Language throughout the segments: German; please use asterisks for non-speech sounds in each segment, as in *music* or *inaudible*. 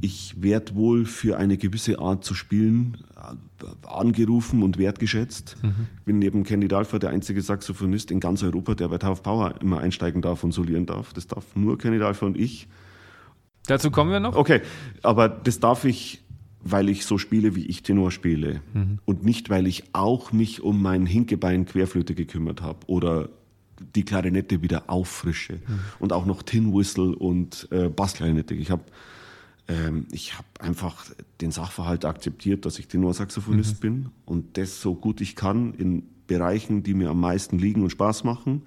ich werde wohl für eine gewisse Art zu spielen äh, angerufen und wertgeschätzt. Mhm. Ich bin neben Candy Dalfer der einzige Saxophonist in ganz Europa, der bei Tough Power immer einsteigen darf und solieren darf. Das darf nur Candy Dalfer und ich. Dazu kommen wir noch. Okay, aber das darf ich, weil ich so spiele, wie ich Tenor spiele. Mhm. Und nicht, weil ich auch mich um mein Hinkebein Querflöte gekümmert habe oder die Klarinette wieder auffrische. Mhm. Und auch noch Tin Whistle und äh, Bassklarinette. Ich habe ähm, ich habe einfach den Sachverhalt akzeptiert, dass ich Tenorsaxophonist mhm. bin und das so gut ich kann in Bereichen, die mir am meisten liegen und Spaß machen.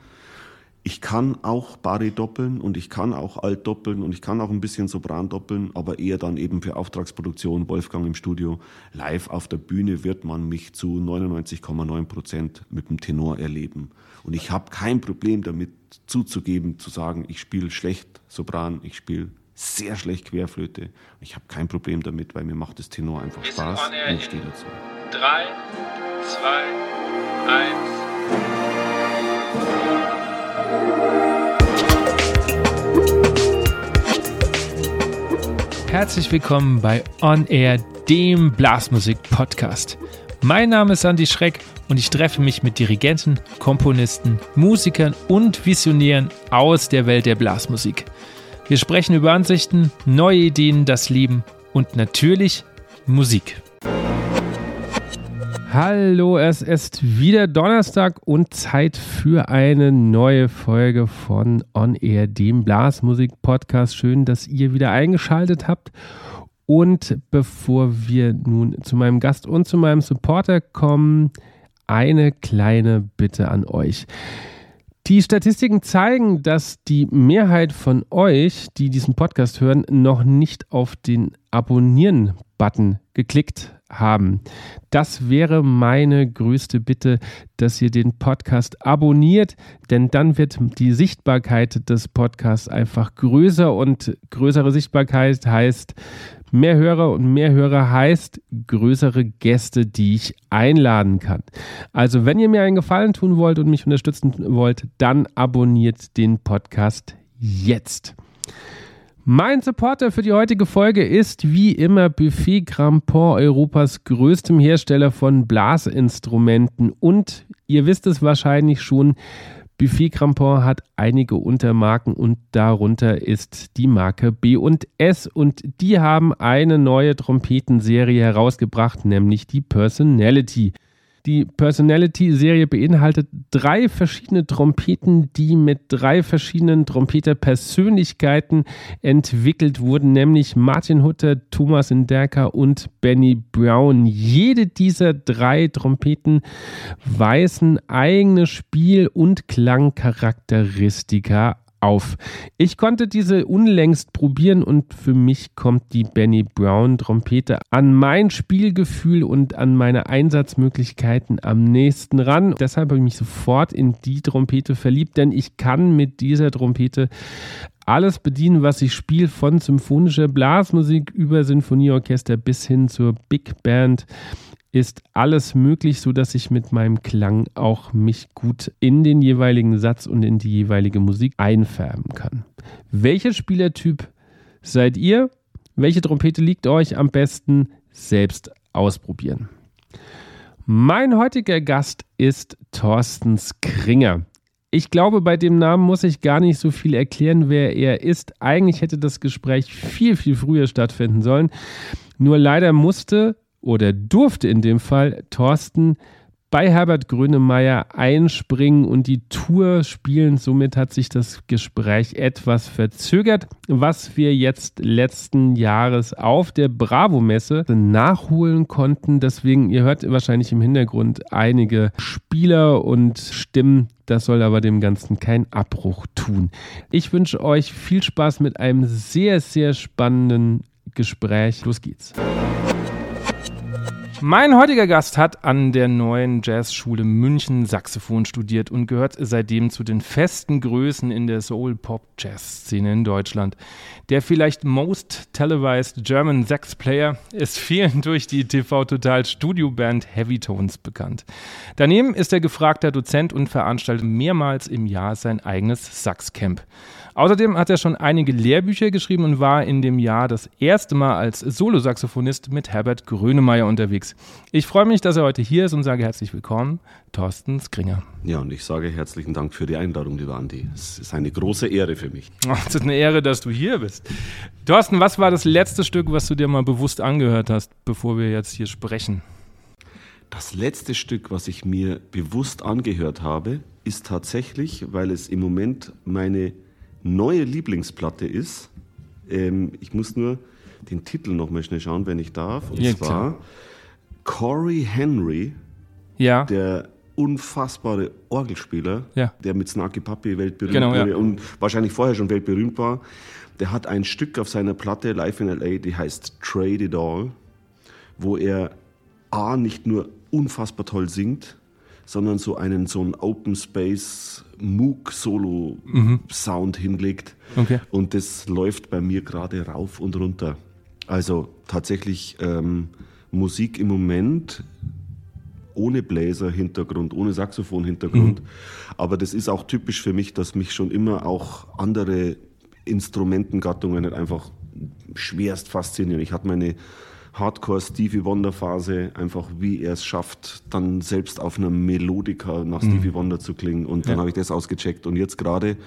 Ich kann auch Bari doppeln und ich kann auch Alt doppeln und ich kann auch ein bisschen Sopran doppeln, aber eher dann eben für Auftragsproduktion, Wolfgang im Studio. Live auf der Bühne wird man mich zu 99,9 Prozent mit dem Tenor erleben. Und ich habe kein Problem damit zuzugeben, zu sagen, ich spiele schlecht Sopran, ich spiele sehr schlecht Querflöte. Ich habe kein Problem damit, weil mir macht das Tenor einfach Spaß und ich stehe dazu. Drei, zwei, eins. Herzlich willkommen bei On Air, dem Blasmusik-Podcast. Mein Name ist Andy Schreck und ich treffe mich mit Dirigenten, Komponisten, Musikern und Visionären aus der Welt der Blasmusik. Wir sprechen über Ansichten, neue Ideen, das Leben und natürlich Musik. Hallo, es ist wieder Donnerstag und Zeit für eine neue Folge von On Air, dem Blasmusik-Podcast. Schön, dass ihr wieder eingeschaltet habt. Und bevor wir nun zu meinem Gast und zu meinem Supporter kommen, eine kleine Bitte an euch. Die Statistiken zeigen, dass die Mehrheit von euch, die diesen Podcast hören, noch nicht auf den Abonnieren-Button geklickt haben. Das wäre meine größte Bitte, dass ihr den Podcast abonniert, denn dann wird die Sichtbarkeit des Podcasts einfach größer und größere Sichtbarkeit heißt Mehr Hörer und mehr Hörer heißt größere Gäste, die ich einladen kann. Also, wenn ihr mir einen Gefallen tun wollt und mich unterstützen wollt, dann abonniert den Podcast jetzt. Mein Supporter für die heutige Folge ist wie immer Buffet Grampont, Europas größtem Hersteller von Blasinstrumenten. Und ihr wisst es wahrscheinlich schon, Buffet Crampon hat einige Untermarken und darunter ist die Marke B und S und die haben eine neue Trompetenserie herausgebracht, nämlich die Personality. Die Personality-Serie beinhaltet drei verschiedene Trompeten, die mit drei verschiedenen Trompeter-Persönlichkeiten entwickelt wurden, nämlich Martin Hutter, Thomas Inderker und Benny Brown. Jede dieser drei Trompeten weisen eigene Spiel- und Klangcharakteristika auf. Ich konnte diese unlängst probieren und für mich kommt die Benny Brown Trompete an mein Spielgefühl und an meine Einsatzmöglichkeiten am nächsten ran. Deshalb habe ich mich sofort in die Trompete verliebt, denn ich kann mit dieser Trompete alles bedienen, was ich spiele, von symphonischer Blasmusik über Sinfonieorchester bis hin zur Big Band ist alles möglich, so dass ich mit meinem Klang auch mich gut in den jeweiligen Satz und in die jeweilige Musik einfärben kann. Welcher Spielertyp seid ihr? Welche Trompete liegt euch am besten? Selbst ausprobieren. Mein heutiger Gast ist Thorsten Skringer. Ich glaube, bei dem Namen muss ich gar nicht so viel erklären, wer er ist. Eigentlich hätte das Gespräch viel, viel früher stattfinden sollen. Nur leider musste oder durfte in dem Fall Thorsten bei Herbert Grönemeyer einspringen und die Tour spielen. Somit hat sich das Gespräch etwas verzögert, was wir jetzt letzten Jahres auf der Bravo-Messe nachholen konnten. Deswegen, ihr hört wahrscheinlich im Hintergrund einige Spieler und Stimmen. Das soll aber dem Ganzen keinen Abbruch tun. Ich wünsche euch viel Spaß mit einem sehr, sehr spannenden Gespräch. Los geht's. Mein heutiger Gast hat an der neuen Jazzschule München Saxophon studiert und gehört seitdem zu den festen Größen in der Soul-Pop-Jazz-Szene in Deutschland. Der vielleicht most televised German Sax Player ist vielen durch die TV Total Studio Band Heavy Tones bekannt. Daneben ist er gefragter Dozent und veranstaltet mehrmals im Jahr sein eigenes Saxcamp. Außerdem hat er schon einige Lehrbücher geschrieben und war in dem Jahr das erste Mal als Solosaxophonist mit Herbert Grönemeyer unterwegs. Ich freue mich, dass er heute hier ist und sage herzlich willkommen, Thorsten Skringer. Ja, und ich sage herzlichen Dank für die Einladung, lieber Andi. Es ist eine große Ehre für mich. *laughs* Es ist eine Ehre, dass du hier bist. Thorsten, was war das letzte Stück, was du dir mal bewusst angehört hast, bevor wir jetzt hier sprechen? Das letzte Stück, was ich mir bewusst angehört habe, ist tatsächlich, weil es im Moment meine neue Lieblingsplatte ist. Ähm, ich muss nur den Titel noch mal schnell schauen, wenn ich darf. Und Ja, zwar klar. Corey Henry, Ja, der unfassbare Orgelspieler, Ja. der mit Snarky Puppy weltberühmt Genau, ja. wurde und wahrscheinlich vorher schon weltberühmt war. Der hat ein Stück auf seiner Platte Live in LA, die heißt Trade It All, wo er A nicht nur unfassbar toll singt, sondern so einen so einen Open Space Moog Solo Sound hinlegt. Okay. Und das läuft bei mir gerade rauf und runter. Also tatsächlich ähm, Musik im Moment ohne Bläser-Hintergrund, ohne Saxophon-Hintergrund. Aber das ist auch typisch für mich, dass mich schon immer auch andere Instrumentengattungen einfach schwerst faszinieren. Ich hatte meine Hardcore-Stevie Wonder-Phase, einfach wie er es schafft, dann selbst auf einer Melodika nach Stevie Wonder zu klingen. Und dann habe ich das ausgecheckt. Und jetzt gerade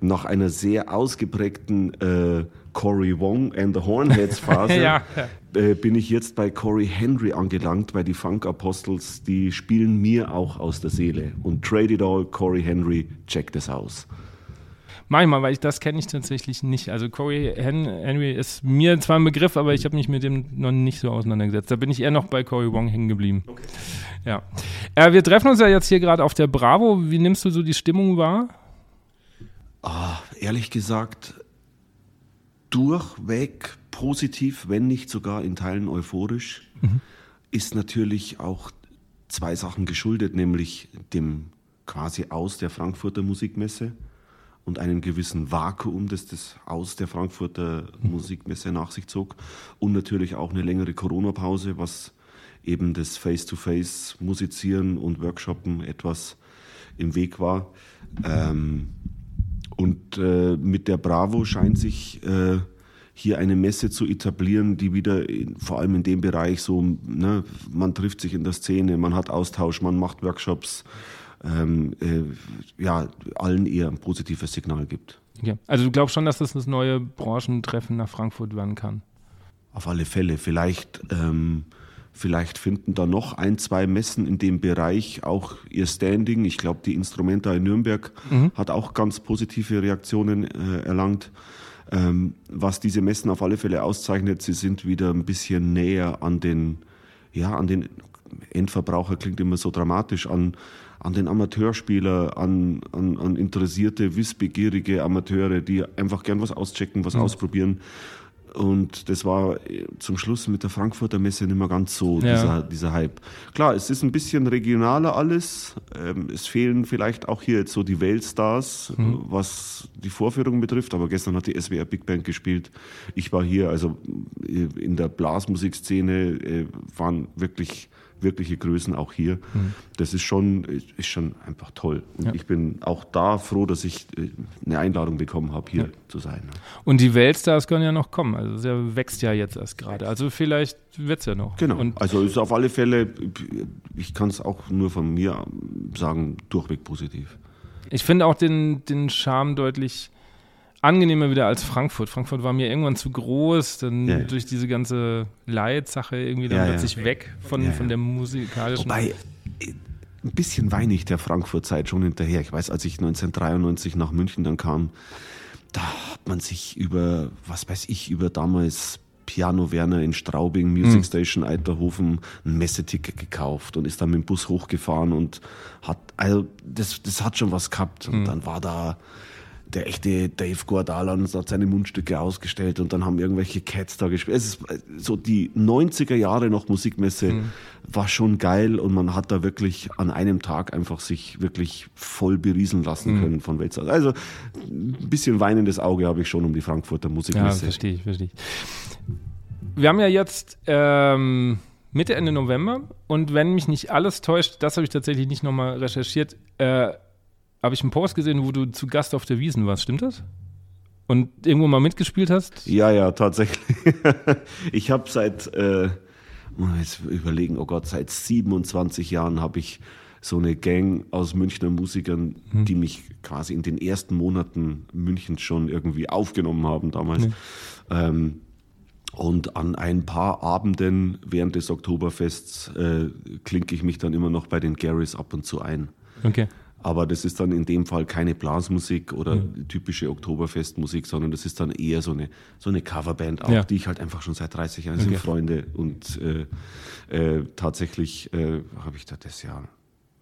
nach einer sehr ausgeprägten äh, Cory Wong and the Hornheads *laughs* Phase Ja, äh, bin ich jetzt bei Corey Henry angelangt, weil die Funk Apostles, die spielen mir auch aus der Seele. Und Trade It All, Corey Henry, check das aus. Mach ich mal, weil ich das kenne ich tatsächlich nicht. Also Corey Hen Henry ist mir zwar ein Begriff, aber ich habe mich mit dem noch nicht so auseinandergesetzt. Da bin ich eher noch bei Corey Wong hängen geblieben. Ja. Äh, wir treffen uns ja jetzt hier gerade auf der Bravo. Wie nimmst du so die Stimmung wahr? Ah, ehrlich gesagt, durchweg positiv, wenn nicht sogar in Teilen euphorisch, ist natürlich auch zwei Sachen geschuldet, nämlich dem quasi Aus der Frankfurter Musikmesse und einem gewissen Vakuum, das das Aus der Frankfurter Musikmesse nach sich zog und natürlich auch eine längere Corona-Pause, was eben das Face-to-Face-Musizieren und Workshoppen etwas im Weg war. Ähm, und äh, mit der Bravo scheint sich äh, hier eine Messe zu etablieren, die wieder in, vor allem in dem Bereich so, ne, man trifft sich in der Szene, man hat Austausch, man macht Workshops, ähm, äh, ja, allen eher ein positives Signal gibt. Ja. Also du glaubst schon, dass das das neue Branchentreffen nach Frankfurt werden kann? Auf alle Fälle. Vielleicht, ähm, vielleicht finden da noch ein, zwei Messen in dem Bereich auch ihr Standing. Ich glaube, die Instrumenta in Nürnberg hat auch ganz positive Reaktionen äh, erlangt. Ähm, was diese Messen auf alle Fälle auszeichnet, sie sind wieder ein bisschen näher an den, ja, an den Endverbraucher klingt immer so dramatisch, an, an den Amateurspieler, an, an, an interessierte, wissbegierige Amateure, die einfach gern was auschecken, was ausprobieren. Und das war äh, zum Schluss mit der Frankfurter Messe nicht mehr ganz so, Ja. dieser, dieser Hype. Klar, es ist ein bisschen regionaler alles. Ähm, es fehlen vielleicht auch hier jetzt so die Weltstars, äh, was die Vorführung betrifft. Aber gestern hat die SWR Big Band gespielt. Ich war hier, also äh, in der Blasmusikszene waren wirklich wirkliche Größen auch hier. Das ist schon, ist schon einfach toll. Und ich bin auch da froh, dass ich äh, eine Einladung bekommen habe, hier zu sein. Und die Weltstars können ja noch kommen. Also der wächst ja jetzt erst gerade. Also vielleicht wird es ja noch. Genau. Und also ist auf alle Fälle, ich kann es auch nur von mir sagen, durchweg positiv. ich finde auch den, den Charme deutlich angenehmer wieder als Frankfurt. Frankfurt war mir irgendwann zu groß, dann Ja, ja. durch diese ganze Leid-Sache irgendwie dann Ja, plötzlich weg von, von der musikalischen. Wobei, äh, ein bisschen weine ich der Frankfurt-Zeit schon hinterher. Ich weiß, als ich 1993 nach München dann kam, da hat man sich über, was weiß ich, über damals Piano Werner in Straubing, Music Station Eiterhofen ein Messeticket gekauft und ist dann mit dem Bus hochgefahren und hat, also das, das hat schon was gehabt. Und dann war da der echte Dave Gordalan hat seine Mundstücke ausgestellt und dann haben irgendwelche Cats da gespielt. Es ist äh, so die 90er Jahre noch Musikmesse mhm. war schon geil und man hat da wirklich an einem Tag einfach sich wirklich voll berieseln lassen mhm. können von Weltsaal. Also ein bisschen weinendes Auge habe ich schon um die Frankfurter Musikmesse. Ja, verstehe ich, verstehe ich. Wir haben ja jetzt ähm, Mitte, Ende November und wenn mich nicht alles täuscht, das habe ich tatsächlich nicht nochmal recherchiert, äh, habe ich einen Post gesehen, wo du zu Gast auf der Wiesen warst, stimmt das? Und irgendwo mal mitgespielt hast? Ja, ja, tatsächlich. *laughs* ich habe seit, äh, jetzt überlegen, oh Gott, seit 27 Jahren habe ich so eine Gang aus Münchner Musikern, hm. die mich quasi in den ersten Monaten Münchens schon irgendwie aufgenommen haben damals. Hm. Ähm, und an ein paar Abenden während des Oktoberfests äh, klinke ich mich dann immer noch bei den Garys ab und zu ein. Okay. Aber das ist dann in dem Fall keine Blasmusik oder ja. typische Oktoberfestmusik, sondern das ist dann eher so eine, so eine Coverband, auch ja. die ich halt einfach schon seit 30 Jahren okay. sind Freunde. Und äh, äh, tatsächlich äh, habe ich da das Jahr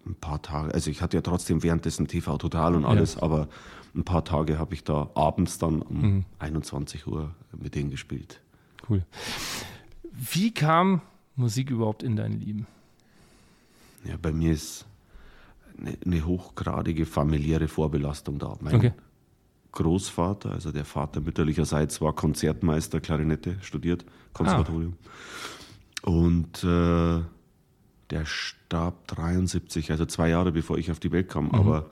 ein paar Tage, also ich hatte ja trotzdem währenddessen TV Total und alles, ja. aber ein paar Tage habe ich da abends dann um mhm. 21 Uhr mit denen gespielt. Cool. Wie kam Musik überhaupt in dein Leben? Ja, bei mir ist eine, hochgradige familiäre Vorbelastung da. Mein okay. Großvater, also der Vater mütterlicherseits, war Konzertmeister, Klarinette studiert, Konservatorium. Ah. Und äh, der starb 73, also zwei Jahre bevor ich auf die Welt kam. Mhm. Aber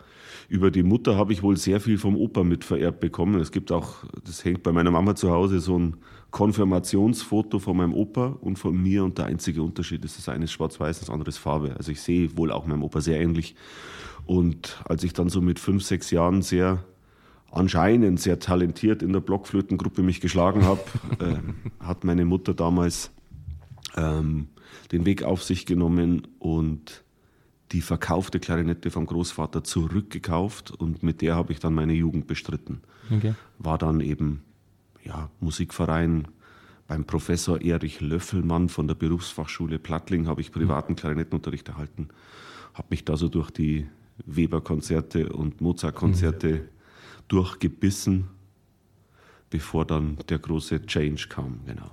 über die Mutter habe ich wohl sehr viel vom Opa mitvererbt bekommen. Es gibt auch, das hängt bei meiner Mama zu Hause, so ein Konfirmationsfoto von meinem Opa und von mir. Und der einzige Unterschied ist, das eine ist schwarz-weiß, das andere ist Farbe. Also ich sehe wohl auch meinem Opa sehr ähnlich. Und als ich dann so mit fünf, sechs Jahren sehr anscheinend sehr talentiert in der Blockflötengruppe mich geschlagen habe, *laughs* äh, hat meine Mutter damals ähm, den Weg auf sich genommen und die verkaufte Klarinette vom Großvater zurückgekauft und mit der habe ich dann meine Jugend bestritten. Okay. War dann eben ja, Musikverein beim Professor Erich Löffelmann von der Berufsfachschule Plattling habe ich privaten Klarinettenunterricht erhalten. Habe mich da so durch die Weber-Konzerte und Mozart-Konzerte mhm. durchgebissen, bevor dann der große Change kam, genau.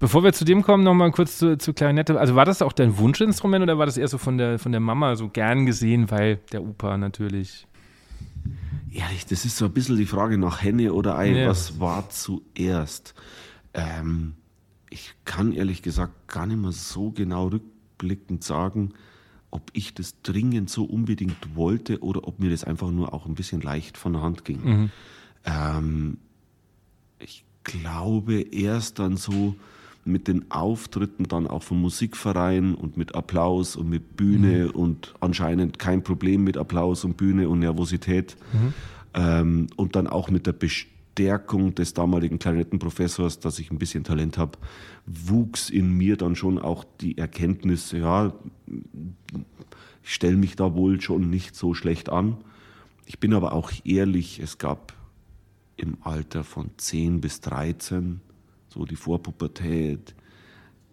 Bevor wir zu dem kommen, nochmal kurz zu, zu Klarinette. Also war das auch dein Wunschinstrument oder war das eher so von der, von der Mama so gern gesehen, weil der Opa natürlich. Ehrlich, das ist so ein bisschen die Frage nach Henne oder Ei. Ja. Was war zuerst? Ähm, ich kann ehrlich gesagt gar nicht mehr so genau rückblickend sagen, ob ich das dringend so unbedingt wollte oder ob mir das einfach nur auch ein bisschen leicht von der Hand ging. Mhm. Ähm, ich glaube erst dann so mit den Auftritten dann auch vom Musikverein und mit Applaus und mit Bühne mhm. und anscheinend kein Problem mit Applaus und Bühne und Nervosität. Mhm. Ähm, und dann auch mit der Bestärkung des damaligen Klarinettenprofessors, dass ich ein bisschen Talent habe, wuchs in mir dann schon auch die Erkenntnis, ja, ich stelle mich da wohl schon nicht so schlecht an. Ich bin aber auch ehrlich, es gab im Alter von 10 bis 13 so die Vorpubertät,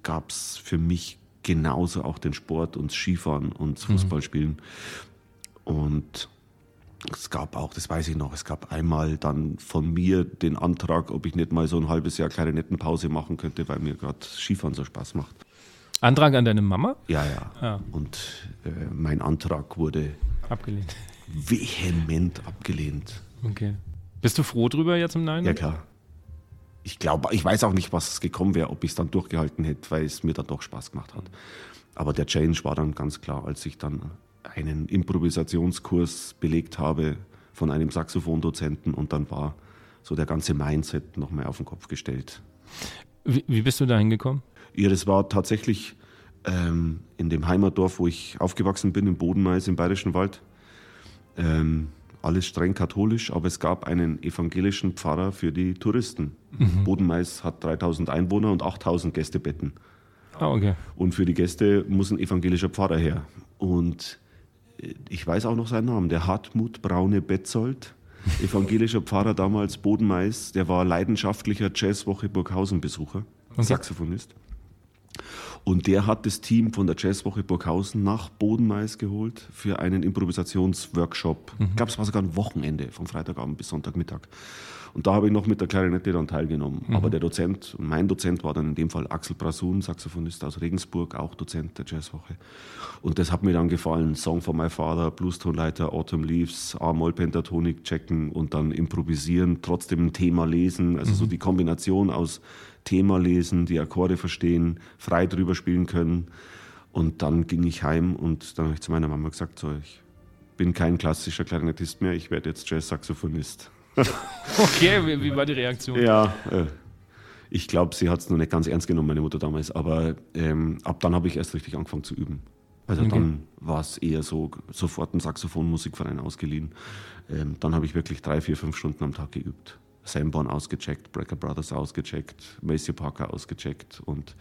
gab es für mich genauso auch den Sport und Skifahren und das mhm. Fußballspielen. Mhm. Und es gab auch, das weiß ich noch, es gab einmal dann von mir den Antrag, ob ich nicht mal so ein halbes Jahr Klarinettenpause machen könnte, weil mir gerade Skifahren so Spaß macht. Antrag an deine Mama? Ja, ja. ja. Und äh, mein Antrag wurde abgelehnt. Vehement abgelehnt. Okay. Bist du froh drüber jetzt im Nein? Ja, klar ich glaube, ich weiß auch nicht, was gekommen wäre, ob ich es dann durchgehalten hätte, weil es mir dann doch Spaß gemacht hat. Aber der Change war dann ganz klar, als ich dann einen Improvisationskurs belegt habe von einem Saxophondozenten und dann war so der ganze Mindset nochmal auf den Kopf gestellt. Wie, wie bist du da hingekommen? Ja, das war tatsächlich ähm, in dem Heimatdorf, wo ich aufgewachsen bin, im Bodenmais im Bayerischen Wald. Ähm, alles streng katholisch, aber es gab einen evangelischen Pfarrer für die Touristen. Mhm. Bodenmais hat 3000 Einwohner und 8000 Gästebetten. Ah, okay. Und für die Gäste muss ein evangelischer Pfarrer her. Und äh, ich weiß auch noch seinen Namen, der Hartmut Braune Betzold, *laughs* evangelischer Pfarrer damals Bodenmais, der war leidenschaftlicher Jazzwoche Burghausen-Besucher, okay. Saxophonist. Und der hat das Team von der Jazzwoche Burghausen nach Bodenmais geholt für einen Improvisationsworkshop. Ich glaube, es war sogar ein Wochenende, von Freitagabend bis Sonntagmittag. Und da habe ich noch mit der Klarinette dann teilgenommen. Mhm. Aber der Dozent, mein Dozent war dann in dem Fall Axel Brasun, Saxophonist aus Regensburg, auch Dozent der Jazzwoche. Und das hat mir dann gefallen. Song for My Father, Blues-Tonleiter, Autumn Leaves, A-Moll Pentatonik checken und dann improvisieren, trotzdem ein Thema lesen. Also so die Kombination aus Thema lesen, die Akkorde verstehen, frei drüber spielen können. Und dann ging ich heim und dann habe ich zu meiner Mama gesagt, so, ich bin kein klassischer Klarinettist mehr, ich werde jetzt Jazz-Saxophonist. *laughs* Okay, wie, wie war die Reaktion? Ja, äh, ich glaube, sie hat es noch nicht ganz ernst genommen, meine Mutter damals. Aber ähm, ab dann habe ich erst richtig angefangen zu üben. Also Okay. dann war es eher so, sofort ein Saxophon-Musikverein ausgeliehen. Ähm, dann habe ich wirklich drei, vier, fünf Stunden am Tag geübt. Sanborn ausgecheckt, Brecker Brothers ausgecheckt, Macy Parker ausgecheckt. Und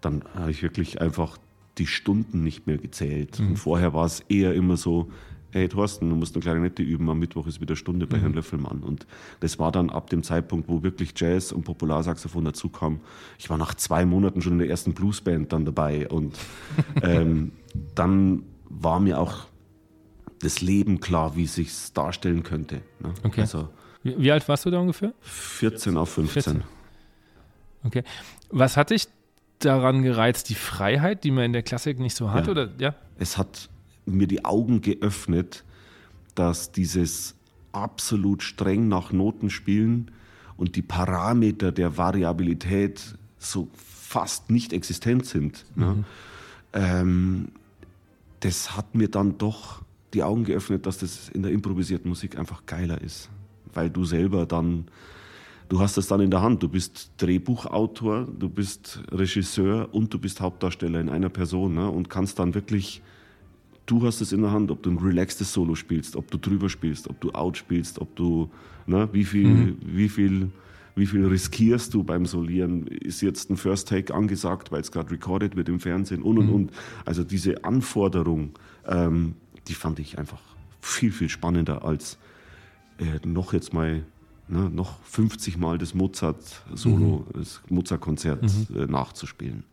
dann habe ich wirklich einfach die Stunden nicht mehr gezählt. Und vorher war es eher immer so, hey Thorsten, du musst eine Klarinette üben, am Mittwoch ist wieder Stunde bei Herrn Löffelmann. Und das war dann ab dem Zeitpunkt, wo wirklich Jazz und Popularsaxophon dazu kam. Ich war nach zwei Monaten schon in der ersten Bluesband dann dabei. Und *laughs* ähm, dann war mir auch das Leben klar, wie sich's darstellen könnte. Ne? Okay. Also Wie, wie alt warst du da ungefähr? 14 auf 15. 14. Okay. Was hat dich daran gereizt? Die Freiheit, die man in der Klassik nicht so hat? Ja. Oder ja? es hat mir die Augen geöffnet, dass dieses absolut streng nach Noten spielen und die Parameter der Variabilität so fast nicht existent sind. Ne? Ähm, das hat mir dann doch die Augen geöffnet, dass das in der improvisierten Musik einfach geiler ist, weil du selber dann Du hast das dann in der Hand. Du bist Drehbuchautor, du bist Regisseur und du bist Hauptdarsteller in einer Person ne? und kannst dann wirklich, du hast es in der Hand, ob du ein relaxtes Solo spielst, ob du drüber spielst, ob du out spielst, ob du, ne? wie viel, wie viel, wie viel riskierst du beim Solieren? Ist jetzt ein First Take angesagt, weil es gerade recorded wird im Fernsehen und und und. Also diese Anforderung, ähm, die fand ich einfach viel, viel spannender als äh, noch jetzt mal ne, noch 50 Mal das Mozart-Solo, das Mozart-Konzert äh, nachzuspielen.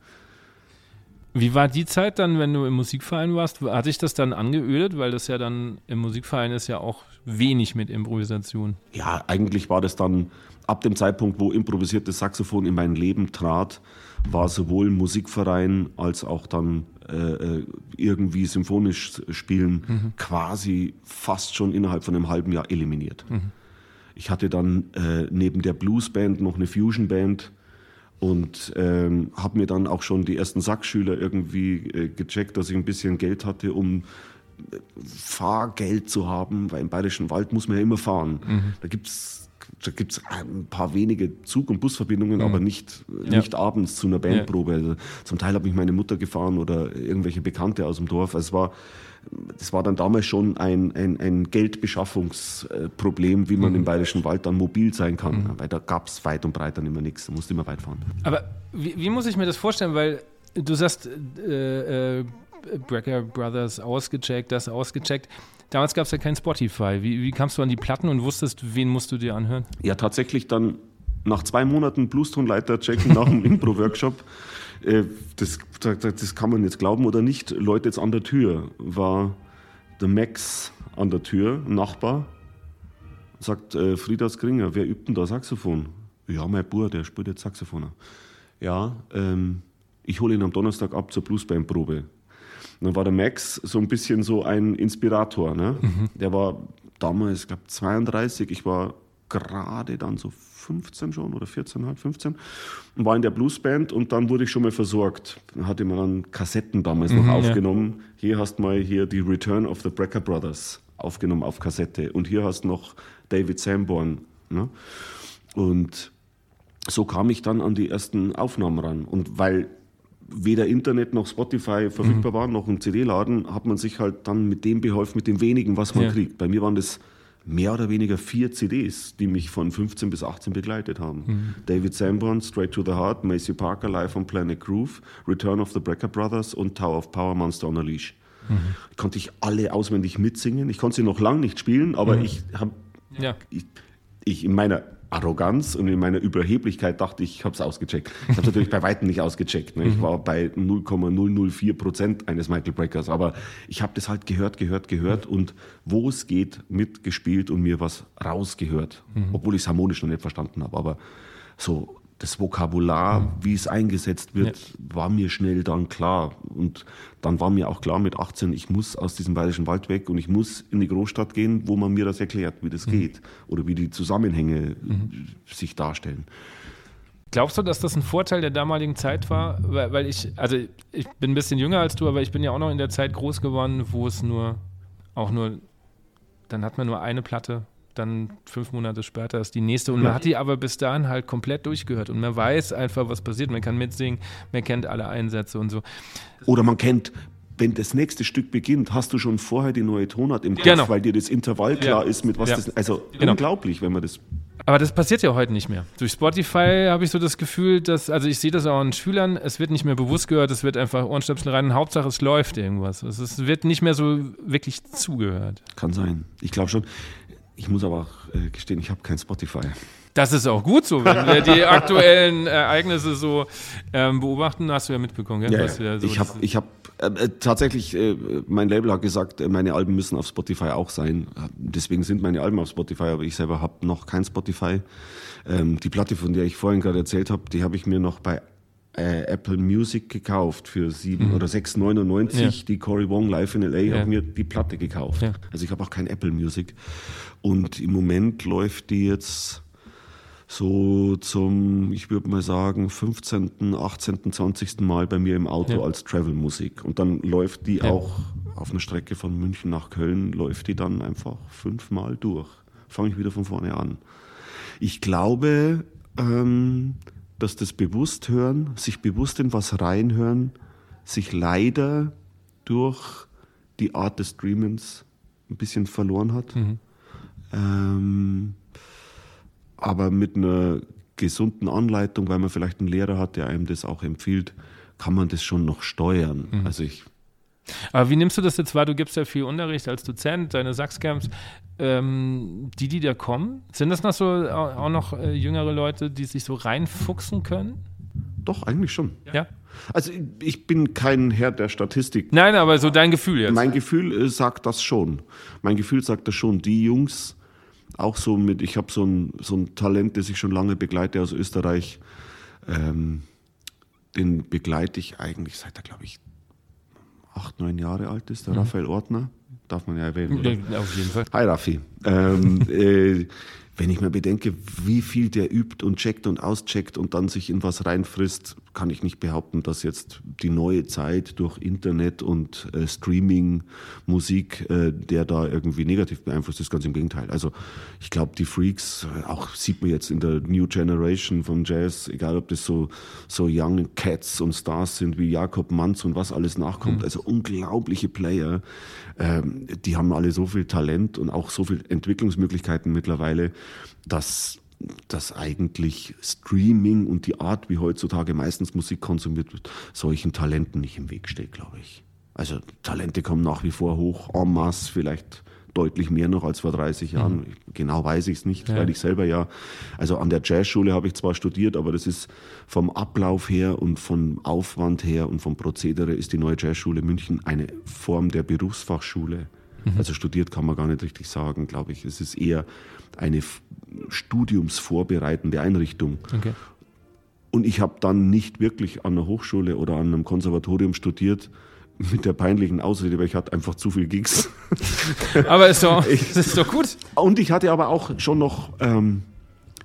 Wie war die Zeit dann, wenn du im Musikverein warst? Hat dich das dann angeödet? Weil das ja dann im Musikverein ist ja auch wenig mit Improvisation. Ja, eigentlich war das dann ab dem Zeitpunkt, wo improvisiertes Saxophon in mein Leben trat, war sowohl Musikverein als auch dann äh, äh, irgendwie symphonisch spielen quasi fast schon innerhalb von einem halben Jahr eliminiert. Ich hatte dann äh, neben der Bluesband noch eine Fusionband und ähm, habe mir dann auch schon die ersten Saxschüler irgendwie äh, gecheckt, dass ich ein bisschen Geld hatte, um äh, Fahrgeld zu haben, weil im Bayerischen Wald muss man ja immer fahren. Da gibt's da gibt's ein paar wenige Zug- und Busverbindungen, aber nicht, Ja. nicht abends zu einer Bandprobe. Also zum Teil habe ich meine Mutter gefahren oder irgendwelche Bekannte aus dem Dorf. Also es war, das war dann damals schon ein, ein, ein Geldbeschaffungsproblem, wie man im Bayerischen Wald dann mobil sein kann. Weil da gab es weit und breit dann immer nichts. Da musste immer weit fahren. Aber wie, wie muss ich mir das vorstellen? Weil du sagst, äh, äh, Brecker Brothers ausgecheckt, das ausgecheckt. Damals gab es ja kein Spotify. Wie, wie kamst du an die Platten und wusstest, wen musst du dir anhören? Ja, tatsächlich dann nach zwei Monaten Bluestonleiter checken nach dem *laughs* Impro-Workshop. Äh, das, das, kann man jetzt glauben oder nicht. Leute jetzt an der Tür war der Max an der Tür, Nachbar. Sagt äh, Frieda Skringer, wer übt denn da Saxophon? Ja, mein Bruder, der spielt jetzt Saxophon. Ja, ähm, ich hole ihn am Donnerstag ab zur Bluesbandprobe. Und dann war der Max so ein bisschen so ein Inspirator. Ne? Der war damals, ich glaube, 32. Ich war gerade dann so 15 schon oder 14, halb 15 und war in der Bluesband und dann wurde ich schon mal versorgt. Dann hatte man dann Kassetten damals noch ja. aufgenommen. Hier hast mal hier die Return of the Brecker Brothers aufgenommen auf Kassette und hier hast noch David Sanborn. Ne? Und so kam ich dann an die ersten Aufnahmen ran. Und weil weder Internet noch Spotify verfügbar war, noch ein CD-Laden, hat man sich halt dann mit dem beholfen, mit dem wenigen, was man Ja. kriegt. Bei mir waren das mehr oder weniger vier CDs, die mich von 15 bis 18 begleitet haben. David Sanborn, Straight to the Heart, Macy Parker, Live on Planet Groove, Return of the Brecker Brothers und Tower of Power, Monster on a Leash. Konnte ich alle auswendig mitsingen. Ich konnte sie noch lang nicht spielen, aber ich habe Ja. ich, ich in meiner Arroganz und in meiner Überheblichkeit dachte ich, ich habe es ausgecheckt. Ich habe natürlich bei weitem nicht ausgecheckt. Ne? Ich Mhm. war bei 0,004 Prozent eines Michael Breckers, aber ich habe das halt gehört, gehört, gehört und wo es geht, mitgespielt und mir was rausgehört, Mhm. obwohl ich es harmonisch noch nicht verstanden habe. Aber so das Vokabular, wie es eingesetzt wird, war mir schnell dann klar. Und dann war mir auch klar mit 18, ich muss aus diesem bayerischen Wald weg und ich muss in die Großstadt gehen, wo man mir das erklärt, wie das geht oder wie die Zusammenhänge äh, sich darstellen. Glaubst du, dass das ein Vorteil der damaligen Zeit war? Weil, weil ich, also ich bin ein bisschen jünger als du, aber ich bin ja auch noch in der Zeit groß geworden, wo es nur, auch nur, dann hat man nur eine Platte, dann fünf Monate später ist die nächste und man hat die aber bis dahin halt komplett durchgehört und man weiß einfach, was passiert. Man kann mitsingen, man kennt alle Einsätze und so. Oder man kennt, wenn das nächste Stück beginnt, hast du schon vorher die neue Tonart im Kopf, Genau. weil dir das Intervall klar Ja. ist, mit was Ja. das. Also Genau. unglaublich, wenn man das. Aber das passiert ja heute nicht mehr. Durch Spotify habe ich so das Gefühl, dass, also ich sehe das auch an Schülern, es wird nicht mehr bewusst gehört, es wird einfach Ohrenstöpsel rein Hauptsache es läuft irgendwas. Es wird nicht mehr so wirklich zugehört. Kann sein. Ich glaube schon. Ich muss aber auch äh, gestehen, ich habe kein Spotify. Das ist auch gut so, wenn wir die aktuellen Ereignisse so ähm, beobachten, hast du ja mitbekommen, gell? Ja, wir so- ich habe ich hab, äh, äh, tatsächlich, äh, mein Label hat gesagt, äh, meine Alben müssen auf Spotify auch sein. Deswegen sind meine Alben auf Spotify, aber ich selber habe noch kein Spotify. Ähm, die Platte, von der ich vorhin gerade erzählt habe, die habe ich mir noch bei äh, Apple Music gekauft für sieben oder 6,99. Mhm. Ja. Die Cory Wong live in LA Ja. habe mir die Platte gekauft. Ja. Also ich habe auch kein Apple Music. Und im Moment läuft die jetzt so zum, ich würde mal sagen, 15., 18., 20. Mal bei mir im Auto Ja. als Travel-Musik. Und dann läuft die Ja. auch auf einer Strecke von München nach Köln, läuft die dann einfach fünfmal durch. Fange ich wieder von vorne an. Ich glaube, ähm, dass das Bewussthören, sich bewusst in was reinhören, sich leider durch die Art des Streamens ein bisschen verloren hat. Ähm, aber mit einer gesunden Anleitung, weil man vielleicht einen Lehrer hat, der einem das auch empfiehlt, kann man das schon noch steuern. Also ich Aber wie nimmst du das jetzt wahr? Du gibst ja viel Unterricht als Dozent, deine Sachscamps. Ähm, die, die da kommen, sind das noch so auch auch noch äh, jüngere Leute, die sich so reinfuchsen können? doch eigentlich schon. Ja. Also ich- ich bin kein Herr der Statistik. Nein, aber so dein Gefühl jetzt. Mein Gefühl äh, sagt das schon. Mein Gefühl sagt das schon. Die Jungs, auch so mit, ich habe so ein, so ein Talent, das ich schon lange begleite aus Österreich, ähm, den begleite ich eigentlich seit er, glaube ich, acht, neun Jahre alt ist, der Raphael Ortner. Darf man ja erwähnen. Oder? Auf jeden Fall. Hi Raffi. Ähm, *laughs* äh, wenn ich mir bedenke, wie viel der übt und checkt und auscheckt und dann sich in was reinfrisst, kann ich nicht behaupten, dass jetzt die neue Zeit durch Internet und äh, Streaming, Musik, äh, der da irgendwie negativ beeinflusst ist. Ganz im Gegenteil. Also ich glaube, die Freaks, äh, auch sieht man jetzt in der New Generation vom Jazz, egal ob das so, so Young Cats und Stars sind wie Jakob Manz und was alles nachkommt. Also unglaubliche Player. Ähm, die haben alle so viel Talent und auch so viel Entwicklungsmöglichkeiten mittlerweile, dass dass eigentlich Streaming und die Art, wie heutzutage meistens Musik konsumiert wird, solchen Talenten nicht im Weg steht, glaube ich. Also Talente kommen nach wie vor hoch, en masse, vielleicht deutlich mehr noch als vor 30 Jahren. Genau weiß ich es nicht, Ja. weil ich selber ja, also an der Jazzschule habe ich zwar studiert, aber das ist vom Ablauf her und vom Aufwand her und vom Prozedere ist die neue Jazzschule München eine Form der Berufsfachschule. Also studiert kann man gar nicht richtig sagen, glaube ich. Es ist eher eine studiumsvorbereitende Einrichtung. Okay. Und ich habe dann nicht wirklich an einer Hochschule oder an einem Konservatorium studiert mit der peinlichen Ausrede, weil ich hatte einfach zu viel Gigs. *laughs* Aber ist doch, *laughs* das ist doch gut. Und ich hatte aber auch schon noch ähm,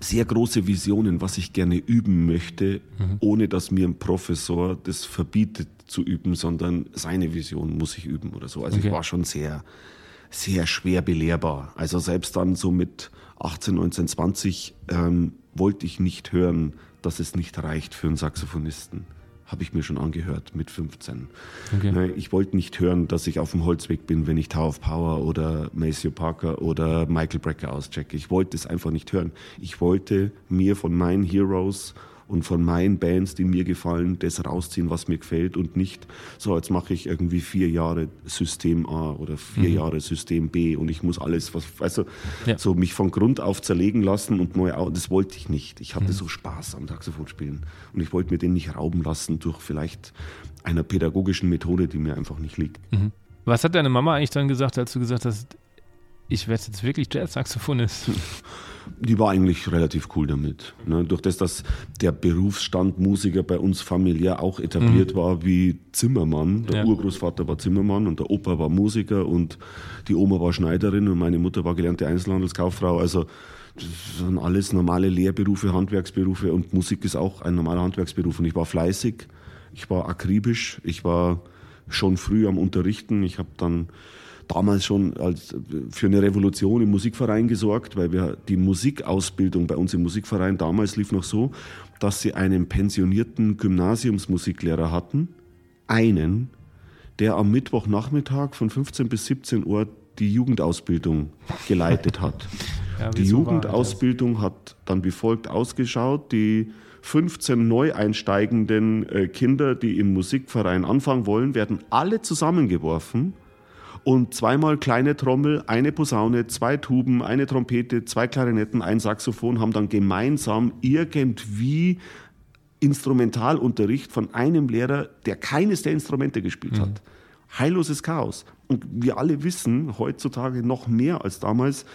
sehr große Visionen, was ich gerne üben möchte, ohne dass mir ein Professor das verbietet zu üben, sondern seine Vision muss ich üben oder so. Also Okay. ich war schon sehr, sehr schwer belehrbar. Also selbst dann so mit 18, 19, 20 ähm, wollte ich nicht hören, dass es nicht reicht für einen Saxophonisten. Habe ich mir schon angehört mit 15. Okay. Ne, Ich wollte nicht hören, dass ich auf dem Holzweg bin, wenn ich Tower of Power oder Maceo Parker oder Michael Brecker auschecke. Ich wollte es einfach nicht hören. Ich wollte mir von meinen Heroes und von meinen Bands, die mir gefallen, das rausziehen, was mir gefällt und nicht so, jetzt mache ich irgendwie vier Jahre System A oder vier mhm. Jahre System B und ich muss alles, was, du, ja. so mich von Grund auf zerlegen lassen und neu, das wollte ich nicht. Ich hatte mhm. so Spaß am Saxophon spielen und ich wollte mir den nicht rauben lassen durch vielleicht einer pädagogischen Methode, die mir einfach nicht liegt. Mhm. Was hat deine Mama eigentlich dann gesagt, als du gesagt hast, ich werde jetzt wirklich Jazz-Saxophonist? *laughs* Die war eigentlich relativ cool damit. Ne? Durch das, dass der Berufsstand Musiker bei uns familiär auch etabliert mhm. war wie Zimmermann. Der ja. Urgroßvater war Zimmermann und der Opa war Musiker und die Oma war Schneiderin und meine Mutter war gelernte Einzelhandelskauffrau. Also das sind alles normale Lehrberufe, Handwerksberufe und Musik ist auch ein normaler Handwerksberuf. Und ich war fleißig, ich war akribisch, ich war schon früh am Unterrichten. Ich habe dann damals schon als, für eine Revolution im Musikverein gesorgt, weil wir die Musikausbildung bei uns im Musikverein damals lief noch so, dass sie einen pensionierten Gymnasiumsmusiklehrer hatten, einen, der am Mittwochnachmittag von 15 bis 17 Uhr die Jugendausbildung geleitet hat. *laughs* Ja, die Jugendausbildung hat dann wie folgt ausgeschaut. Die 15 neu einsteigenden äh, Kinder, die im Musikverein anfangen wollen, werden alle zusammengeworfen und zweimal kleine Trommel, eine Posaune, zwei Tuben, eine Trompete, zwei Klarinetten, ein Saxophon haben dann gemeinsam irgendwie Instrumentalunterricht von einem Lehrer, der keines der Instrumente gespielt mhm. hat. Heilloses Chaos. Und wir alle wissen heutzutage noch mehr als damals,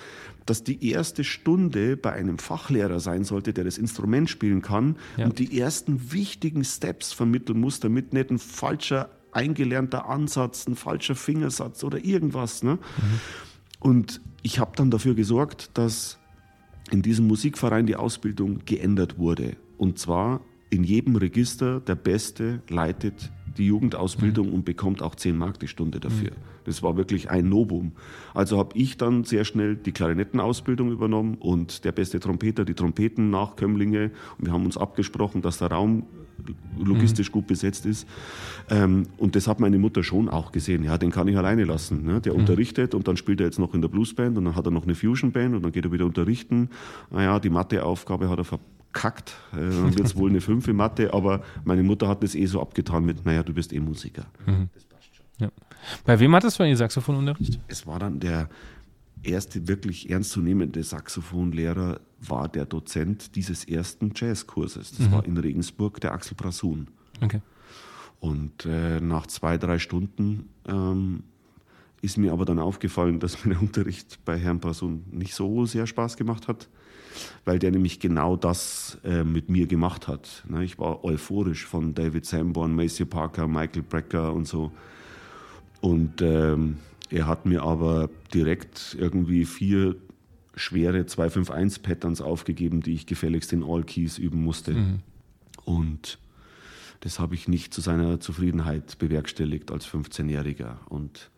dass die erste Stunde bei einem Fachlehrer sein sollte, der das Instrument spielen kann ja. und die ersten wichtigen Steps vermitteln muss, damit nicht ein falscher eingelernter Ansatz, ein falscher Fingersatz oder irgendwas. Ne? Mhm. Und ich habe dann dafür gesorgt, dass in diesem Musikverein die Ausbildung geändert wurde. Und zwar in jedem Register der Beste leitet die Jugendausbildung mhm. und bekommt auch 10 Mark die Stunde dafür. Mhm. Das war wirklich ein Novum. Also habe ich dann sehr schnell die Klarinettenausbildung übernommen und der beste Trompeter die Trompeten-Nachkömmlinge. Und wir haben uns abgesprochen, dass der Raum logistisch mhm. gut besetzt ist. Ähm, und das hat meine Mutter schon auch gesehen. Ja, den kann ich alleine lassen. Ne? Der mhm. unterrichtet und dann spielt er jetzt noch in der Bluesband und dann hat er noch eine Fusionband und dann geht er wieder unterrichten. Naja, die Matheaufgabe hat er verpasst kackt. Äh, dann wird es *laughs* wohl eine 5 in Mathe, aber meine Mutter hat das eh so abgetan mit, naja, du bist eh Musiker. Mhm. Das passt schon. Ja. Bei wem hattest du eigentlich Saxophonunterricht? Es war dann der erste wirklich ernstzunehmende Saxophonlehrer, war der Dozent dieses ersten Jazzkurses. Das mhm. war in Regensburg der Axel Prasun. Okay. Und äh, nach zwei, drei Stunden ähm, ist mir aber dann aufgefallen, dass mir der Unterricht bei Herrn Prasun nicht so sehr Spaß gemacht hat weil der nämlich genau das äh, mit mir gemacht hat. Ne? Ich war euphorisch von David Sanborn, Macy Parker, Michael Brecker und so. Und ähm, er hat mir aber direkt irgendwie vier schwere 251-Patterns aufgegeben, die ich gefälligst in All Keys üben musste. Mhm. Und das habe ich nicht zu seiner Zufriedenheit bewerkstelligt als 15-Jähriger und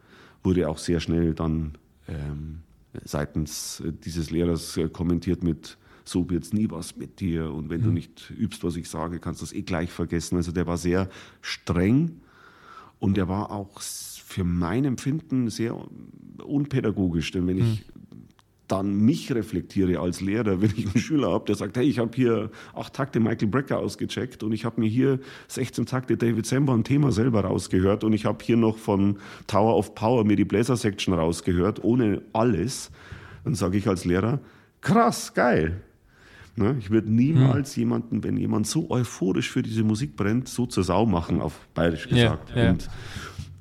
wurde auch sehr schnell dann ähm, seitens dieses Lehrers äh, kommentiert mit, so wird's nie was mit dir und wenn mhm. du nicht übst, was ich sage, kannst du das eh gleich vergessen. Also der war sehr streng und er war auch für mein Empfinden sehr unpädagogisch, denn wenn mhm. ich dann mich reflektiere als Lehrer, wenn ich einen Schüler habe, der sagt, hey, ich habe hier acht Takte Michael Brecker ausgecheckt und ich habe mir hier 16 Takte David Sember Thema selber rausgehört und ich habe hier noch von Tower of Power mir die Bläser Section rausgehört, ohne alles, dann sage ich als Lehrer, krass, geil. Ne? Ich würde niemals hm. jemanden, wenn jemand so euphorisch für diese Musik brennt, so zur Sau machen, auf bayerisch gesagt. Ja, ja. Und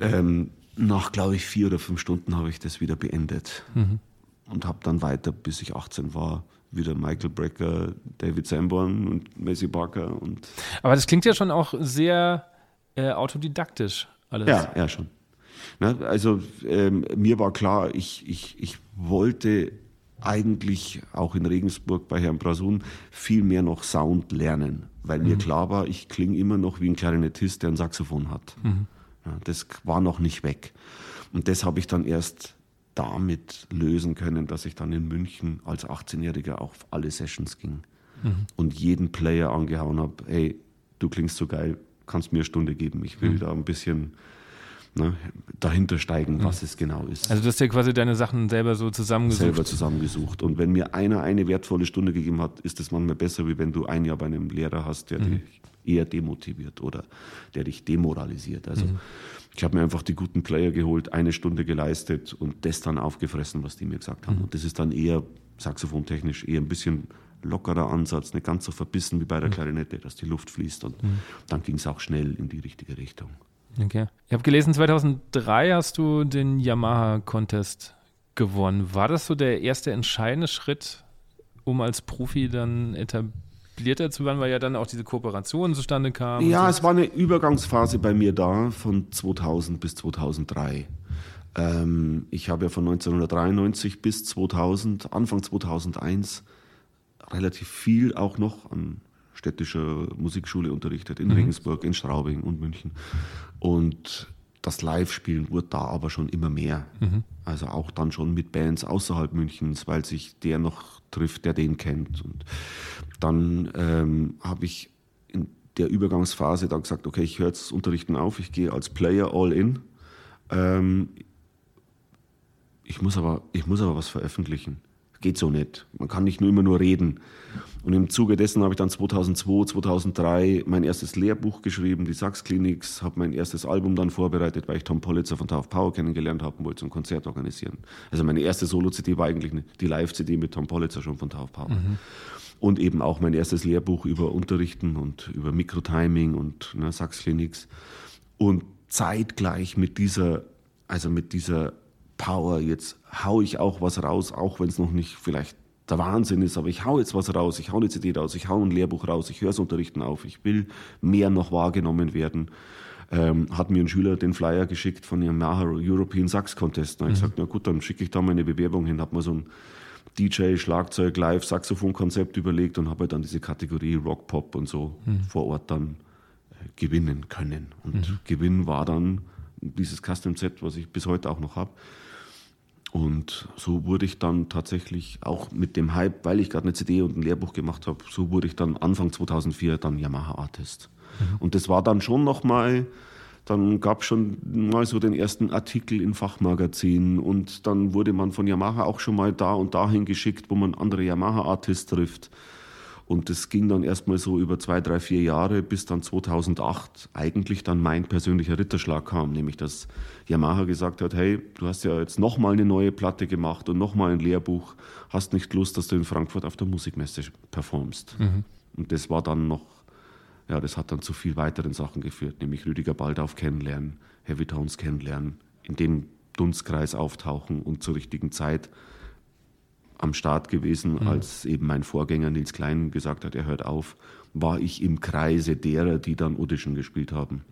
ähm, nach, glaube ich, vier oder fünf Stunden habe ich das wieder beendet. Mhm und habe dann weiter, bis ich 18 war, wieder Michael Brecker, David Sanborn und Macy Barker. Und Aber das klingt ja schon auch sehr äh, autodidaktisch alles. Ja, ja schon. Na, also ähm, mir war klar, ich, ich, ich wollte eigentlich auch in Regensburg bei Herrn Brasun viel mehr noch Sound lernen, weil mhm. mir klar war, ich klinge immer noch wie ein Klarinettist, der ein Saxophon hat. Mhm. Das war noch nicht weg. Und das habe ich dann erst damit lösen können, dass ich dann in München als 18-Jähriger auf alle Sessions ging mhm. und jeden Player angehauen habe, hey, du klingst so geil, kannst mir eine Stunde geben, ich will mhm. da ein bisschen ne, dahinter steigen, was es genau ist. Also du hast ja quasi deine Sachen selber so zusammengesucht. Selber zusammengesucht. Und wenn mir einer eine wertvolle Stunde gegeben hat, ist das manchmal besser, wie wenn du ein Jahr bei einem Lehrer hast, der dich eher demotiviert oder der dich demoralisiert. Also ich habe mir einfach die guten Player geholt, eine Stunde geleistet und das dann aufgefressen, was die mir gesagt haben. Und das ist dann eher saxophontechnisch eher ein bisschen lockerer Ansatz, nicht ganz so verbissen wie bei der Klarinette, dass die Luft fließt. Und dann ging es auch schnell in die richtige Richtung. Okay. Ich habe gelesen, 2003 hast du den Yamaha-Contest gewonnen. War das so der erste entscheidende Schritt, um als Profi dann etablierter zu werden, weil ja dann auch diese Kooperation zustande kam? Ja, so? es war eine Übergangsphase bei mir da von 2000 bis 2003. Ähm, ich habe ja von 1993 bis 2000, Anfang 2001 relativ viel auch noch an städtischer Musikschule unterrichtet, in Regensburg, in Straubing und München. Und das Live-Spielen wurde da aber schon immer mehr. Also auch dann schon mit Bands außerhalb Münchens, weil sich der noch trifft, der den kennt. Und dann ähm, habe ich in der Übergangsphase dann gesagt, okay, ich höre jetzt das Unterrichten auf, ich gehe als Player all in. Ähm, ich muss aber, ich muss aber was veröffentlichen. Geht so nicht. Man kann nicht nur immer nur reden. Und im Zuge dessen habe ich dann 2002, 2003 mein erstes Lehrbuch geschrieben, die Sachs Clinics, habe mein erstes Album dann vorbereitet, weil ich Tom Politzer von Tough Power kennengelernt habe und wollte so ein Konzert organisieren. Also meine erste Solo-CD war eigentlich die Live-CD mit Tom Politzer schon von Tough Power. Und eben auch mein erstes Lehrbuch über Unterrichten und über Mikrotiming und ne, Sachs Clinics. Und zeitgleich mit dieser, also mit dieser Power, jetzt hau ich auch was raus, auch wenn es noch nicht vielleicht der Wahnsinn ist, aber ich hau jetzt was raus, ich hau eine CD raus, ich hau ein Lehrbuch raus, ich höre das Unterrichten auf, ich will mehr noch wahrgenommen werden. Ähm, hat mir ein Schüler den Flyer geschickt von dem Yamaha European Sax Contest. Da habe ich gesagt, na gut, dann schicke ich da meine Bewerbung hin, habe mir so ein DJ, Schlagzeug, Live, Saxophon-Konzept überlegt und habe dann diese Kategorie Rock, Pop und so vor Ort dann äh, gewinnen können. Und Gewinn war dann dieses Custom Set, was ich bis heute auch noch habe. Und so wurde ich dann tatsächlich auch mit dem Hype, weil ich gerade eine CD und ein Lehrbuch gemacht habe, so wurde ich dann Anfang 2004 dann Yamaha Artist. Und das war dann schon nochmal, dann gab es schon mal so den ersten Artikel in Fachmagazinen und dann wurde man von Yamaha auch schon mal da und dahin geschickt, wo man andere Yamaha Artists trifft. Und das ging dann erstmal so über zwei, drei, vier Jahre, bis dann 2008 eigentlich dann mein persönlicher Ritterschlag kam, nämlich dass Yamaha gesagt hat, hey, du hast ja jetzt nochmal eine neue Platte gemacht und nochmal ein Lehrbuch, hast nicht Lust, dass du in Frankfurt auf der Musikmesse performst. Und das war dann noch, ja, das hat dann zu viel weiteren Sachen geführt, nämlich Rüdiger Baldauf kennenlernen, Heavy Tones kennenlernen, in dem Dunstkreis auftauchen und zur richtigen Zeit am Start gewesen, als eben mein Vorgänger Nils Klein gesagt hat, er hört auf, war ich im Kreise derer, die dann Audition gespielt haben.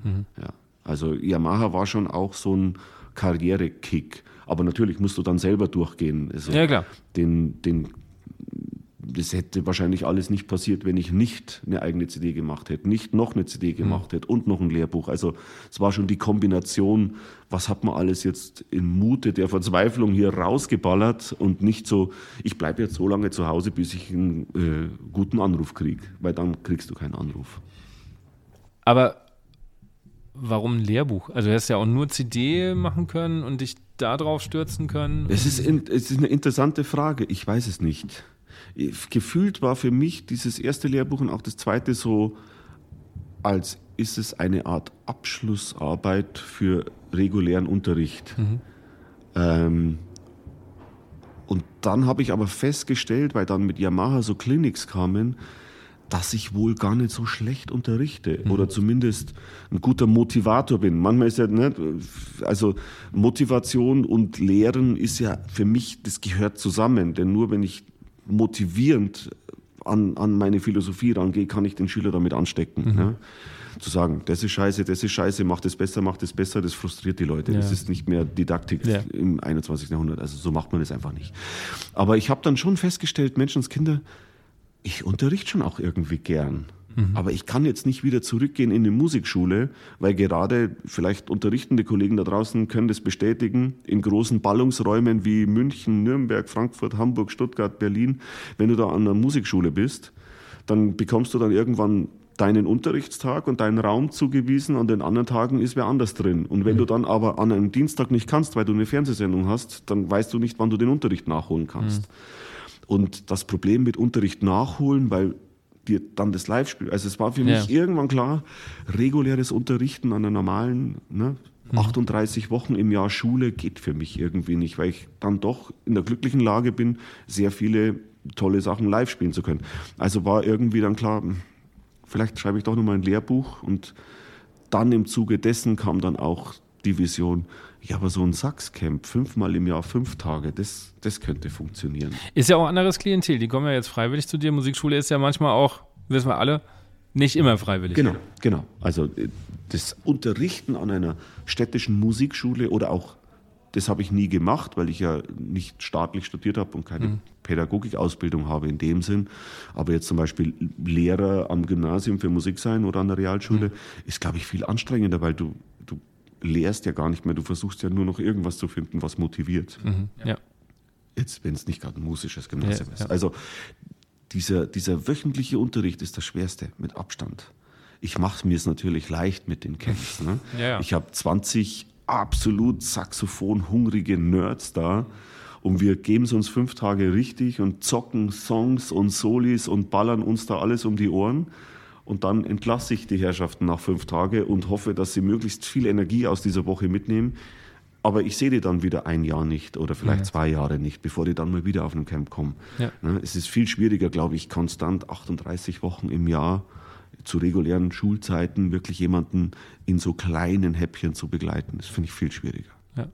Ja. Also Yamaha war schon auch so ein Karrierekick. Aber natürlich musst du dann selber durchgehen. Also Ja, klar. Den, den, das hätte wahrscheinlich alles nicht passiert, wenn ich nicht eine eigene CD gemacht hätte, nicht noch eine CD gemacht hätte und noch ein Lehrbuch. Also es war schon die Kombination, was hat man alles jetzt in Mute der Verzweiflung hier rausgeballert und nicht so, ich bleibe jetzt so lange zu Hause, bis ich einen äh, guten Anruf kriege, weil dann kriegst du keinen Anruf. Aber warum ein Lehrbuch? Also du hättest ja auch nur CD machen können und dich da drauf stürzen können. Es ist, in, es ist eine interessante Frage. Ich weiß es nicht. Gefühlt war für mich dieses erste Lehrbuch und auch das zweite so, als ist es eine Art Abschlussarbeit für regulären Unterricht. Ähm, und dann habe ich aber festgestellt, weil dann mit Yamaha so Clinics kamen, dass ich wohl gar nicht so schlecht unterrichte oder zumindest ein guter Motivator bin. Manchmal ist ja nicht, also Motivation und Lehren ist ja für mich, das gehört zusammen, denn nur wenn ich motivierend an, an meine Philosophie rangehe, kann ich den Schüler damit anstecken. Ja? Zu sagen, das ist scheiße, das ist scheiße, mach das besser, mach das besser, das frustriert die Leute. Das Ja. ist nicht mehr Didaktik Ja. im 21. Jahrhundert. Also so macht man das einfach nicht. Aber ich habe dann schon festgestellt, Menschenskinder, ich unterrichte schon auch irgendwie gern. Aber ich kann jetzt nicht wieder zurückgehen in die Musikschule, weil gerade vielleicht unterrichtende Kollegen da draußen können das bestätigen, in großen Ballungsräumen wie München, Nürnberg, Frankfurt, Hamburg, Stuttgart, Berlin, wenn du da an einer Musikschule bist, dann bekommst du dann irgendwann deinen Unterrichtstag und deinen Raum zugewiesen, an den anderen Tagen ist wer anders drin. Und wenn mhm. du dann aber an einem Dienstag nicht kannst, weil du eine Fernsehsendung hast, dann weißt du nicht, wann du den Unterricht nachholen kannst. Mhm. Und das Problem mit Unterricht nachholen, weil dir dann das Live-Spiel, also es war für mich ja. irgendwann klar, reguläres Unterrichten an einer normalen, ne, 38 mhm. Wochen im Jahr Schule geht für mich irgendwie nicht, weil ich dann doch in der glücklichen Lage bin, sehr viele tolle Sachen live spielen zu können. Also war irgendwie dann klar, vielleicht schreibe ich doch nochmal ein Lehrbuch und dann im Zuge dessen kam dann auch die Vision, ja, aber so ein Sachscamp, fünfmal im Jahr, fünf Tage, das, das könnte funktionieren. Ist ja auch ein anderes Klientel, die kommen ja jetzt freiwillig zu dir. Musikschule ist ja manchmal auch, wissen wir alle, nicht immer freiwillig. Genau, genau. Also äh, das Unterrichten an einer städtischen Musikschule oder auch, das habe ich nie gemacht, weil ich ja nicht staatlich studiert habe und keine mhm. Pädagogikausbildung habe in dem Sinn. Aber jetzt zum Beispiel Lehrer am Gymnasium für Musik sein oder an der Realschule mhm. ist, glaube ich, viel anstrengender, weil du lehrst ja gar nicht mehr. Du versuchst ja nur noch irgendwas zu finden, was motiviert. Mhm. Ja. Jetzt, wenn es nicht gerade ein musisches Gymnasium ja, ist. Ja. Also dieser, dieser wöchentliche Unterricht ist das Schwerste mit Abstand ich mache mir es natürlich leicht mit den Camps. Ne? *laughs* Ja. Ich habe 20 absolut Saxophon-hungrige Nerds da und wir geben es uns fünf Tage richtig und zocken Songs und Solis und ballern uns da alles um die Ohren. Und dann entlasse ich die Herrschaften nach fünf Tagen und hoffe, dass sie möglichst viel Energie aus dieser Woche mitnehmen. Aber ich sehe die dann wieder ein Jahr nicht oder vielleicht ja. zwei Jahre nicht, bevor die dann mal wieder auf ein Camp kommen. Ja. Ne? Es ist viel schwieriger, glaube ich, konstant 38 Wochen im Jahr zu regulären Schulzeiten wirklich jemanden in so kleinen Häppchen zu begleiten. Das finde ich viel schwieriger. Ja.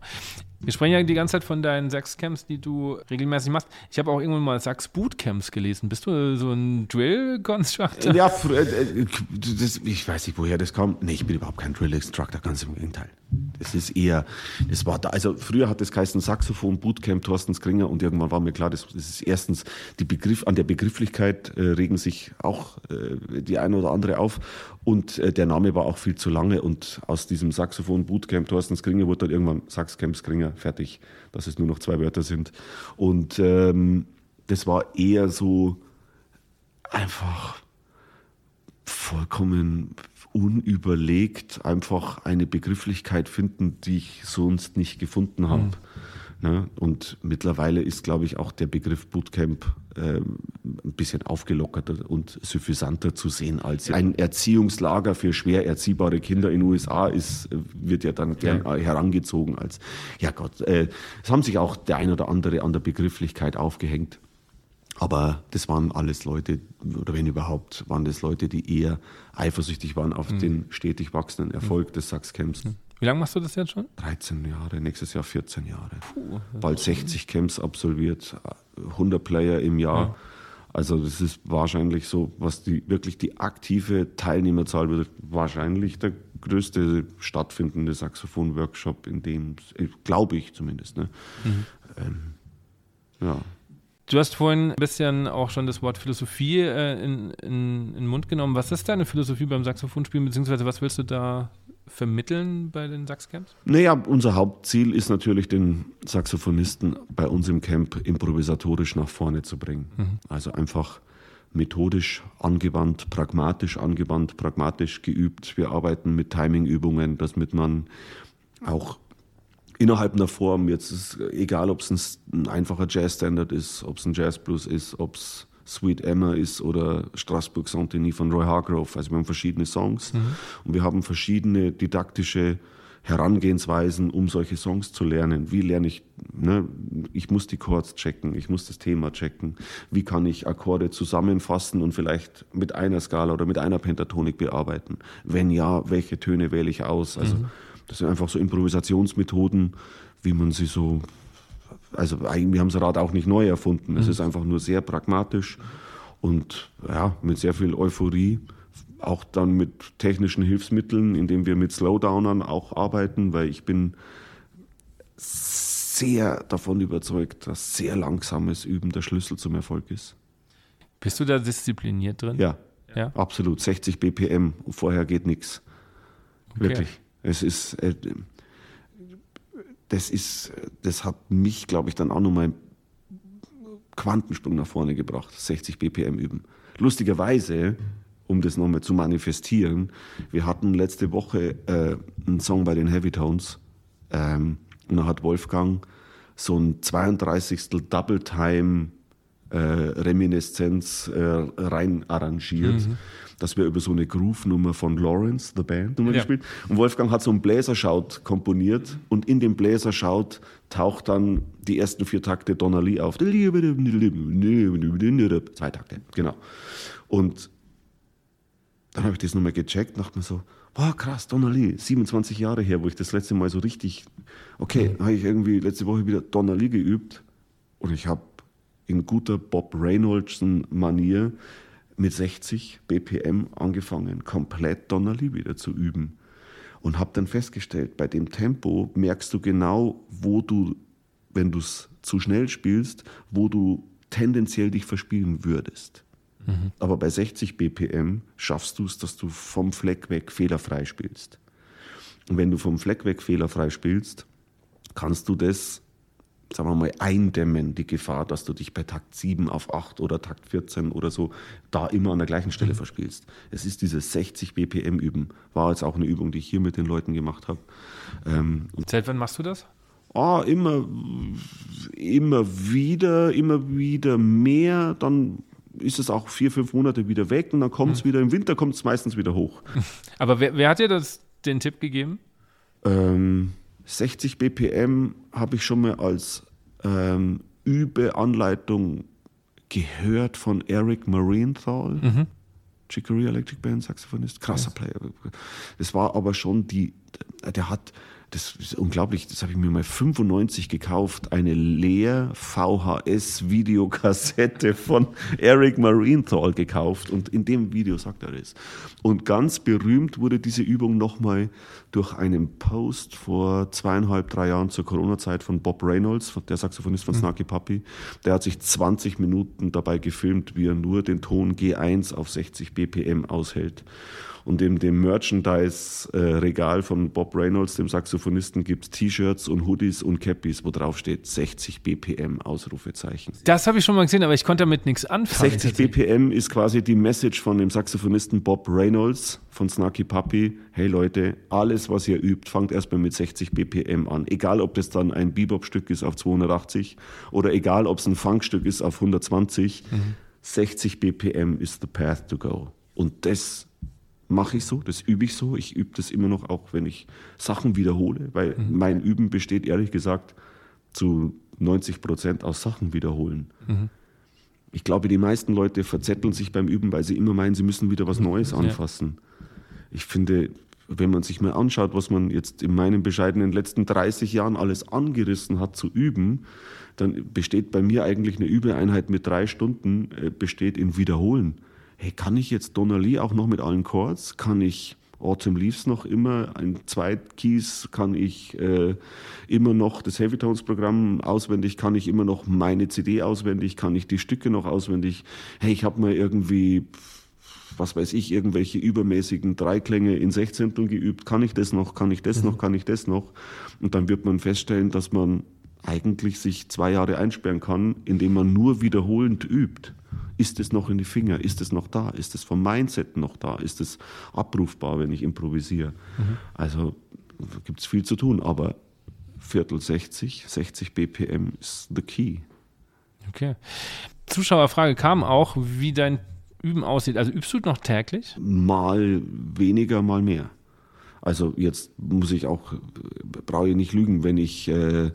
Wir sprechen ja die ganze Zeit von deinen Sachs-Camps, die du regelmäßig machst. Ich habe auch irgendwann mal Sachs-Bootcamps gelesen. Bist du so ein Drill-Constructor? Ja, äh, das, ich weiß nicht, woher das kam. Nee, ich bin überhaupt kein Drill-Instructor, ganz im Gegenteil. Das ist eher, das war da, also früher hat das geheißen Saxophon, Bootcamp, Thorsten Skringer und irgendwann war mir klar, das, das ist erstens, die Begriff, an der Begrifflichkeit äh, regen sich auch äh, die eine oder andere auf und äh, der Name war auch viel zu lange und aus diesem Saxophon, Bootcamp, Thorsten Skringer wurde dann irgendwann Saxcamp Skringer fertig, dass es nur noch zwei Wörter sind und ähm, das war eher so einfach vollkommen unüberlegt einfach eine Begrifflichkeit finden, die ich sonst nicht gefunden habe. Mhm. Ne? Und mittlerweile ist, glaube ich, auch der Begriff Bootcamp äh, ein bisschen aufgelockerter und suffisanter zu sehen als ein Erziehungslager für schwer erziehbare Kinder in den USA ist, wird ja dann gern ja. herangezogen als, ja Gott, äh, es haben sich auch der ein oder andere an der Begrifflichkeit aufgehängt. Aber das waren alles Leute, oder wenn überhaupt, waren das Leute, die eher eifersüchtig waren auf mhm. den stetig wachsenden Erfolg mhm. des Sachs-Camps. Mhm. Wie lange machst du das jetzt schon? 13 Jahre, nächstes Jahr 14 Jahre. Puh, Bald 60 Camps absolviert, 100 Player im Jahr. Ja. Also das ist wahrscheinlich so, was die wirklich die aktive Teilnehmerzahl wird, wahrscheinlich der größte stattfindende Saxophon-Workshop, in dem, glaube ich zumindest. Ne? Mhm. Ähm, ja. Du hast vorhin ein bisschen auch schon das Wort Philosophie äh, in, in, in den Mund genommen. Was ist deine Philosophie beim Saxophonspielen, beziehungsweise was willst du da vermitteln bei den Sachscamps? Naja, unser Hauptziel ist natürlich, den Saxophonisten bei uns im Camp improvisatorisch nach vorne zu bringen. Mhm. Also einfach methodisch angewandt, pragmatisch angewandt, pragmatisch geübt. Wir arbeiten mit Timingübungen, damit man auch innerhalb einer Form, jetzt ist egal, ob es ein, einfacher Jazz-Standard ist, ob es ein Jazz-Blues ist, ob es Sweet Emma ist oder Strasbourg Saint-Denis von Roy Hargrove. Also wir haben verschiedene Songs mhm. und wir haben verschiedene didaktische Herangehensweisen, um solche Songs zu lernen. Wie lerne ich, ne? ich muss die Chords checken, ich muss das Thema checken. Wie kann ich Akkorde zusammenfassen und vielleicht mit einer Skala oder mit einer Pentatonik bearbeiten? Wenn ja, welche Töne wähle ich aus? Also mhm das sind einfach so Improvisationsmethoden, wie man sie so, also wir haben das Rad auch nicht neu erfunden. Mhm. Es ist einfach nur sehr pragmatisch und ja, mit sehr viel Euphorie. Auch dann mit technischen Hilfsmitteln, indem wir mit Slowdownern auch arbeiten, weil ich bin sehr davon überzeugt, dass sehr langsames Üben der Schlüssel zum Erfolg ist. Bist du da diszipliniert drin? Ja, ja? absolut. 60 BPM, vorher geht nichts. Okay. Wirklich. Es ist, äh, das ist, das hat mich, glaube ich, dann auch nochmal Quantensprung nach vorne gebracht. 60 BPM üben. Lustigerweise um das nochmal zu manifestieren. Wir hatten letzte Woche äh, einen Song bei den Heavy Tones ähm, und da hat Wolfgang so ein 32. Double Time äh, Reminiszenz äh, rein arrangiert. Mhm. dass wir über so eine Groove-Nummer von Lawrence, The Band, Nummer ja. gespielt. Und Wolfgang hat so einen Bläserschaut komponiert und in dem Bläserschaut taucht dann die ersten vier Takte Donna Lee auf. Zwei Takte, genau. Und dann habe ich das nochmal gecheckt, dachte mir so, boah, krass, Donnelly, 27 Jahre her, wo ich das letzte Mal so richtig, okay, habe ich irgendwie letzte Woche wieder Donnelly geübt und ich habe in guter Bob Reynolds-Manier mit 60 BPM angefangen, komplett Donnelly wieder zu üben. Und habe dann festgestellt, bei dem Tempo merkst du genau, wo du, wenn du es zu schnell spielst, wo du tendenziell dich verspielen würdest. Mhm. Aber bei 60 BPM schaffst du es, dass du vom Fleck weg fehlerfrei spielst. Und wenn du vom Fleck weg fehlerfrei spielst, kannst du das, sagen wir mal, eindämmen, die Gefahr, dass du dich bei Takt 7 auf 8 oder Takt 14 oder so da immer an der gleichen Stelle mhm. verspielst. Es ist dieses 60 BPM üben. War jetzt auch eine Übung, die ich hier mit den Leuten gemacht habe. Ähm, Seit wann machst du das? Ah, immer, immer wieder, immer wieder mehr. Dann ist es auch vier, fünf Monate wieder weg und dann kommt es mhm. wieder, im Winter kommt es meistens wieder hoch. *laughs* Aber wer, wer, hat dir das, den Tipp gegeben? Ähm, 60 BPM habe ich schon mal als ähm, Übeanleitung gehört von Eric Marienthal. Mhm. Chicory Electric Band, Saxophonist, krasser yes. Player. Das war aber schon die, der hat das ist unglaublich, das habe ich mir mal 95 gekauft, eine Leer VHS Videokassette von Eric Marienthal gekauft und in dem Video sagt er das. Und ganz berühmt wurde diese Übung nochmal durch einen Post vor zweieinhalb, drei Jahren zur Corona-Zeit von Bob Reynolds, der Saxophonist von mhm. Snarky Puppy. Der hat sich 20 Minuten dabei gefilmt, wie er nur den Ton G1 auf 60 BPM aushält. Und in dem Merchandise-Regal von Bob Reynolds, dem Saxophonisten, gibt es T-Shirts und Hoodies und Cappies, wo drauf steht 60 BPM, Ausrufezeichen. Das habe ich schon mal gesehen, aber ich konnte damit nichts anfangen. 60 BPM ist quasi die Message von dem Saxophonisten Bob Reynolds von Snarky Puppy. Hey Leute, alles, was ihr übt, fangt erstmal mit 60 BPM an. Egal, ob das dann ein Bebop-Stück ist auf 280 oder egal, ob es ein Funk-Stück ist auf 120. Mhm. 60 BPM ist the path to go. Und das mache ich so, das übe ich so. Ich übe das immer noch, auch wenn ich Sachen wiederhole, weil mhm. mein Üben besteht ehrlich gesagt zu 90 Prozent aus Sachen wiederholen. Mhm. Ich glaube, die meisten Leute verzetteln sich beim Üben, weil sie immer meinen, sie müssen wieder was Neues anfassen. Ja. Ich finde, wenn man sich mal anschaut, was man jetzt in meinen bescheidenen letzten 30 Jahren alles angerissen hat zu üben, dann besteht bei mir eigentlich eine Übeeinheit mit drei Stunden, äh, besteht in Wiederholen hey, kann ich jetzt Donnelly auch noch mit allen Chords? Kann ich Autumn Leaves noch immer, ein Zweitkeys kann ich äh, immer noch das Heavy Tones Programm auswendig, kann ich immer noch meine CD auswendig, kann ich die Stücke noch auswendig. Hey, ich habe mal irgendwie, was weiß ich, irgendwelche übermäßigen Dreiklänge in Sechzehnteln geübt. Kann ich das noch? Kann ich das mhm. noch? Kann ich das noch? Und dann wird man feststellen, dass man eigentlich sich zwei Jahre einsperren kann, indem man nur wiederholend übt. Ist es noch in die Finger? Ist es noch da? Ist es vom Mindset noch da? Ist es abrufbar, wenn ich improvisiere? Mhm. Also gibt es viel zu tun, aber Viertel 60, 60 BPM ist the key. Okay. Zuschauerfrage kam auch, wie dein Üben aussieht. Also übst du noch täglich? Mal weniger, mal mehr. Also jetzt muss ich auch, brauche ich nicht lügen, wenn ich, äh,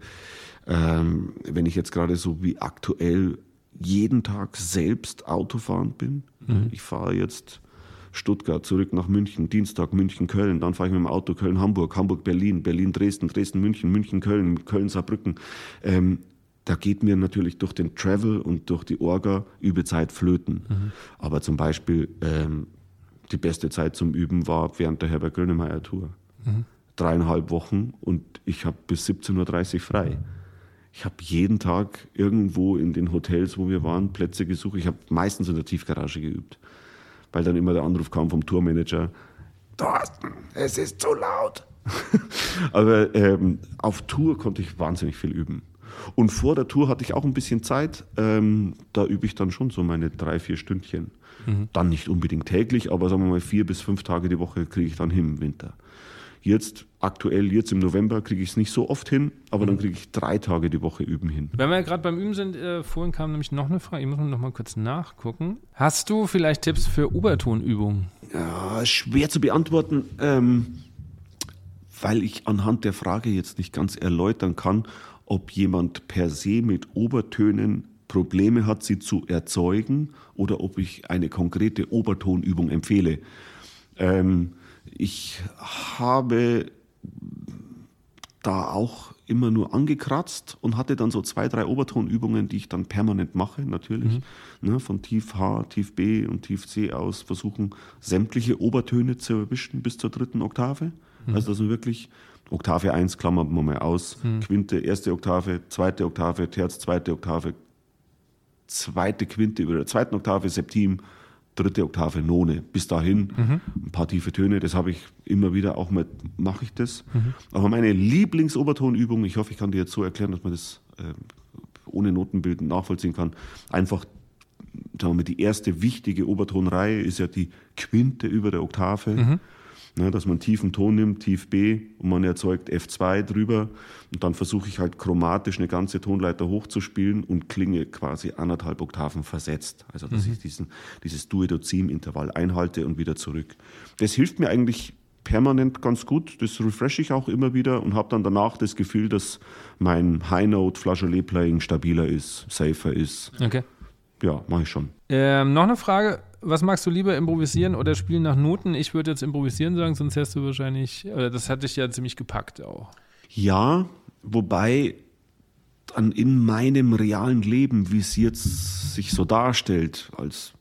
ähm, wenn ich jetzt gerade so wie aktuell jeden Tag selbst Autofahren bin. Mhm. Ich fahre jetzt Stuttgart zurück nach München, Dienstag München, Köln, dann fahre ich mit dem Auto Köln, Hamburg, Hamburg, Berlin, Berlin, Dresden, Dresden, München, München, Köln, Köln, Saarbrücken. Ähm, da geht mir natürlich durch den Travel und durch die Orga Übezeit flöten. Mhm. Aber zum Beispiel ähm, die beste Zeit zum Üben war während der Herbert Grönemeyer Tour. Mhm. Dreieinhalb Wochen und ich habe bis 17.30 Uhr frei. Mhm ich habe jeden Tag irgendwo in den Hotels, wo wir waren, Plätze gesucht. Ich habe meistens in der Tiefgarage geübt, weil dann immer der Anruf kam vom Tourmanager, Thorsten, es ist zu laut. *laughs* Aber ähm, auf Tour konnte ich wahnsinnig viel üben. Und vor der Tour hatte ich auch ein bisschen Zeit. Ähm, da übe ich dann schon so meine drei, vier Stündchen. Mhm. Dann nicht unbedingt täglich, aber sagen wir mal vier bis fünf Tage die Woche kriege ich dann hin im Winter. Jetzt aktuell, jetzt im November, kriege ich es nicht so oft hin, aber dann mhm. kriege ich drei Tage die Woche üben hin. Wenn wir gerade beim Üben sind, äh, vorhin kam nämlich noch eine Frage, ich muss noch mal kurz nachgucken. Hast du vielleicht Tipps für Obertonübungen? Ja, schwer zu beantworten, ähm, weil ich anhand der Frage jetzt nicht ganz erläutern kann, ob jemand per se mit Obertönen Probleme hat, sie zu erzeugen oder ob ich eine konkrete Obertonübung empfehle. Ähm, ich habe da auch immer nur angekratzt und hatte dann so zwei, drei Obertonübungen, die ich dann permanent mache, natürlich. Mhm. Ne, von Tief H, Tief B und Tief C aus versuchen, sämtliche Obertöne zu erwischen bis zur dritten Oktave. Mhm. Also, dass man wirklich Oktave 1 klammern wir mal aus, mhm. Quinte, erste Oktave, zweite Oktave, Terz, zweite Oktave, zweite Quinte über der zweiten Oktave, Septim, dritte Oktave None. Bis dahin mhm. ein paar tiefe Töne, das habe ich immer wieder, auch mal mache ich das. Mhm. Aber meine Lieblingsobertonübung, ich hoffe, ich kann dir jetzt so erklären, dass man das äh, ohne Notenbild nachvollziehen kann, einfach sagen wir mal, die erste wichtige Obertonreihe ist ja die Quinte über der Oktave. Mhm. Ne, dass man einen tiefen Ton nimmt, tief B, und man erzeugt F2 drüber. Und dann versuche ich halt chromatisch eine ganze Tonleiter hochzuspielen und klinge quasi anderthalb Oktaven versetzt. Also, dass mhm. ich diesen, dieses Duodezim-Intervall einhalte und wieder zurück. Das hilft mir eigentlich permanent ganz gut. Das refresh ich auch immer wieder und habe dann danach das Gefühl, dass mein High-Note Flageolet-Playing stabiler ist, safer ist. Okay. Ja, mache ich schon. Ähm, noch eine Frage was magst du lieber, improvisieren oder spielen nach Noten? Ich würde jetzt improvisieren sagen, sonst hast du wahrscheinlich, oder das hat dich ja ziemlich gepackt auch. Ja, wobei dann in meinem realen Leben, wie es jetzt sich so darstellt, als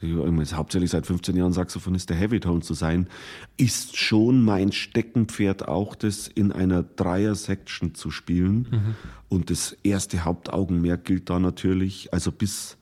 jetzt hauptsächlich seit 15 Jahren Saxophonist der Heavytone zu sein, ist schon mein Steckenpferd auch das in einer Dreier-Section zu spielen. Mhm. Und das erste Hauptaugenmerk gilt da natürlich, also bis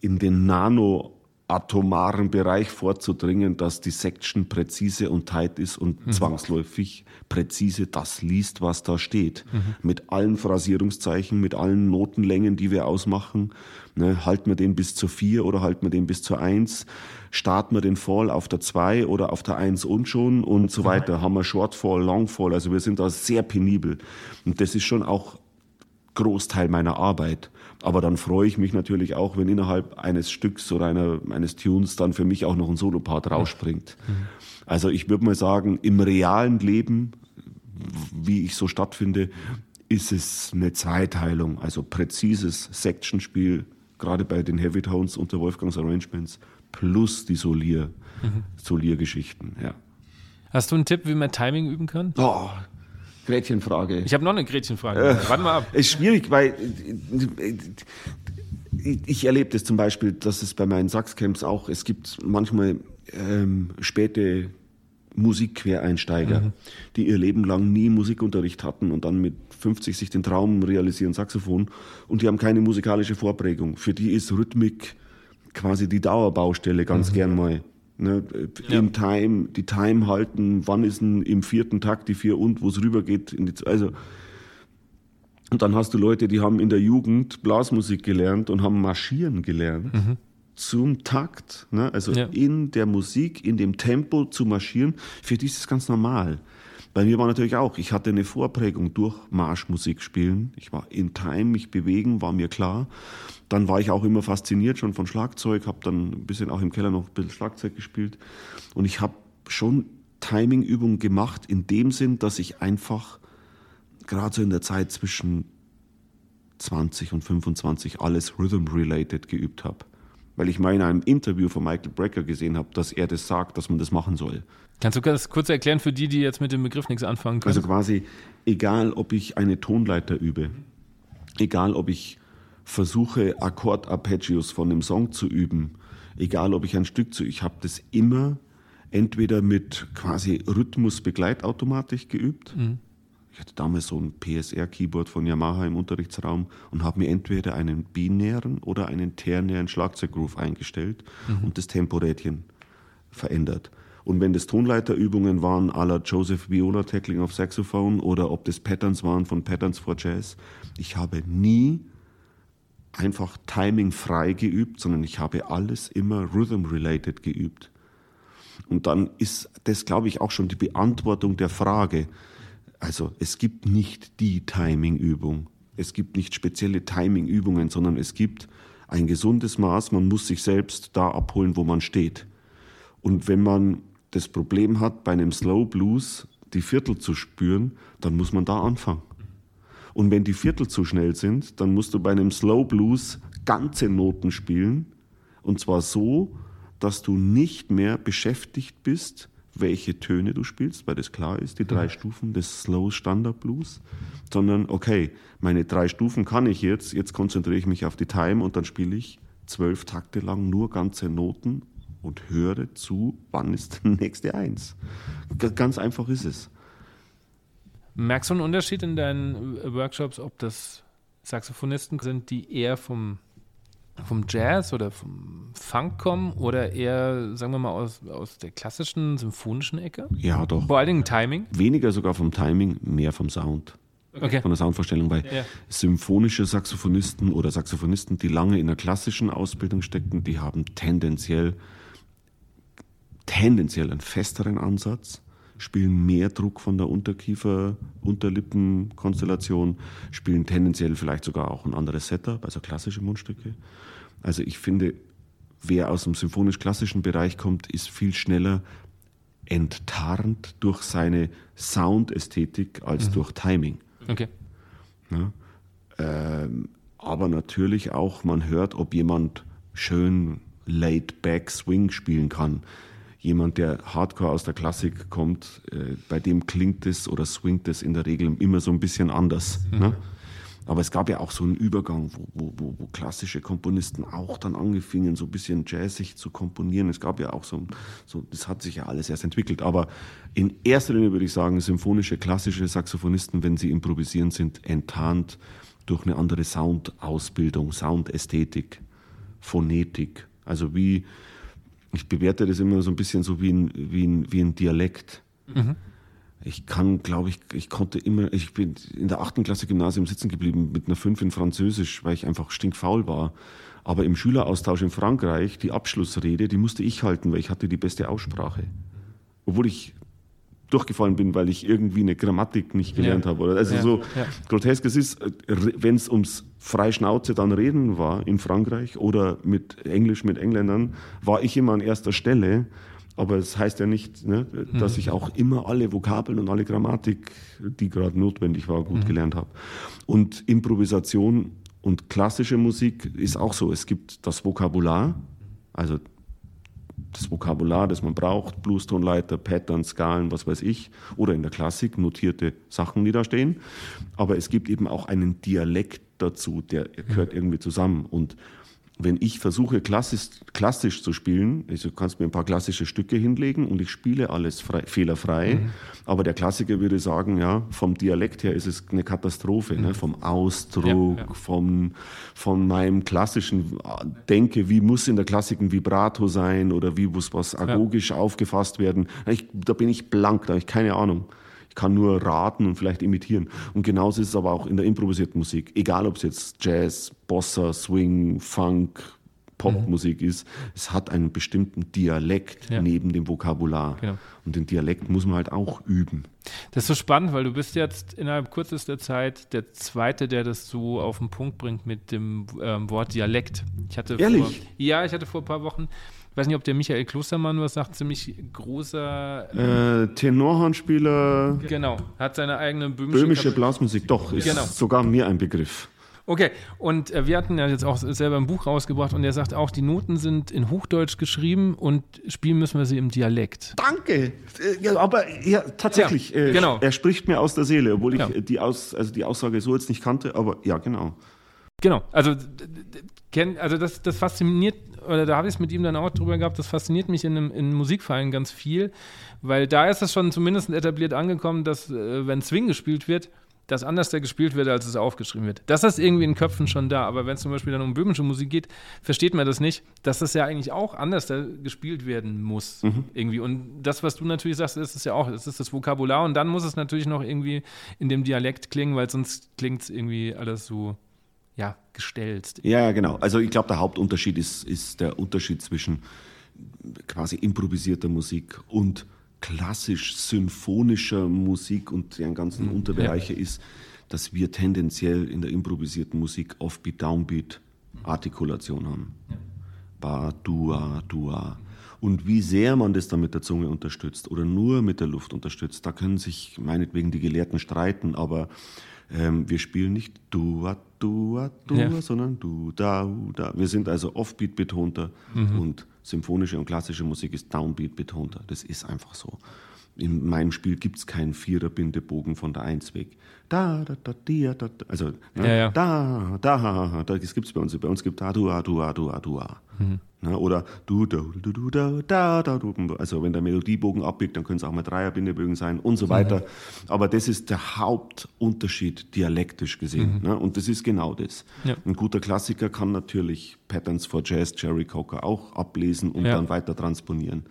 in den Nano atomaren Bereich vorzudringen, dass die Section präzise und tight ist und mhm. zwangsläufig präzise das liest, was da steht. Mhm. Mit allen Phrasierungszeichen, mit allen Notenlängen, die wir ausmachen. Ne, halten wir den bis zur 4 oder halten wir den bis zur 1? Starten wir den Fall auf der 2 oder auf der 1 und schon und so weiter? Haben wir Shortfall, Longfall? Also wir sind da sehr penibel. Und das ist schon auch Großteil meiner Arbeit. Aber dann freue ich mich natürlich auch, wenn innerhalb eines Stücks oder einer, eines Tunes dann für mich auch noch ein Solopart rausspringt. Mhm. Also ich würde mal sagen, im realen Leben, wie ich so stattfinde, ist es eine Zweiteilung, also präzises Sectionspiel, gerade bei den Heavy Tones unter Wolfgangs Arrangements, plus die Solier, mhm. Soliergeschichten, ja. Hast du einen Tipp, wie man Timing üben kann? Oh, Gretchenfrage. Ich habe noch eine Gretchenfrage. Äh, Warte mal ab. Ist schwierig, weil ich erlebe das zum Beispiel, dass es bei meinen Sachscamps auch, es gibt manchmal ähm, späte Musikquereinsteiger, mhm. die ihr Leben lang nie Musikunterricht hatten und dann mit 50 sich den Traum realisieren, Saxophon, und die haben keine musikalische Vorprägung. Für die ist Rhythmik quasi die Dauerbaustelle ganz mhm. gern mal. Ne, ja. Im Time, die Time halten, wann ist denn im vierten Takt die vier und wo es rübergeht. In die, also, und dann hast du Leute, die haben in der Jugend Blasmusik gelernt und haben marschieren gelernt. Mhm. Zum Takt, ne? also ja. in der Musik, in dem Tempo zu marschieren, für die ist es ganz normal. Bei mir war natürlich auch, ich hatte eine Vorprägung durch Marschmusik spielen. Ich war in Time, mich bewegen, war mir klar. Dann war ich auch immer fasziniert schon von Schlagzeug, habe dann ein bisschen auch im Keller noch ein bisschen Schlagzeug gespielt. Und ich habe schon Timing-Übungen gemacht in dem Sinn, dass ich einfach gerade so in der Zeit zwischen 20 und 25 alles Rhythm-related geübt habe. Weil ich mal in einem Interview von Michael Brecker gesehen habe, dass er das sagt, dass man das machen soll. Kannst du das kurz erklären für die, die jetzt mit dem Begriff nichts anfangen können? Also quasi, egal ob ich eine Tonleiter übe, egal ob ich versuche, Akkordarpeggios von einem Song zu üben, egal ob ich ein Stück zu, ich habe das immer entweder mit quasi Rhythmus-Begleitautomatik geübt. Mhm. Ich hatte damals so ein PSR-Keyboard von Yamaha im Unterrichtsraum und habe mir entweder einen binären oder einen ternären Schlagzeuggroove eingestellt mhm. und das Temporädchen verändert. Und wenn das Tonleiterübungen waren à la Joseph Viola Tackling auf Saxophon oder ob das Patterns waren von Patterns for Jazz, ich habe nie einfach Timing frei geübt, sondern ich habe alles immer Rhythm-related geübt. Und dann ist das, glaube ich, auch schon die Beantwortung der Frage. Also es gibt nicht die Timing-Übung. Es gibt nicht spezielle Timing-Übungen, sondern es gibt ein gesundes Maß. Man muss sich selbst da abholen, wo man steht. Und wenn man das Problem hat, bei einem Slow Blues die Viertel zu spüren, dann muss man da anfangen. Und wenn die Viertel zu schnell sind, dann musst du bei einem Slow Blues ganze Noten spielen. Und zwar so, dass du nicht mehr beschäftigt bist, welche Töne du spielst, weil das klar ist, die drei Stufen des Slow Standard Blues, sondern okay, meine drei Stufen kann ich jetzt, jetzt konzentriere ich mich auf die Time und dann spiele ich zwölf Takte lang nur ganze Noten und höre zu, wann ist die *laughs* nächste Eins. Ganz einfach ist es. Merkst du einen Unterschied in deinen Workshops, ob das Saxophonisten sind, die eher vom, vom Jazz oder vom Funk kommen oder eher, sagen wir mal, aus, aus der klassischen symphonischen Ecke? Ja, doch. Vor allen Dingen Timing? Weniger sogar vom Timing, mehr vom Sound. Okay. Von der Soundvorstellung, weil ja. symphonische Saxophonisten oder Saxophonisten, die lange in der klassischen Ausbildung steckten, die haben tendenziell, tendenziell einen festeren Ansatz spielen mehr Druck von der Unterkiefer-Unterlippen-Konstellation, spielen tendenziell vielleicht sogar auch ein anderes Setup, also klassische Mundstücke. Also ich finde, wer aus dem symphonisch-klassischen Bereich kommt, ist viel schneller enttarnt durch seine Soundästhetik als mhm. durch Timing. Okay. Ja, ähm, aber natürlich auch, man hört, ob jemand schön laid-back Swing spielen kann jemand, der Hardcore aus der Klassik kommt, äh, bei dem klingt es oder swingt es in der Regel immer so ein bisschen anders. Mhm. Ne? Aber es gab ja auch so einen Übergang, wo, wo, wo, klassische Komponisten auch dann angefingen, so ein bisschen jazzig zu komponieren. Es gab ja auch so, so, das hat sich ja alles erst entwickelt. Aber in erster Linie würde ich sagen, symphonische, klassische Saxophonisten, wenn sie improvisieren, sind enttarnt durch eine andere Soundausbildung, Soundästhetik, Phonetik. Also wie, ich bewerte das immer so ein bisschen so wie ein, wie ein, wie ein Dialekt. Mhm. Ich kann, glaube ich, ich konnte immer, ich bin in der achten Klasse Gymnasium sitzen geblieben mit einer fünf in Französisch, weil ich einfach stinkfaul war. Aber im Schüleraustausch in Frankreich, die Abschlussrede, die musste ich halten, weil ich hatte die beste Aussprache. Obwohl ich durchgefallen bin, weil ich irgendwie eine Grammatik nicht gelernt ja. habe. Oder? Also ja. so ja. grotesk es ist, wenn es ums Freischnauze dann reden war in Frankreich oder mit Englisch mit Engländern, war ich immer an erster Stelle. Aber es das heißt ja nicht, ne, dass mhm. ich auch immer alle Vokabeln und alle Grammatik, die gerade notwendig war, gut mhm. gelernt habe. Und Improvisation und klassische Musik ist auch so. Es gibt das Vokabular, also das Vokabular, das man braucht, Bluestonleiter, Pattern, Skalen, was weiß ich, oder in der Klassik notierte Sachen, die da stehen. Aber es gibt eben auch einen Dialekt dazu, der gehört irgendwie zusammen. Und wenn ich versuche, klassisch, klassisch zu spielen, also du kannst mir ein paar klassische Stücke hinlegen und ich spiele alles frei, fehlerfrei, mhm. aber der Klassiker würde sagen, ja, vom Dialekt her ist es eine Katastrophe, ne? mhm. ne? vom Ausdruck, ja, ja. Vom, von meinem klassischen Denke, wie muss in der Klassik ein Vibrato sein oder wie muss was agogisch ja. aufgefasst werden. Ich, da bin ich blank, da habe ich keine Ahnung. Ich kann nur raten und vielleicht imitieren. Und genauso ist es aber auch in der improvisierten Musik. Egal, ob es jetzt Jazz, Bossa, Swing, Funk, Popmusik mhm. ist, es hat einen bestimmten Dialekt ja. neben dem Vokabular. Genau. Und den Dialekt muss man halt auch üben. Das ist so spannend, weil du bist jetzt innerhalb kürzester Zeit der Zweite, der das so auf den Punkt bringt mit dem ähm, Wort Dialekt. Ich hatte Ehrlich? Vor, ja, ich hatte vor ein paar Wochen ich weiß nicht, ob der Michael Klostermann was sagt, ziemlich großer. Äh, Tenorhornspieler. Genau, hat seine eigene böhmische, böhmische Blasmusik. Doch, ist genau. sogar mir ein Begriff. Okay, und äh, wir hatten ja jetzt auch selber ein Buch rausgebracht und er sagt auch, die Noten sind in Hochdeutsch geschrieben und spielen müssen wir sie im Dialekt. Danke, äh, ja, aber ja, tatsächlich, ja, äh, genau. er spricht mir aus der Seele, obwohl ich ja. die, aus, also die Aussage so jetzt nicht kannte, aber ja, genau. Genau, also, also das, das fasziniert oder da habe ich es mit ihm dann auch drüber gehabt, das fasziniert mich in, einem, in Musikvereinen ganz viel, weil da ist es schon zumindest etabliert angekommen, dass äh, wenn Swing gespielt wird, dass anders da gespielt wird, als es aufgeschrieben wird. Das ist irgendwie in Köpfen schon da, aber wenn es zum Beispiel dann um böhmische Musik geht, versteht man das nicht, dass das ja eigentlich auch anders da gespielt werden muss. Mhm. Irgendwie. Und das, was du natürlich sagst, ist es ja auch, das ist das Vokabular und dann muss es natürlich noch irgendwie in dem Dialekt klingen, weil sonst klingt es irgendwie alles so ja, gestellt. Ja, genau. Also ich glaube, der Hauptunterschied ist, ist der Unterschied zwischen quasi improvisierter Musik und klassisch symphonischer Musik und deren ganzen mhm. Unterbereiche ja. ist, dass wir tendenziell in der improvisierten Musik Offbeat, Downbeat, Artikulation haben. Ja. Ba, dua, dua. Und wie sehr man das dann mit der Zunge unterstützt oder nur mit der Luft unterstützt, da können sich meinetwegen die Gelehrten streiten, aber ähm, wir spielen nicht dua, dua, dua, ja. sondern du, da, da. Wir sind also Offbeat betonter mhm. und symphonische und klassische Musik ist Downbeat betonter. Das ist einfach so. In meinem Spiel gibt es keinen Vierer-Bindebogen von der Eins weg. Da, da, da, dia, da, also ne, ja, ja. da, da, da, das gibt es bei uns. Bei uns gibt es da, du, a, du, a, du, du, a. Mhm. Ne, oder du, du, du, du, da, da, da. Also wenn der Melodiebogen abbiegt, dann können es auch mal Dreierbindebögen sein und so weiter. Mhm. Aber das ist der Hauptunterschied dialektisch gesehen. Mhm. Ne? Und das ist genau das. Ja. Ein guter Klassiker kann natürlich Patterns for Jazz, Jerry Cocker auch ablesen und dann weiter transponieren.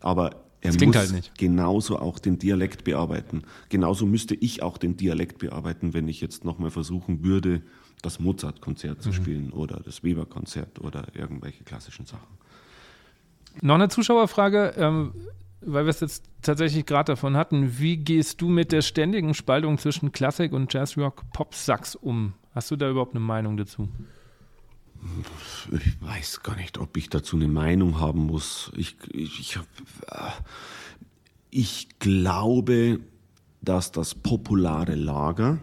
Aber er muss halt genauso auch den Dialekt bearbeiten. Genauso müsste ich auch den Dialekt bearbeiten, wenn ich jetzt nochmal versuchen würde, das Mozart-Konzert mhm. zu spielen oder das Weber-Konzert oder irgendwelche klassischen Sachen. Noch eine Zuschauerfrage, ähm, weil wir es jetzt tatsächlich gerade davon hatten. Wie gehst du mit der ständigen Spaltung zwischen Klassik und Jazzrock, Pop-Sax um? Hast du da überhaupt eine Meinung dazu? Ich weiß gar nicht, ob ich dazu eine Meinung haben muss. Ich, ich, ich, ich glaube, dass das populare Lager,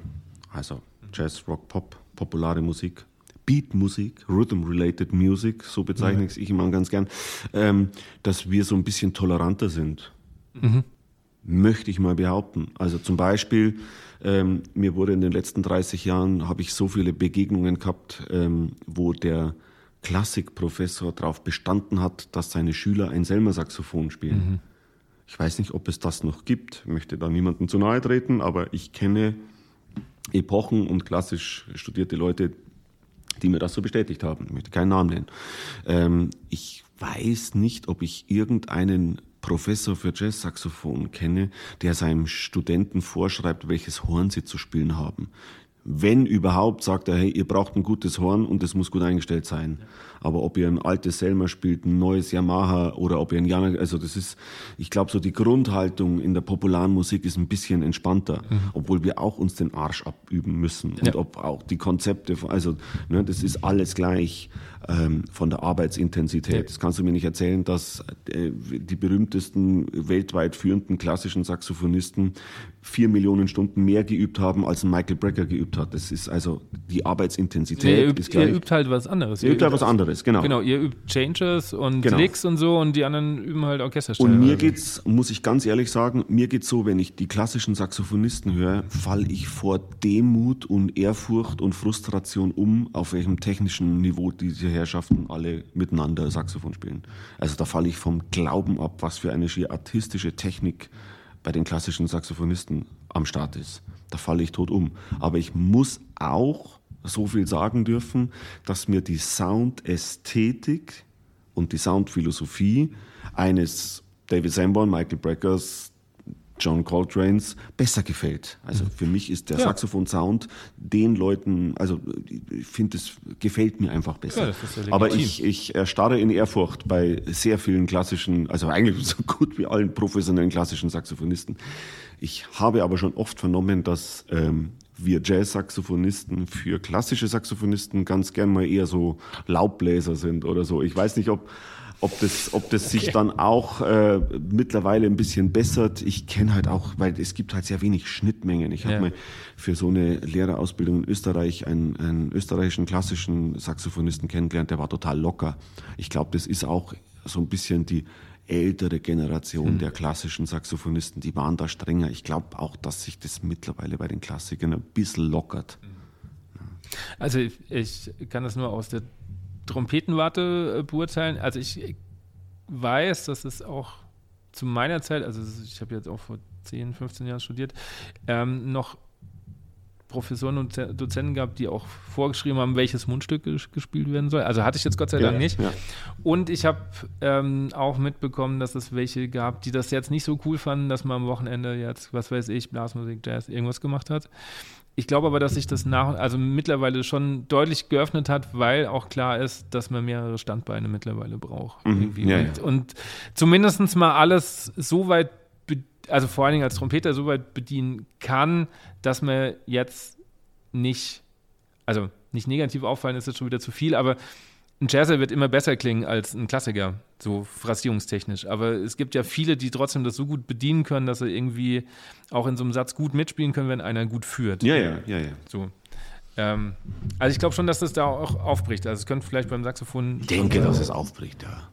also Jazz, Rock, Pop, populare Musik, Beat-Musik, Rhythm-related Music, so bezeichne ich es ich immer ganz gern, ähm, dass wir so ein bisschen toleranter sind. Mhm. Möchte ich mal behaupten. Also zum Beispiel, ähm, mir wurde in den letzten 30 Jahren, habe ich so viele Begegnungen gehabt, ähm, wo der Klassikprofessor darauf bestanden hat, dass seine Schüler ein Selmer-Saxophon spielen. Mhm. Ich weiß nicht, ob es das noch gibt, ich möchte da niemandem zu nahe treten, aber ich kenne Epochen und klassisch studierte Leute, die mir das so bestätigt haben. Ich möchte keinen Namen nennen. Ähm, ich weiß nicht, ob ich irgendeinen Professor für Jazzsaxophon kenne, der seinem Studenten vorschreibt, welches Horn sie zu spielen haben. Wenn überhaupt, sagt er, hey, ihr braucht ein gutes Horn und es muss gut eingestellt sein. Aber ob ihr ein altes Selmer spielt, ein neues Yamaha oder ob ihr ein Yamaha, also das ist, ich glaube, so die Grundhaltung in der popularen Musik ist ein bisschen entspannter, mhm. obwohl wir auch uns den Arsch abüben müssen. Ja. Und ob auch die Konzepte, also ne, das ist alles gleich ähm, von der Arbeitsintensität. Ja. Das kannst du mir nicht erzählen, dass äh, die berühmtesten weltweit führenden klassischen Saxophonisten vier Millionen Stunden mehr geübt haben, als ein Michael Brecker geübt hat. Das ist also die Arbeitsintensität. Ihr, übt, ist gleich. ihr übt halt was anderes. Ihr, ihr übt halt was anderes, genau. Genau, ihr übt Changes und genau. Licks und so und die anderen üben halt Orchesterstellen. Und mir geht's, muss ich ganz ehrlich sagen, mir geht's so, wenn ich die klassischen Saxophonisten höre, falle ich vor Demut und Ehrfurcht und Frustration um, auf welchem technischen Niveau diese Herrschaften alle miteinander Saxophon spielen. Also da falle ich vom Glauben ab, was für eine schier artistische Technik bei den klassischen Saxophonisten am Start ist. Da falle ich tot um. Aber ich muss auch so viel sagen dürfen, dass mir die Soundästhetik und die Soundphilosophie eines David Sanborn, Michael Breckers, John Coltrane's besser gefällt. Also für mich ist der ja. Saxophon-Sound den Leuten, also ich finde, es gefällt mir einfach besser. Ja, ja Aber ich, ich erstarre in Ehrfurcht bei sehr vielen klassischen, also eigentlich so gut wie allen professionellen klassischen Saxophonisten. Ich habe aber schon oft vernommen, dass ähm, wir Jazz-Saxophonisten für klassische Saxophonisten ganz gern mal eher so Laubbläser sind oder so. Ich weiß nicht, ob ob das, ob das okay. sich dann auch äh, mittlerweile ein bisschen bessert. Ich kenne halt auch, weil es gibt halt sehr wenig Schnittmengen. Ich ja. habe mal für so eine Lehrerausbildung in Österreich einen, einen österreichischen klassischen Saxophonisten kennengelernt, der war total locker. Ich glaube, das ist auch so ein bisschen die ältere Generation hm. der klassischen Saxophonisten, die waren da strenger. Ich glaube auch, dass sich das mittlerweile bei den Klassikern ein bisschen lockert. Also ich, ich kann das nur aus der Trompetenwarte äh, beurteilen. Also ich weiß, dass es auch zu meiner Zeit, also ich habe jetzt auch vor 10, 15 Jahren studiert, ähm, noch Professoren und Dozenten gehabt, die auch vorgeschrieben haben, welches Mundstück gespielt werden soll. Also hatte ich jetzt Gott sei Dank ja, nicht. Ja. Und ich habe ähm, auch mitbekommen, dass es welche gab, die das jetzt nicht so cool fanden, dass man am Wochenende jetzt, was weiß ich, Blasmusik, Jazz, irgendwas gemacht hat. Ich glaube aber, dass sich das nach, also mittlerweile schon deutlich geöffnet hat, weil auch klar ist, dass man mehrere Standbeine mittlerweile braucht. Mhm. Ja, und, und zumindest mal alles so weit also vor allen Dingen als Trompeter so weit bedienen kann, dass man jetzt nicht, also nicht negativ auffallen, ist jetzt schon wieder zu viel, aber ein Jazzer wird immer besser klingen als ein Klassiker, so phrasierungstechnisch. Aber es gibt ja viele, die trotzdem das so gut bedienen können, dass sie irgendwie auch in so einem Satz gut mitspielen können, wenn einer gut führt. Ja, ja, ja, ja. So. Ähm, also ich glaube schon, dass das da auch aufbricht. Also es könnte vielleicht beim Saxophon. Ich denke, dass es aufbricht, ja.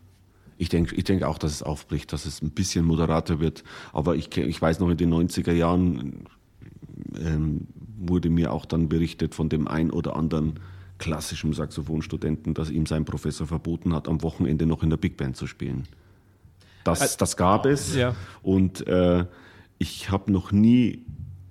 Ich denke ich denk auch, dass es aufbricht, dass es ein bisschen moderater wird. Aber ich, ich weiß noch, in den 90er Jahren ähm, wurde mir auch dann berichtet von dem ein oder anderen klassischen Saxophonstudenten, dass ihm sein Professor verboten hat, am Wochenende noch in der Big Band zu spielen. Das, das gab es. Ja. Und äh, ich habe noch nie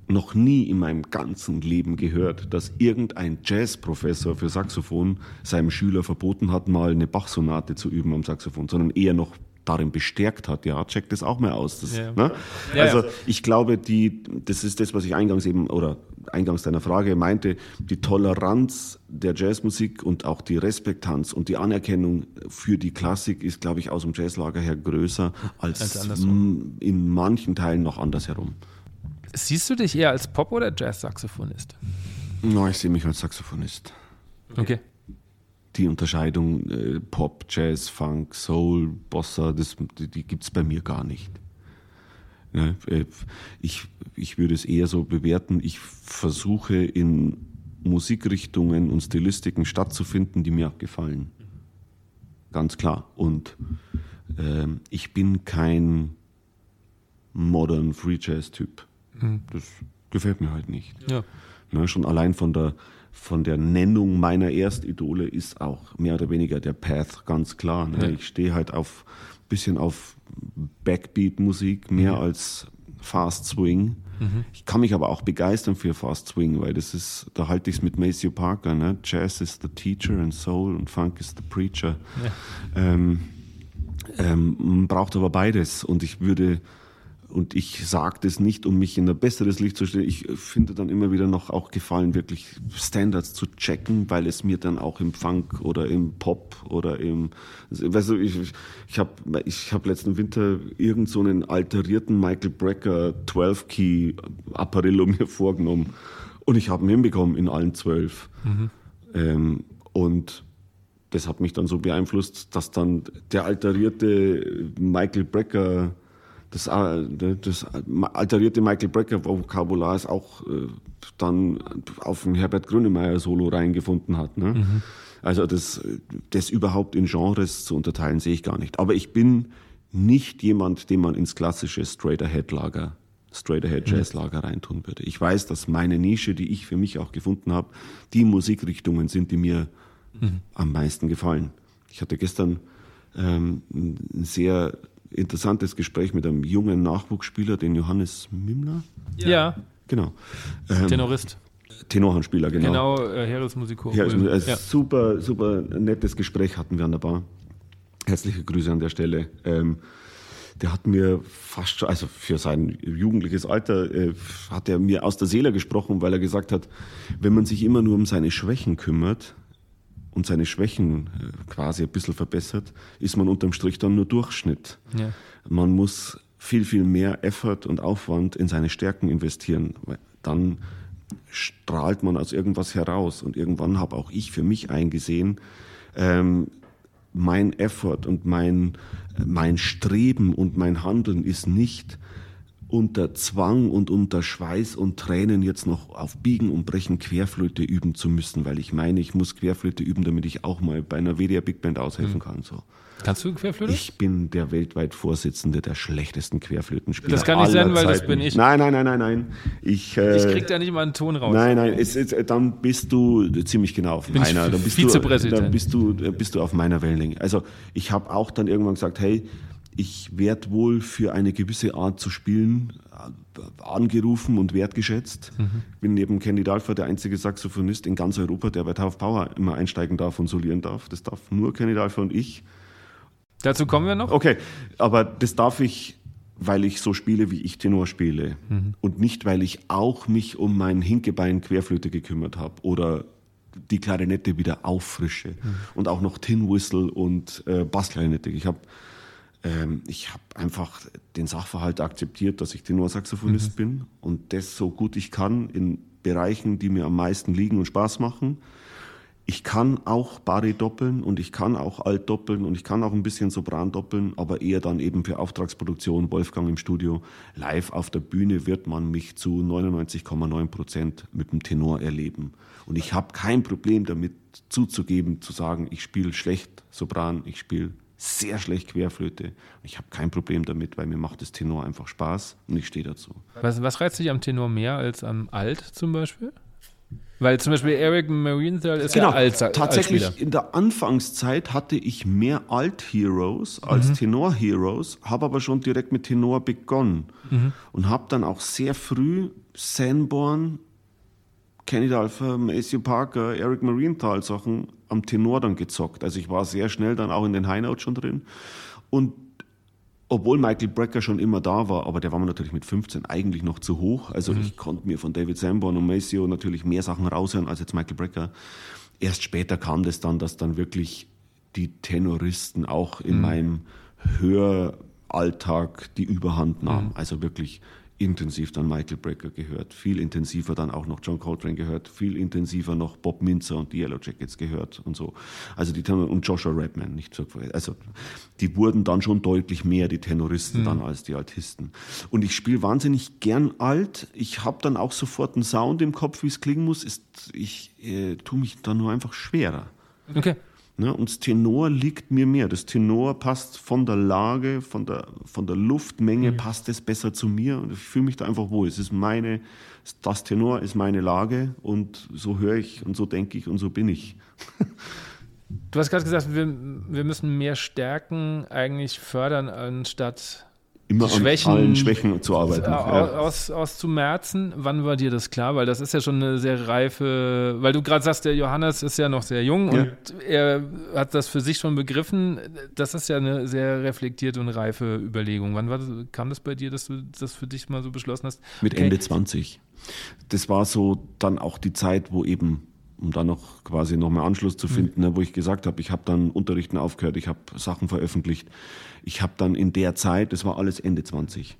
noch nie in meinem ganzen Leben gehört, dass irgendein Jazzprofessor für Saxophon seinem Schüler verboten hat, mal eine Bachsonate zu üben am Saxophon, sondern eher noch darin bestärkt hat, ja, check das auch mal aus. Das, ja. Ne? Ja, also ja. ich glaube, die, das ist das, was ich eingangs eben oder eingangs deiner Frage meinte, die Toleranz der Jazzmusik und auch die Respektanz und die Anerkennung für die Klassik ist, glaube ich, aus dem Jazzlager her größer als, als in manchen Teilen noch andersherum. Siehst du dich eher als Pop- oder Jazz-Saxophonist? No, ich sehe mich als Saxophonist. Okay. Die Unterscheidung äh, Pop, Jazz, Funk, Soul, Bossa, das, die, die gibt es bei mir gar nicht. Ja, äh, ich, ich würde es eher so bewerten, ich versuche in Musikrichtungen und Stilistiken stattzufinden, die mir auch gefallen. Ganz klar. Und äh, ich bin kein Modern Free Jazz Typ. Mhm. Das gefällt mir halt nicht. Ja. Ne, schon allein von der, von der Nennung meiner Erstidole ist auch mehr oder weniger der Path ganz klar. Ne? Ja. Ich stehe halt auf bisschen auf Backbeat-Musik mehr mhm. als Fast Swing. Mhm. Ich kann mich aber auch begeistern für Fast Swing, weil das ist, da halte ich es mit Maceo Parker, ne? Jazz is the teacher and Soul und Funk is the preacher. Ja. Ähm, ähm, man braucht aber beides und ich würde und ich sage das nicht, um mich in ein besseres Licht zu stellen. Ich finde dann immer wieder noch auch gefallen, wirklich Standards zu checken, weil es mir dann auch im Funk oder im Pop oder im, weißt du, ich, ich habe ich hab letzten Winter irgend so einen alterierten Michael Brecker 12-Key Apparillo mir vorgenommen und ich habe ihn hinbekommen in allen zwölf. Mhm. Ähm, und das hat mich dann so beeinflusst, dass dann der alterierte Michael Brecker das, äh, das alterierte Michael Brecker Vokabular ist auch äh, dann auf ein Herbert Grönemeyer Solo reingefunden hat. Ne? Mhm. Also das, das überhaupt in Genres zu unterteilen, sehe ich gar nicht. Aber ich bin nicht jemand, den man ins klassische Straight Ahead Lager, Straight Ahead Jazz Lager reintun würde. Ich weiß, dass meine Nische, die ich für mich auch gefunden habe, die Musikrichtungen sind, die mir mhm. am meisten gefallen. Ich hatte gestern ähm, ein sehr interessantes Gespräch mit einem jungen Nachwuchsspieler, den Johannes Mimler. Ja. ja. Genau. Ähm, Tenorist. Tenorhandspieler, genau. Genau, äh, Heeresmusiko. Ja, also, ja. Super, super nettes Gespräch hatten wir an der Bar. Herzliche Grüße an der Stelle. Ähm, der hat mir fast schon, also für sein jugendliches Alter, äh, hat er mir aus der Seele gesprochen, weil er gesagt hat, wenn man sich immer nur um seine Schwächen kümmert, und seine Schwächen äh, quasi ein bisschen verbessert, ist man unterm Strich dann nur Durchschnitt. Ja. Man muss viel, viel mehr Effort und Aufwand in seine Stärken investieren. Dann strahlt man aus irgendwas heraus. Und irgendwann habe auch ich für mich eingesehen, ähm, mein Effort und mein, mein Streben und mein Handeln ist nicht unter Zwang und unter Schweiß und Tränen jetzt noch auf Biegen und Brechen Querflöte üben zu müssen, weil ich meine, ich muss Querflöte üben, damit ich auch mal bei einer WDR Big Band aushelfen mhm. kann. So. Kannst du Querflöte? Ich bin der weltweit Vorsitzende der schlechtesten Querflötenspieler. Das kann nicht sein, weil Zeiten. das bin ich. Nein, nein, nein, nein, nein. Ich, äh, ich krieg da nicht mal einen Ton raus. Nein, nein, es, es, dann bist du ziemlich genau auf bin meiner. Dann bist, du, dann bist du, bist du auf meiner Wellenlänge. Also ich habe auch dann irgendwann gesagt, hey, Ich werde wohl für eine gewisse Art zu spielen äh, angerufen und wertgeschätzt. Mhm. Ich bin neben Candy Dalfer der einzige Saxophonist in ganz Europa, der bei Tough Power immer einsteigen darf und solieren darf. Das darf nur Candy Dalfer und ich. Dazu kommen wir noch. Okay, aber das darf ich, weil ich so spiele, wie ich Tenor spiele. Mhm. Und nicht, weil ich auch mich um mein Hinkebein Querflöte gekümmert habe oder die Klarinette wieder auffrische. Mhm. Und auch noch Tin Whistle und äh, Bassklarinette. Ich habe ähm, ich habe einfach den Sachverhalt akzeptiert, dass ich Tenorsaxophonist mhm. bin und das so gut ich kann in Bereichen, die mir am meisten liegen und Spaß machen. Ich kann auch Bari doppeln und ich kann auch Alt doppeln und ich kann auch ein bisschen Sopran doppeln, aber eher dann eben für Auftragsproduktion, Wolfgang im Studio. Live auf der Bühne wird man mich zu 99,9 Prozent mit dem Tenor erleben. Und ich habe kein Problem damit zuzugeben, zu sagen, ich spiele schlecht Sopran, ich spiele sehr schlecht Querflöte. Ich habe kein Problem damit, weil mir macht das Tenor einfach Spaß und ich stehe dazu. Was, was reizt dich am Tenor mehr als am Alt zum Beispiel? Weil zum Beispiel Eric Marienthal ist genau, ja Alt. Tatsächlich in der Anfangszeit hatte ich mehr Alt-Heroes als mhm. Tenor-Heroes, habe aber schon direkt mit Tenor begonnen mhm. und habe dann auch sehr früh Sanborn, Kenny Dalfer, Maceo Parker, Eric Marienthal Sachen am Tenor dann gezockt. Also ich war sehr schnell dann auch in den High Notes schon drin. Und obwohl Michael Brecker schon immer da war, aber der war mir natürlich mit 15 eigentlich noch zu hoch. Also mhm. ich konnte mir von David Sanborn und Maceo natürlich mehr Sachen raushören als jetzt Michael Brecker. Erst später kam das dann, dass dann wirklich die Tenoristen auch in mhm. meinem Höralltag die Überhand nahmen. Mhm. Also wirklich intensiv dann Michael Brecker gehört, viel intensiver dann auch noch John Coltrane gehört, viel intensiver noch Bob Minzer und die Yellow Jackets gehört und so. Also die Tenor und Joshua Redman, nicht so, also die wurden dann schon deutlich mehr die Tenoristen mhm. dann als die Altisten. Und ich spiele wahnsinnig gern alt. Ich habe dann auch sofort einen Sound im Kopf, wie es klingen muss. Ist, ich äh, tue mich dann nur einfach schwerer. Okay. Ne? Und das Tenor liegt mir mehr. Das Tenor passt von der Lage, von der, von der Luftmenge, mhm. passt es besser zu mir. Und ich fühle mich da einfach wohl. Es ist meine, das Tenor ist meine Lage und so höre ich und so denke ich und so bin ich. Du hast gerade gesagt, wir, wir müssen mehr Stärken eigentlich fördern, anstatt immer Schwächen, an allen Schwächen zu arbeiten. Aus, ja. aus, zu Merzen, wann war dir das klar? Weil das ist ja schon eine sehr reife, weil du gerade sagst, der Johannes ist ja noch sehr jung ja. und er hat das für sich schon begriffen. Das ist ja eine sehr reflektierte und reife Überlegung. Wann war das, kam das bei dir, dass du das für dich mal so beschlossen hast? Mit okay. Ende 20. Das war so dann auch die Zeit, wo eben um dann noch quasi nochmal Anschluss zu finden, mhm. wo ich gesagt habe, ich habe dann Unterrichten aufgehört, ich habe Sachen veröffentlicht. Ich habe dann in der Zeit, das war alles Ende 20,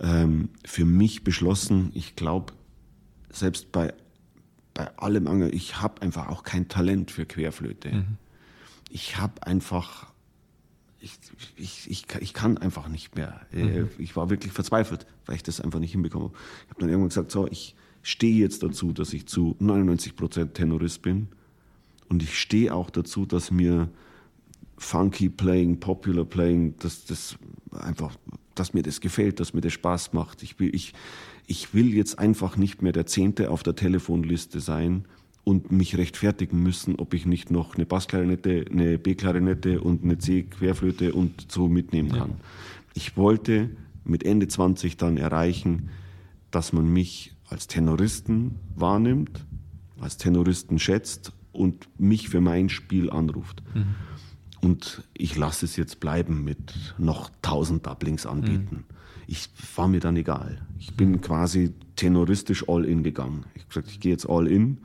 ähm, für mich beschlossen, ich glaube, selbst bei, bei allem Angel, ich habe einfach auch kein Talent für Querflöte. Mhm. Ich habe einfach, ich, ich, ich, ich kann einfach nicht mehr. Äh, mhm. Ich war wirklich verzweifelt, weil ich das einfach nicht hinbekomme. Ich habe dann irgendwann gesagt, so, ich stehe jetzt dazu, dass ich zu 99 Prozent Tenorist bin. Und ich stehe auch dazu, dass mir funky Playing, Popular Playing, dass das einfach, dass mir das gefällt, dass mir das Spaß macht. Ich will, ich, ich will jetzt einfach nicht mehr der Zehnte auf der Telefonliste sein und mich rechtfertigen müssen, ob ich nicht noch eine Bassklarinette, eine B-Klarinette und eine C-Querflöte und so mitnehmen kann. Ja. Ich wollte mit Ende 20 dann erreichen, dass man mich als Tenoristen wahrnimmt, als Tenoristen schätzt und mich für mein Spiel anruft. Mhm. Und ich lasse es jetzt bleiben mit noch tausend Doublings anbieten. Mhm. Ich war mir dann egal. Ich bin quasi tenoristisch all in gegangen. Ich habe gesagt, ich gehe jetzt all in.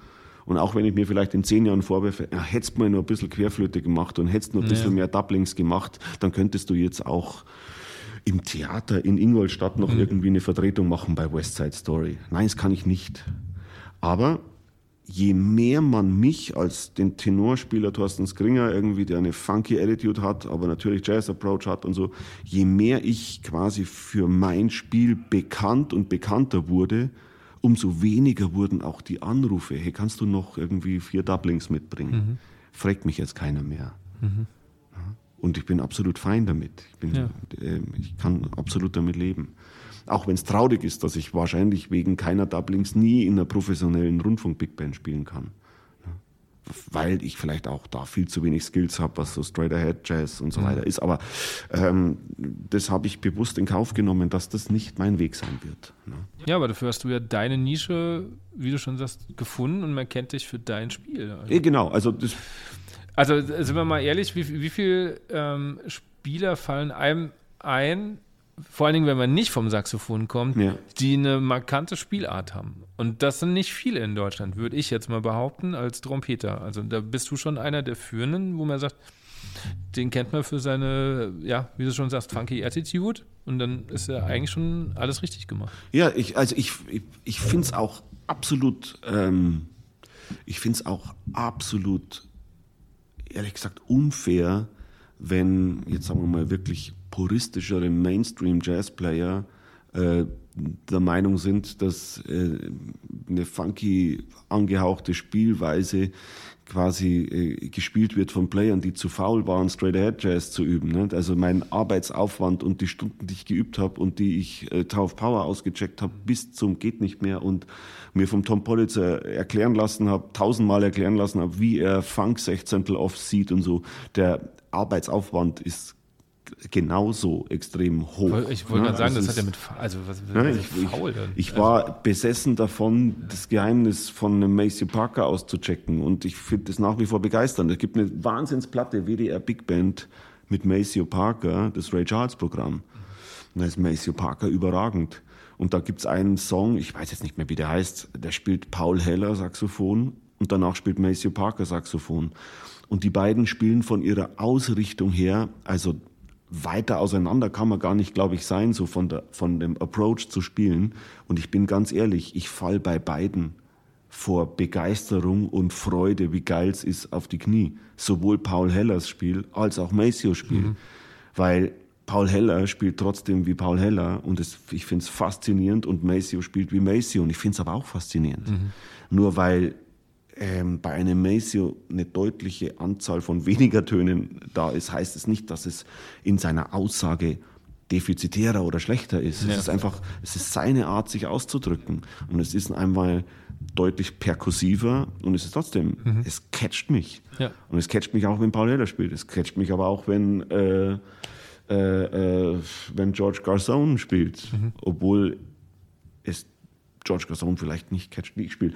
Und auch wenn ich mir vielleicht in zehn Jahren vorwerfe, ja, hättest du mal noch ein bisschen Querflöte gemacht und hättest noch ein bisschen ja. mehr Doublings gemacht, dann könntest du jetzt auch im Theater in Ingolstadt noch mhm. irgendwie eine Vertretung machen bei West Side Story. Nein, das kann ich nicht. Aber je mehr man mich als den Tenorspieler Thorsten Skringer irgendwie, der eine funky Attitude hat, aber natürlich Jazz Approach hat und so, je mehr ich quasi für mein Spiel bekannt und bekannter wurde, umso weniger wurden auch die Anrufe. Hey, kannst du noch irgendwie vier Doublings mitbringen? Mhm. Fragt mich jetzt keiner mehr. Mhm. Und ich bin absolut fein damit. Ich, bin, ja. äh, ich kann absolut damit leben. Auch wenn es traurig ist, dass ich wahrscheinlich wegen keiner Doublings nie in einer professionellen Rundfunk-Big Band spielen kann. weil ich vielleicht auch da viel zu wenig Skills habe, was so Straight Ahead Jazz und so weiter ist. Aber ähm, das habe ich bewusst in Kauf genommen, dass das nicht mein Weg sein wird. Ne? Ja, aber dafür hast du ja deine Nische, wie du schon sagst, gefunden und man kennt dich für dein Spiel. Also. Genau, also das. Also sind wir mal ehrlich, wie, wie viele ähm, Spieler fallen einem ein, vor allen Dingen, wenn man nicht vom Saxophon kommt, ja. die eine markante Spielart haben. Und das sind nicht viele in Deutschland, würde ich jetzt mal behaupten, als Trompeter. Also da bist du schon einer der Führenden, wo man sagt, den kennt man für seine, ja, wie du schon sagst, funky Attitude. Und dann ist ja eigentlich schon alles richtig gemacht. Ja, ich, also ich, ich, ich finde es auch absolut, ähm, ich finde es auch absolut, ehrlich gesagt, unfair, wenn, jetzt sagen wir mal, wirklich puristischere Mainstream-Jazz-Player äh, der Meinung sind, dass äh, eine funky angehauchte Spielweise quasi äh, gespielt wird von Playern, die zu faul waren, Straight Ahead Jazz zu üben. Ne? Also mein Arbeitsaufwand und die Stunden, die ich geübt habe und die ich äh, Tough Power ausgecheckt habe, bis zum geht nicht mehr und mir vom Tom Politzer erklären lassen habe, tausendmal erklären lassen habe, wie er Funk 16 off sieht und so. Der Arbeitsaufwand ist genauso extrem hoch. Ich wollte ne? gerade sagen, also das hat ja mit, also was, ne? ich, faul dann? Ich, ich war besessen davon, das Geheimnis von einem Macy Parker auszuchecken und ich finde das nach wie vor begeisternd. Es gibt eine Wahnsinnsplatte, WDR Big Band mit Maceo Parker, das Ray Charles Programm. Und da ist Maceo Parker überragend. Und da gibt es einen Song, ich weiß jetzt nicht mehr, wie der heißt, der spielt Paul Heller Saxophon und danach spielt Maceo Parker Saxophon. Und die beiden spielen von ihrer Ausrichtung her, also weiter auseinander kann man gar nicht, glaube ich, sein, so von, der, von dem Approach zu spielen. Und ich bin ganz ehrlich, ich fall bei beiden vor Begeisterung und Freude, wie geil es ist, auf die Knie. Sowohl Paul Hellers Spiel als auch Maceo Spiel. Mhm. Weil Paul Heller spielt trotzdem wie Paul Heller und es, ich finde es faszinierend und Maceo spielt wie Maceo und ich finde es aber auch faszinierend. Mhm. Nur weil ähm, bei einem Maceo eine deutliche Anzahl von weniger Tönen da ist, heißt es nicht, dass es in seiner Aussage defizitärer oder schlechter ist. Ja. Es ist einfach, es ist seine Art, sich auszudrücken. Und es ist einmal deutlich perkussiver und es ist trotzdem, mhm. es catcht mich. Ja. Und es catcht mich auch, wenn Paul Heller spielt. Es catcht mich aber auch, wenn, äh, äh, äh, wenn George Garzone spielt. Mhm. Obwohl es George Garzone vielleicht nicht catcht, wie ich spiele.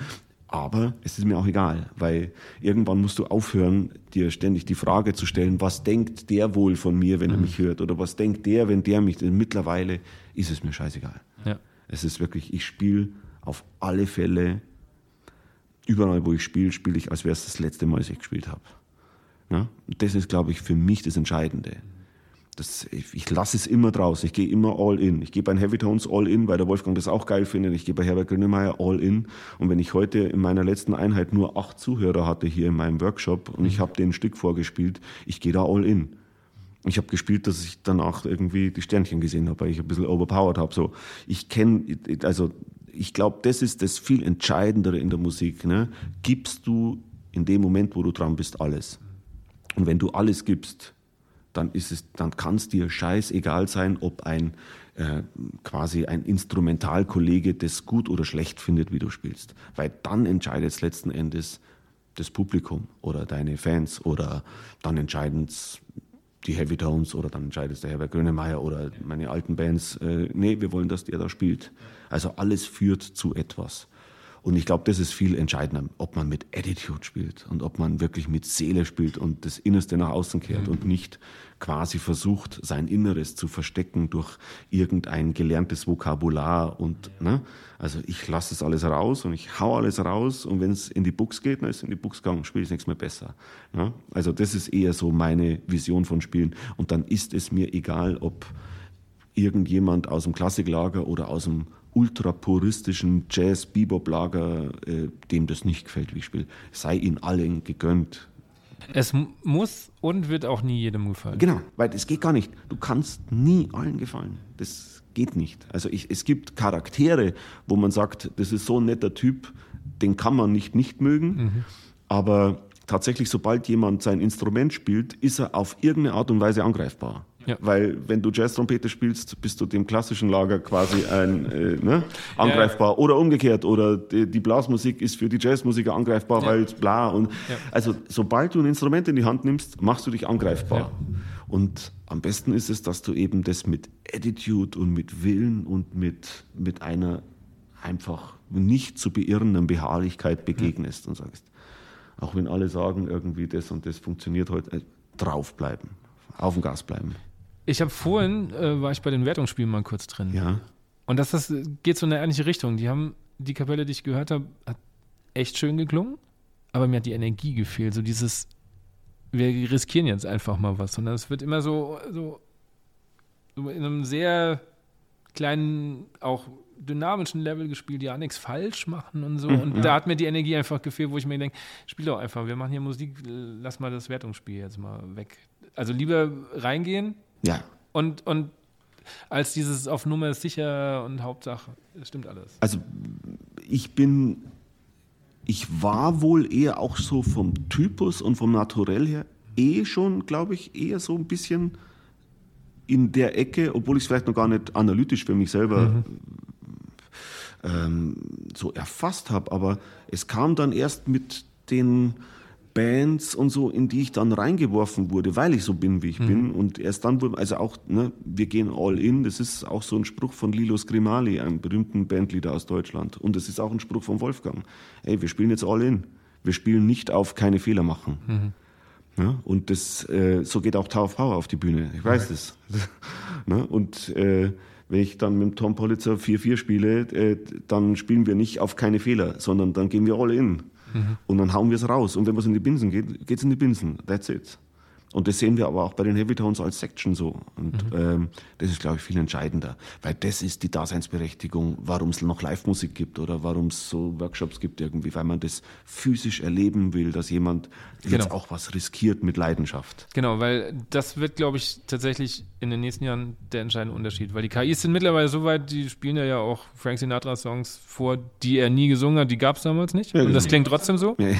Aber es ist mir auch egal, weil irgendwann musst du aufhören, dir ständig die Frage zu stellen, was denkt der wohl von mir, wenn er mhm. mich hört? Oder was denkt der, wenn der mich. Mittlerweile ist es mir scheißegal. Ja. Es ist wirklich, ich spiele auf alle Fälle, überall wo ich spiele, spiele ich, als wäre es das letzte Mal, dass ich gespielt habe. Ja? Und das ist, glaube ich, für mich das Entscheidende. Das, ich lasse es immer draus. Ich gehe immer all in. Ich gehe bei Heavy Tones all in, weil der Wolfgang das auch geil findet. Ich gehe bei Herbert Grönemeyer all in. Und wenn ich heute in meiner letzten Einheit nur acht Zuhörer hatte hier in meinem Workshop und ich habe den Stück vorgespielt, ich gehe da all in. Ich habe gespielt, dass ich danach irgendwie die Sternchen gesehen habe, weil ich ein bisschen overpowered habe. So, ich kenne, also ich glaube, das ist das viel Entscheidendere in der Musik. Ne? Gibst du in dem Moment, wo du dran bist, alles. Und wenn du alles gibst, dann ist es, dann kann es dir scheißegal sein, ob ein äh, quasi ein Instrumentalkollege das gut oder schlecht findet, wie du spielst. Weil dann entscheidet es letzten Endes das Publikum oder deine Fans oder dann entscheiden es die Heavy Tones oder dann entscheidet es der Herbert Grönemeyer oder meine alten Bands, äh, nee, wir wollen, dass der da spielt. Also alles führt zu etwas. Und ich glaube, das ist viel entscheidender, ob man mit Attitude spielt und ob man wirklich mit Seele spielt und das Innerste nach außen kehrt mhm. und nicht quasi versucht, sein Inneres zu verstecken durch irgendein gelerntes Vokabular und, ne? Also ich lasse es alles raus und ich hau alles raus und wenn es in die Books geht, dann ist es in die Books gegangen, spiele ich nichts mehr besser. Ne? Also das ist eher so meine Vision von Spielen und dann ist es mir egal, ob irgendjemand aus dem Klassiklager oder aus dem ultrapuristischen Jazz-Bebop-Lager, äh, dem das nicht gefällt, wie ich spiele. Sei ihnen allen gegönnt. Es muss und wird auch nie jedem gefallen. Genau, weil es geht gar nicht. Du kannst nie allen gefallen. Das geht nicht. Also ich, es gibt Charaktere, wo man sagt, das ist so ein netter Typ, den kann man nicht nicht mögen. Mhm. Aber tatsächlich, sobald jemand sein Instrument spielt, ist er auf irgendeine Art und Weise angreifbar. Ja. Weil wenn du Jazz-Trompete spielst, bist du dem klassischen Lager quasi ein äh, ne, angreifbar ja. oder umgekehrt oder die, Blasmusik ist für die Jazzmusiker angreifbar, ja. weil es bla und also sobald du ein Instrument in die Hand nimmst, machst du dich angreifbar. Und am besten ist es, dass du eben das mit Attitude und mit Willen und mit, mit einer einfach nicht zu beirrenden Beharrlichkeit begegnest und sagst, auch wenn alle sagen, irgendwie das und das funktioniert heute, äh, draufbleiben, auf dem Gas bleiben. Ich habe vorhin, äh, war ich bei den Wertungsspielen mal kurz drin. Ja. Und das, das geht so in eine ähnliche Richtung. Die haben, die Kapelle, die ich gehört habe, hat echt schön geklungen, aber mir hat die Energie gefehlt. So dieses, wir riskieren jetzt einfach mal was. Und es wird immer so, so, so in einem sehr kleinen, auch dynamischen Level gespielt, die ja nichts falsch machen und so. Mhm, und ja. da hat mir die Energie einfach gefehlt, wo ich mir denke, spiel doch einfach, wir machen hier Musik, lass mal das Wertungsspiel jetzt mal weg. Also lieber reingehen, ja. Und, und als dieses auf Nummer sicher und Hauptsache, stimmt alles. Also ich bin, ich war wohl eher auch so vom Typus und vom Naturell her eh schon, glaube ich, eher so ein bisschen in der Ecke, obwohl ich es vielleicht noch gar nicht analytisch für mich selber mhm. ähm, so erfasst habe. Aber es kam dann erst mit den Bands und so, in die ich dann reingeworfen wurde, weil ich so bin, wie ich mhm. bin. Und erst dann wurde, also auch, ne, wir gehen all in, das ist auch so ein Spruch von Lilo Scrimali, einem berühmten Bandleader aus Deutschland. Und es ist auch ein Spruch von Wolfgang. Ey, wir spielen jetzt all in. Wir spielen nicht auf keine Fehler machen. Mhm. Ja, und das, äh, so geht auch Tower of Power auf die Bühne. Ich weiß das. *laughs* ne, und äh, wenn ich dann mit Tom Politzer 4-4 spiele, äh, dann spielen wir nicht auf keine Fehler, sondern dann gehen wir all in. Mhm. Und dann hauen wir es raus. Und wenn es in die Binsen geht, geht es in die Binsen. That's it. Und das sehen wir aber auch bei den Heavy Tones als Section so. Und mhm. ähm, das ist, glaube ich, viel entscheidender. Weil das ist die Daseinsberechtigung, warum es noch Live-Musik gibt oder warum es so Workshops gibt irgendwie, weil man das physisch erleben will, dass jemand genau. jetzt auch was riskiert mit Leidenschaft. Genau, weil das wird, glaube ich, tatsächlich in den nächsten Jahren der entscheidende Unterschied. Weil die KIs sind mittlerweile so weit, die spielen ja, ja auch Frank Sinatra-Songs vor, die er nie gesungen hat, die gab es damals nicht. Ja, Und das klingt trotzdem so. Ja.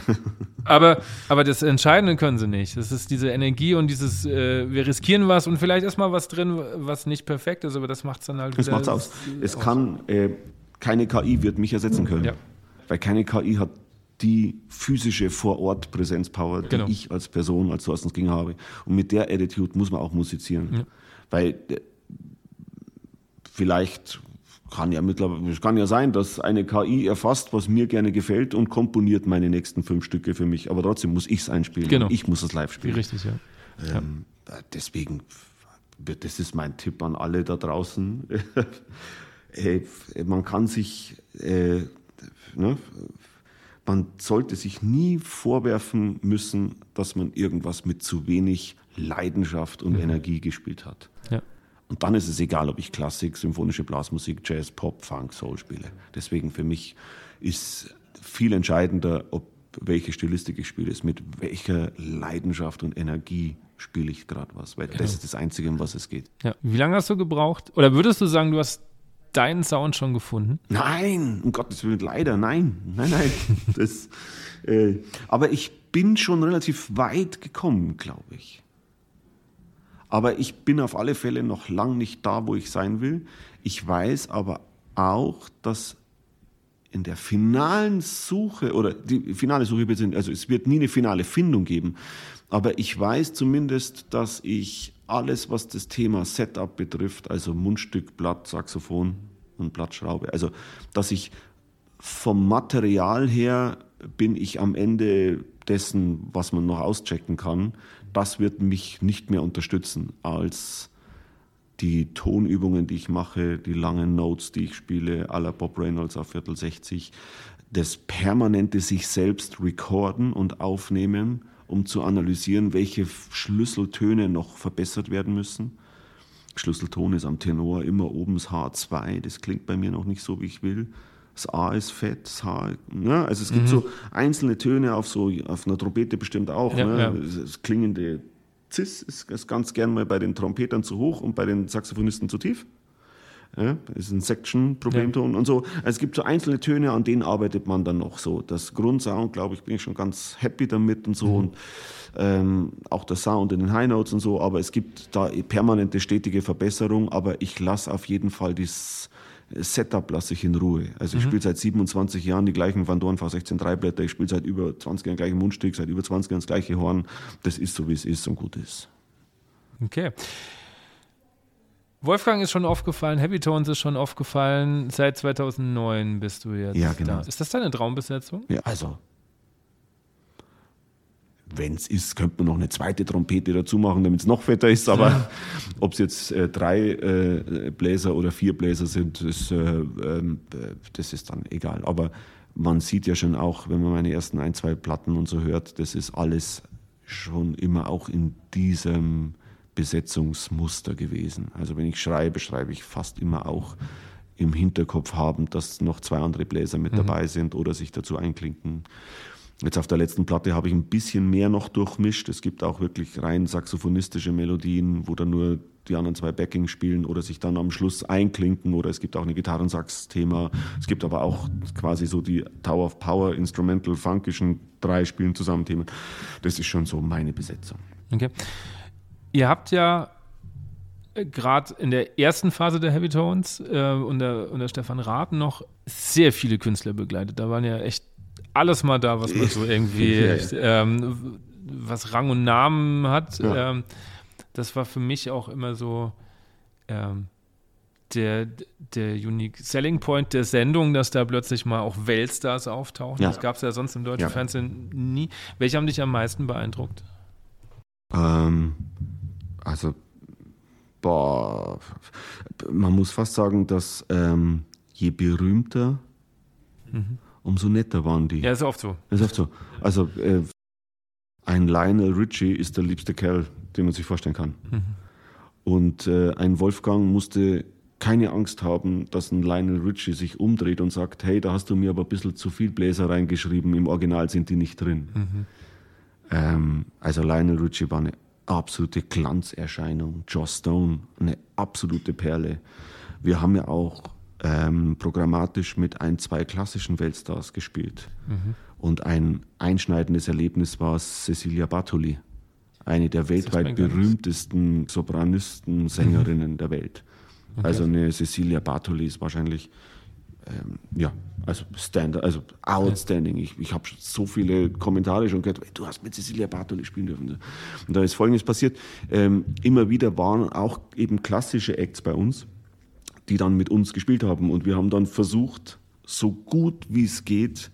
aber, aber das Entscheidende können sie nicht. Das ist diese Energie und dieses, äh, wir riskieren was und vielleicht ist mal was drin, was nicht perfekt ist, aber das macht es dann halt das wieder. Das macht's aus. Es kann, äh, keine KI wird mich ersetzen können. Ja. Weil keine KI hat die physische Vor-Ort-Präsenzpower, die genau. ich als Person, als Thorsten King habe. Und mit der Attitude muss man auch musizieren. Ja. Weil äh, vielleicht kann ja mittlerweile, es kann ja sein, dass eine KI erfasst, was mir gerne gefällt und komponiert meine nächsten fünf Stücke für mich. Aber trotzdem muss ich es einspielen. Genau. Ich muss es live spielen. Richtig, ja. Ähm, ja. Deswegen, das ist mein Tipp an alle da draußen. *laughs* man kann sich, äh, ne, man sollte sich nie vorwerfen müssen, dass man irgendwas mit zu wenig Leidenschaft und mhm. Energie gespielt hat. Ja. Und dann ist es egal, ob ich Klassik, symphonische Blasmusik, Jazz, Pop, Funk, Soul spiele. Deswegen für mich ist viel entscheidender, ob welche Stilistik ich spiele, ist mit welcher Leidenschaft und Energie spiele ich gerade was, weil genau. das ist das Einzige, um was es geht. Ja. Wie lange hast du gebraucht? Oder würdest du sagen, du hast deinen Sound schon gefunden? Nein, um Gottes Willen, leider, nein, nein, nein. *laughs* das, äh, aber ich bin schon relativ weit gekommen, glaube ich. Aber ich bin auf alle Fälle noch lang nicht da, wo ich sein will. Ich weiß aber auch, dass in der finalen Suche oder die finale Suche, also es wird nie eine finale Findung geben, aber ich weiß zumindest, dass ich alles, was das Thema Setup betrifft, also Mundstück, Blatt, Saxophon und Blattschraube, also dass ich vom Material her bin ich am Ende dessen, was man noch auschecken kann, das wird mich nicht mehr unterstützen als die Tonübungen, die ich mache, die langen Notes, die ich spiele, à la Bob Reynolds auf Viertel 60, das permanente sich selbst recorden und aufnehmen, um zu analysieren, welche Schlüsseltöne noch verbessert werden müssen. Schlüsselton ist am Tenor immer oben das H2, das klingt bei mir noch nicht so, wie ich will das A ist fett, das H, ne? also es gibt mhm. so einzelne Töne auf so, auf einer Trompete bestimmt auch, ja, ne? ja. Das klingende Cis ist, ist ganz gern mal bei den Trompetern zu hoch und bei den Saxophonisten zu tief. Ja, ist ein Section-Problemton ja. und so. Also es gibt so einzelne Töne, an denen arbeitet man dann noch so. Das Grundsound, glaube ich, bin ich schon ganz happy damit und so. Mhm. Und ähm, auch der Sound in den High Notes und so. Aber es gibt da permanente, stetige Verbesserung. Aber ich lasse auf jeden Fall das Setup lasse ich in Ruhe. Also ich mhm. spiele seit 27 Jahren die gleichen Van Dorn V16 Dreiblätter. Ich spiele seit über 20 Jahren gleichen Mundstück, seit über 20 Jahren das gleiche Horn. Das ist so, wie es ist und gut ist. Okay. Wolfgang ist schon aufgefallen, Heavy Tones ist schon aufgefallen. Seit 2009 bist du jetzt ja, genau. da. Ist das deine Traumbesetzung? Ja, also. Wenn es ist, könnte man noch eine zweite Trompete dazu machen, damit es noch fetter ist. Aber ja. ob es jetzt äh, drei äh, Bläser oder vier Bläser sind, ist, äh, ähm, das ist dann egal. Aber man sieht ja schon auch, wenn man meine ersten ein, zwei Platten und so hört, das ist alles schon immer auch in diesem Besetzungsmuster gewesen. Also wenn ich schreibe, schreibe ich fast immer auch im Hinterkopf haben, dass noch zwei andere Bläser mit mhm. dabei sind oder sich dazu einklinken. Jetzt auf der letzten Platte habe ich ein bisschen mehr noch durchmischt. Es gibt auch wirklich rein saxophonistische Melodien, wo dann nur die anderen zwei Backing spielen oder sich dann am Schluss einklinken oder es gibt auch eine Gitarrensax-Thema. Es gibt aber auch quasi so die Tower of Power, Instrumental, Funkischen, drei spielen zusammen Themen. Das ist schon so meine Besetzung. Okay. Ihr habt ja äh, gerade in der ersten Phase der Heavy Tones äh, unter, unter Stefan Rath noch sehr viele Künstler begleitet. Da waren ja echt alles mal da, was man so irgendwie, *laughs* ja, ja. Ähm, was Rang und Namen hat. Ja. Ähm, das war für mich auch immer so ähm, der, der Unique Selling Point der Sendung, dass da plötzlich mal auch Weltstars auftauchen. Das gab es ja sonst im deutschen Fernsehen nie. Welche haben dich am meisten beeindruckt? Ähm, also, boah, man muss fast sagen, dass ähm, je berühmter, mhm. Umso netter waren die. Ja, ist oft so. Ist oft so. Also, äh, ein Lionel Richie ist der liebste Kerl, den man sich vorstellen kann. Mhm. Und äh, ein Wolfgang musste keine Angst haben, dass ein Lionel Richie sich umdreht und sagt, hey, da hast du mir aber ein bisschen zu viel Bläser reingeschrieben, im Original sind die nicht drin. Mhm. Ähm, also Lionel Richie war eine absolute Glanzerscheinung. Joss Stone, eine absolute Perle. Wir haben ja auch ähm, programmatisch mit ein, zwei klassischen Weltstars gespielt. Mhm. Und ein einschneidendes Erlebnis war Cecilia Bartoli, eine der weltweit berühmtesten Sopranisten, Sängerinnen mhm. der Welt. Okay. Also eine Cecilia Bartoli ist wahrscheinlich ähm, ja, also Standard, also outstanding. Ich, ich habe so viele Kommentare schon gehört, du hast mit Cecilia Bartoli spielen dürfen. Und da ist Folgendes passiert. Ähm, immer wieder waren auch eben klassische Acts bei uns, die dann mit uns gespielt haben. Und wir haben dann versucht, so gut wie es geht,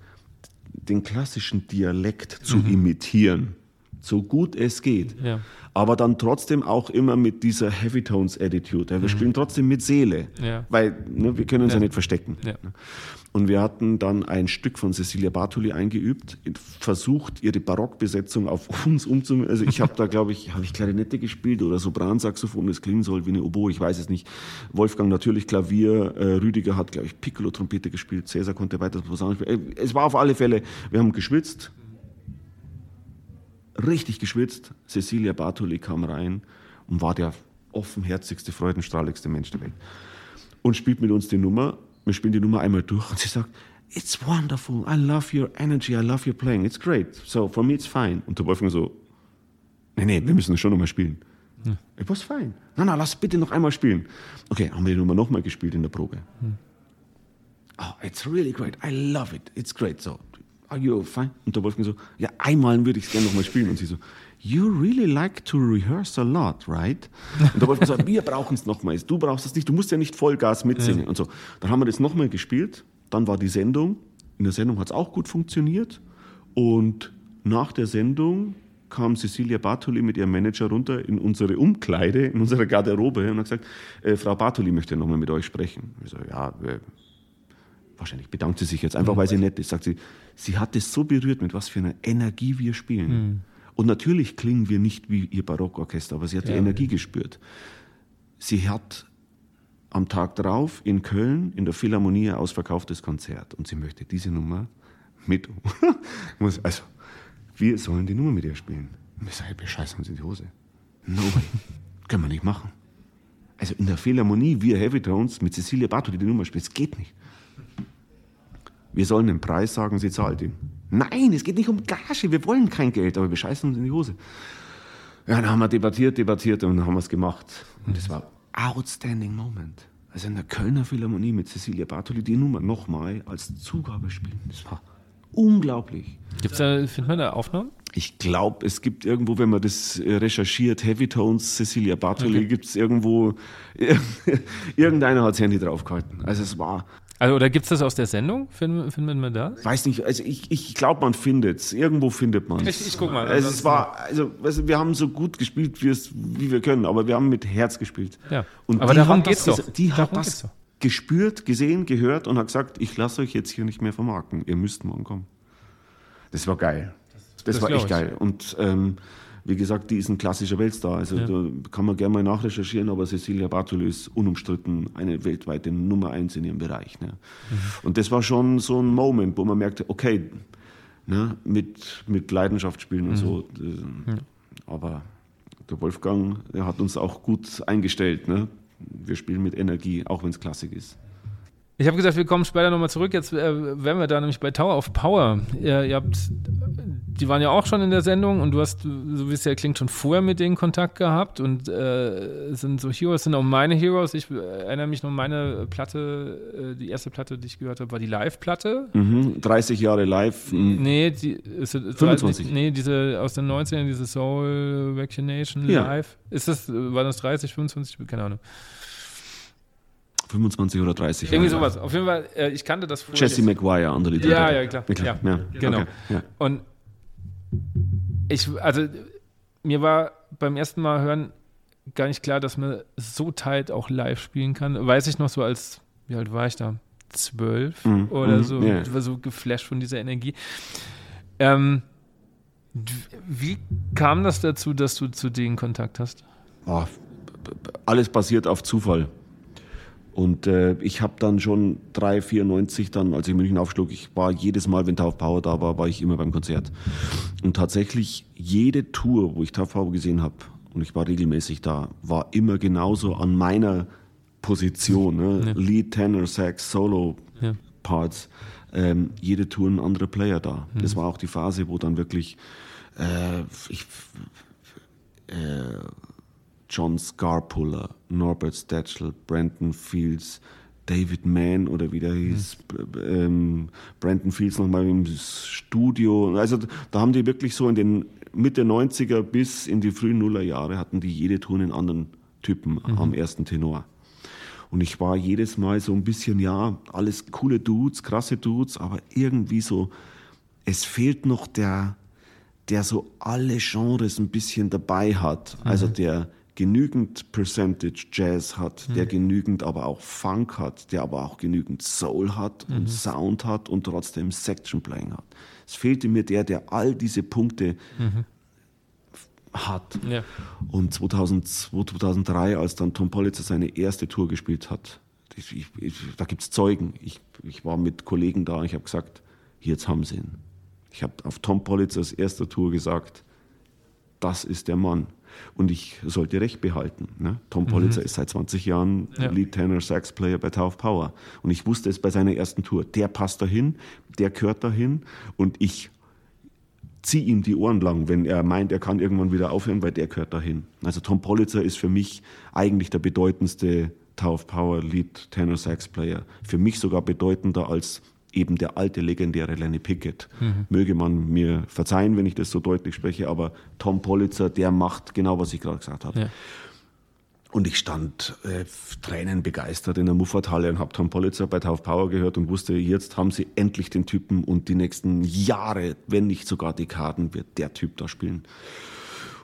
den klassischen Dialekt zu mhm. imitieren. So gut es geht. Ja aber dann trotzdem auch immer mit dieser Heavy Tones Attitude. Ja, wir mhm. spielen trotzdem mit Seele, ja. weil ne, wir können uns ja, nicht verstecken. Ja. Und wir hatten dann ein Stück von Cecilia Bartoli eingeübt, versucht, ihre Barockbesetzung auf *laughs* uns umzumünzen. Also ich habe da, glaube ich, habe ich Klarinette gespielt oder Sopransaxophon, das klingen soll wie eine Oboe, ich weiß es nicht. Wolfgang natürlich Klavier, äh, Rüdiger hat, glaube ich, Piccolo-Trompete gespielt, Cäsar konnte weiter Posaune spielen. Äh, es war auf alle Fälle, wir haben geschwitzt, richtig geschwitzt. Cecilia Bartoli kam rein und war der offenherzigste, freudenstrahligste Mensch der Welt. Und spielt mit uns die Nummer. Wir spielen die Nummer einmal durch und sie sagt, It's wonderful. I love your energy. I love your playing. It's great. So for me it's fine. Und der Wolfgang so, nee, nee, wir müssen das schon nochmal spielen. Hm. It was fine. Na, na, lass bitte noch einmal spielen. Okay, haben wir die Nummer nochmal gespielt in der Probe. Hm. Oh, it's really great. I love it. It's great. So, are you fine? Und der Wolfgang so, ja, einmal würde ich es gerne nochmal spielen. Und sie so, you really like to rehearse a lot, right? Und der Wolfgang so, wir brauchen es nochmals. Du brauchst es nicht, du musst ja nicht Vollgas mitsingen. Ja. Und so. Dann haben wir das nochmal gespielt. Dann war die Sendung. In der Sendung hat es auch gut funktioniert. Und nach der Sendung kam Cecilia Bartoli mit ihrem Manager runter in unsere Umkleide, in unsere Garderobe und hat gesagt, äh, Frau Bartoli möchte nochmal mit euch sprechen. Ich so, ja, wahrscheinlich bedankt sie sich jetzt einfach, weil sie nett ist. Sagt sie, sie hat es so berührt, mit was für einer Energie wir spielen. Mhm. Und natürlich klingen wir nicht wie ihr Barockorchester, aber sie hat ja. die Energie gespürt. Sie hat am Tag drauf in Köln in der Philharmonie ein ausverkauftes Konzert und sie möchte diese Nummer mit. *laughs* also, wir sollen die Nummer mit ihr spielen. Und wir sagen, wir scheißen uns in die Hose. No way. *laughs* Können wir nicht machen. Also in der Philharmonie, wir Heavy Tones mit Cecilia Bartoli die Nummer spielen, das geht nicht. Wir sollen den Preis sagen, sie zahlt ihn. Nein, es geht nicht um Gage, wir wollen kein Geld, aber wir scheißen uns in die Hose. Ja, dann haben wir debattiert, debattiert und dann haben wir es gemacht. Und das war outstanding Moment. Also in der Kölner Philharmonie mit Cecilia Bartoli die Nummer nochmal als Zugabe spielen. Das war unglaublich. Gibt's da, findet man da Aufnahmen? Ich glaube, es gibt irgendwo, wenn man das äh, recherchiert, Heavy Tones, Cecilia Bartoli, Okay. gibt es irgendwo, *laughs* irgendeiner hat das Handy draufgehalten. Also es war, Also, oder gibt es das aus der Sendung? Findet, findet man das? weiß nicht, also ich, ich glaube, man findet es. Irgendwo findet man es. Ich- ich guck mal. Also es war, also weißt du, wir haben so gut gespielt, wie, es, wie wir können, aber wir haben mit Herz gespielt. Ja. Und Aber darum geht's das, doch. Die hat Darum das gespürt, gesehen, gehört und hat gesagt, ich lasse euch jetzt hier nicht mehr vermarkten. Ihr müsst morgen kommen. Das war geil. Das, das war glaub echt geil. Und ähm, wie gesagt, die ist ein klassischer Weltstar. Also da kann man gerne mal nachrecherchieren, aber Cecilia Bartoli ist unumstritten eine weltweite Nummer eins in ihrem Bereich. Ne? Mhm. Und das war schon so ein Moment, wo man merkte, okay, ne, mit, mit Leidenschaft spielen Mhm. und so. äh, Aber der Wolfgang der hat uns auch gut eingestellt. Ne? Wir spielen mit Energie, auch wenn es Klassik ist. Ich habe gesagt, wir kommen später nochmal zurück. Jetzt äh, wären wir da nämlich bei Tower of Power. Ihr, ihr habt, die waren ja auch schon in der Sendung und du hast, so wie es ja klingt, schon vorher mit denen Kontakt gehabt und äh, sind so Heroes, sind auch meine Heroes. Ich äh, erinnere mich noch, meine Platte, äh, die erste Platte, die ich gehört habe, war die Live-Platte. Mhm. 30 Jahre live. mhm. Nee, die ist, ist 25. Nee, diese aus den 90ern, diese Soul Vaccination Ja. Live. Ist das, war das 30, 25? Keine Ahnung. 25 oder 30 Irgendwie sowas. Auf jeden Fall, äh, ich kannte das vorher. Jesse McGuire an der Lied. Ja, ja, klar. Ja, Ja, genau. okay, ja. Und ich, also mir war beim ersten Mal hören gar nicht klar, dass man so tight auch live spielen kann. Weiß ich noch so als, wie alt war ich da? Zwölf Mhm, oder mhm, so. ja. Ich war so geflasht von dieser Energie. Ähm, wie kam das dazu, dass du zu denen Kontakt hast? B- alles basiert auf Zufall. Und äh, ich habe dann schon 3, 94 dann, als ich in München aufschlug, ich war jedes Mal, wenn Tauf Power da war, war ich immer beim Konzert. Und tatsächlich jede Tour, wo ich Tauf Power gesehen habe, und ich war regelmäßig da, war immer genauso an meiner Position. Ne? Lead, Tenor, Sax, Solo Ja. Parts. Ähm, jede Tour ein anderer Player da. Das war auch die Phase, wo dann wirklich äh, ich, äh, John Scarpuller, Norbert Stetchel, Brandon Fields, David Mann oder wie der hieß, b- ähm, Brandon Fields nochmal im Studio. Also da haben die wirklich so in den Mitte 90er bis in die frühen Nullerjahre hatten die jede Tour einen anderen Typen am ersten Tenor. Und ich war jedes Mal so ein bisschen, ja, alles coole Dudes, krasse Dudes, aber irgendwie so, es fehlt noch der, der so alle Genres ein bisschen dabei hat. Also der genügend Percentage Jazz hat, der genügend aber auch Funk hat, der aber auch genügend Soul hat und Sound hat und trotzdem Section Playing hat. Es fehlte mir der, der all diese Punkte hat. Ja. Und 2002, 2003, als dann Tom Politzer seine erste Tour gespielt hat, ich, ich, ich, da gibt es Zeugen. Ich, war mit Kollegen da, ich habe gesagt, jetzt haben sie ihn. Ich habe auf Tom Politzers erster Tour gesagt, das ist der Mann. Und ich sollte recht behalten. Ne? Tom Politzer ist seit 20 Jahren Ja. Lead Tenor Sax Player bei Tauf Power. Und ich wusste es bei seiner ersten Tour. Der passt dahin, der gehört dahin und ich zieh ihm die Ohren lang, wenn er meint, er kann irgendwann wieder aufhören, weil der gehört dahin. Also Tom Politzer ist für mich eigentlich der bedeutendste Tauf Power Lead Tenor Sax Player. Für mich sogar bedeutender als eben der alte legendäre Lenny Pickett. Möge man mir verzeihen, wenn ich das so deutlich spreche, aber Tom Politzer, der macht genau, was ich gerade gesagt habe. Ja. Und ich stand äh, tränenbegeistert in der Muffathalle und habe Tom Politzer bei Tauf Power gehört und wusste, jetzt haben sie endlich den Typen und die nächsten Jahre, wenn nicht sogar Dekaden, wird der Typ da spielen.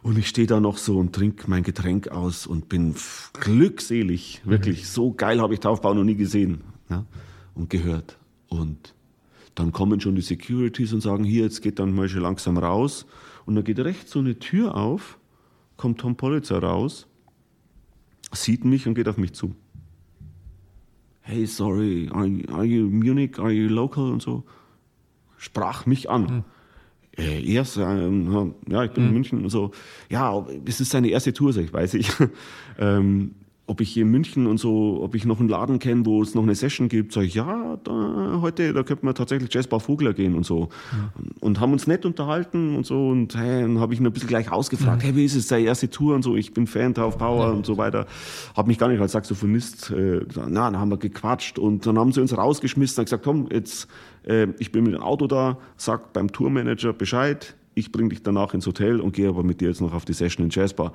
Und ich stehe da noch so und trinke mein Getränk aus und bin glückselig. Wirklich, so geil habe ich Taufbau noch nie gesehen ja, und gehört. Und dann kommen schon die Securities und sagen, hier, jetzt geht dann mal schon langsam raus. Und dann geht rechts so eine Tür auf, kommt Tom Politzer raus, sieht mich und geht auf mich zu. Hey, sorry, are, you- are you Munich, are you local und so. Sprach mich an. Äh, erst, ähm, ja, ich bin in München und so. Ja, es ist seine erste Tour, sag ich, weiß ich. *laughs* ähm, ob ich hier in München und so, ob ich noch einen Laden kenne, wo es noch eine Session gibt, sage ich, ja, da, heute, da könnte man tatsächlich Jazzbar Vogler gehen und so. Ja. Und haben uns nett unterhalten und so. Und hey, dann habe ich ihn ein bisschen gleich ausgefragt, ja. hey, wie ist es, seine erste Tour und so, ich bin Fan Tower Power ja. und so weiter. Habe mich gar nicht als Saxophonist, äh, na, dann haben wir gequatscht und dann haben sie uns rausgeschmissen und gesagt, komm, jetzt, äh, ich bin mit dem Auto da, sag beim Tourmanager Bescheid, ich bringe dich danach ins Hotel und gehe aber mit dir jetzt noch auf die Session in Jazzbar.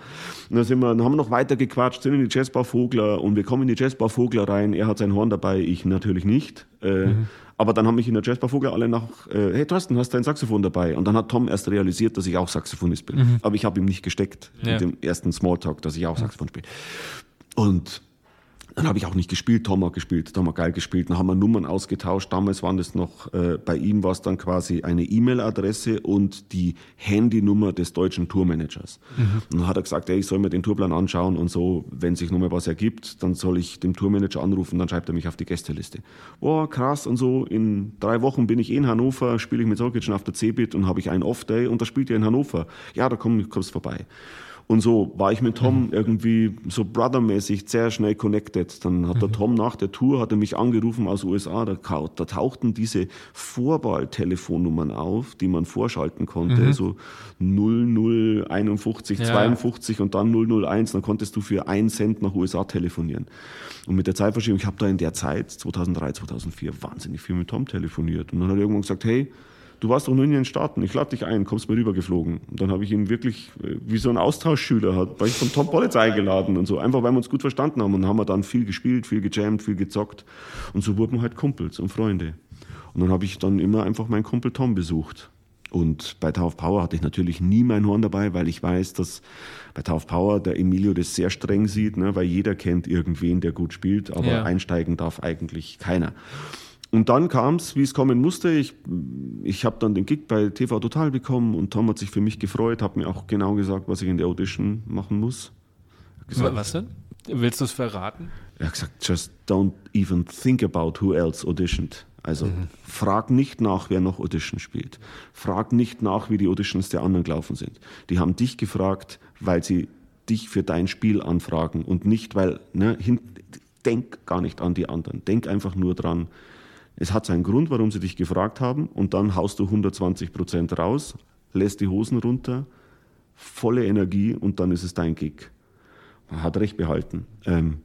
Und dann, sind wir, dann haben wir noch weiter gequatscht, sind in die Jazzbar Vogler und wir kommen in die Jazzbar Vogler rein. Er hat sein Horn dabei, ich natürlich nicht. Äh, mhm. Aber dann haben mich in der Jazzbar Vogler alle nach, äh, hey Thorsten, hast du dein Saxophon dabei? Und dann hat Tom erst realisiert, dass ich auch Saxophonist bin. Mhm. Aber ich habe ihm nicht gesteckt ja. mit dem ersten Smalltalk, dass ich auch Saxophon spiele. Und dann habe ich auch nicht gespielt, Tom hat gespielt, Tom hat geil gespielt. Dann haben wir Nummern ausgetauscht. Damals waren das noch, äh, bei ihm war es dann quasi eine E-Mail-Adresse und die Handynummer des deutschen Tourmanagers. Mhm. Und dann hat er gesagt, ey, ich soll mir den Tourplan anschauen und so, wenn sich nochmal was ergibt, dann soll ich dem Tourmanager anrufen, dann schreibt er mich auf die Gästeliste. Boah, krass und so, in drei Wochen bin ich eh in Hannover, spiele ich mit Solkitschen auf der C-Bit und habe ich einen Off-Day und da spielt er in Hannover. Ja, da komm, kommst vorbei. Und so war ich mit Tom mhm. irgendwie so brothermäßig sehr schnell connected. Dann hat der mhm. Tom nach der Tour, hat er mich angerufen aus USA, da, da tauchten diese Vorwahltelefonnummern auf, die man vorschalten konnte, mhm. so 0051, ja. 52 und dann 001, dann konntest du für einen Cent nach USA telefonieren. Und mit der Zeitverschiebung, ich habe da in der Zeit, 2003, 2004, wahnsinnig viel mit Tom telefoniert. Und dann hat er irgendwann gesagt, hey, du warst doch nur in den Staaten, ich lade dich ein, kommst mal rübergeflogen. Und dann habe ich ihn wirklich, äh, wie so ein Austauschschüler, hat, war ich von Tom Pollitz eingeladen und so, einfach weil wir uns gut verstanden haben und haben wir dann viel gespielt, viel gejammt, viel gezockt und so wurden wir halt Kumpels und Freunde. Und dann habe ich dann immer einfach meinen Kumpel Tom besucht. Und bei Tower of Power hatte ich natürlich nie mein Horn dabei, weil ich weiß, dass bei Tower of Power der Emilio das sehr streng sieht, ne, weil jeder kennt irgendwen, der gut spielt, aber ja. einsteigen darf eigentlich keiner. Und dann kam es, wie es kommen musste. Ich, ich habe dann den Gig bei TV Total bekommen und Tom hat sich für mich gefreut, hat mir auch genau gesagt, was ich in der Audition machen muss. Gesagt, was denn? Willst du es verraten? Er hat gesagt, just don't even think about who else auditioned. Also mhm. frag nicht nach, wer noch Audition spielt. Frag nicht nach, wie die Auditions der anderen gelaufen sind. Die haben dich gefragt, weil sie dich für dein Spiel anfragen und nicht, weil, ne, hin, denk gar nicht an die anderen. Denk einfach nur dran, es hat seinen Grund, warum sie dich gefragt haben und dann haust du 120 Prozent raus, lässt die Hosen runter, volle Energie und dann ist es dein Gig. Man hat recht behalten. Ähm,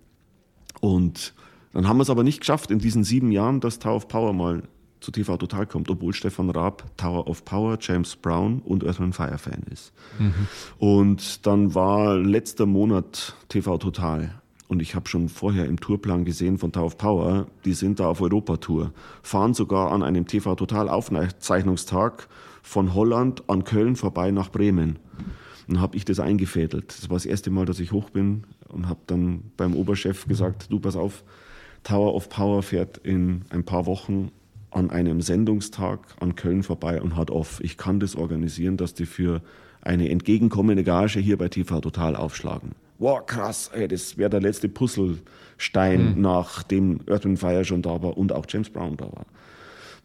und dann haben wir es aber nicht geschafft in diesen sieben Jahren, dass Tower of Power mal zu TV Total kommt, obwohl Stefan Raab Tower of Power, James Brown und Earth Fire Fan ist. Mhm. Und dann war letzter Monat TV Total und ich habe schon vorher im Tourplan gesehen von Tower of Power, die sind da auf Europatour, fahren sogar an einem TV Total Aufzeichnungstag von Holland an Köln vorbei nach Bremen. Und habe ich das eingefädelt. Das war das erste Mal, dass ich hoch bin und habe dann beim Oberchef gesagt, du pass auf, Tower of Power fährt in ein paar Wochen an einem Sendungstag an Köln vorbei und hat off. Ich kann das organisieren, dass die für eine entgegenkommende Gage hier bei TV Total aufschlagen wow, krass, ey, das wäre der letzte Puzzlestein, mhm. nachdem Earth and Fire schon da war und auch James Brown da war.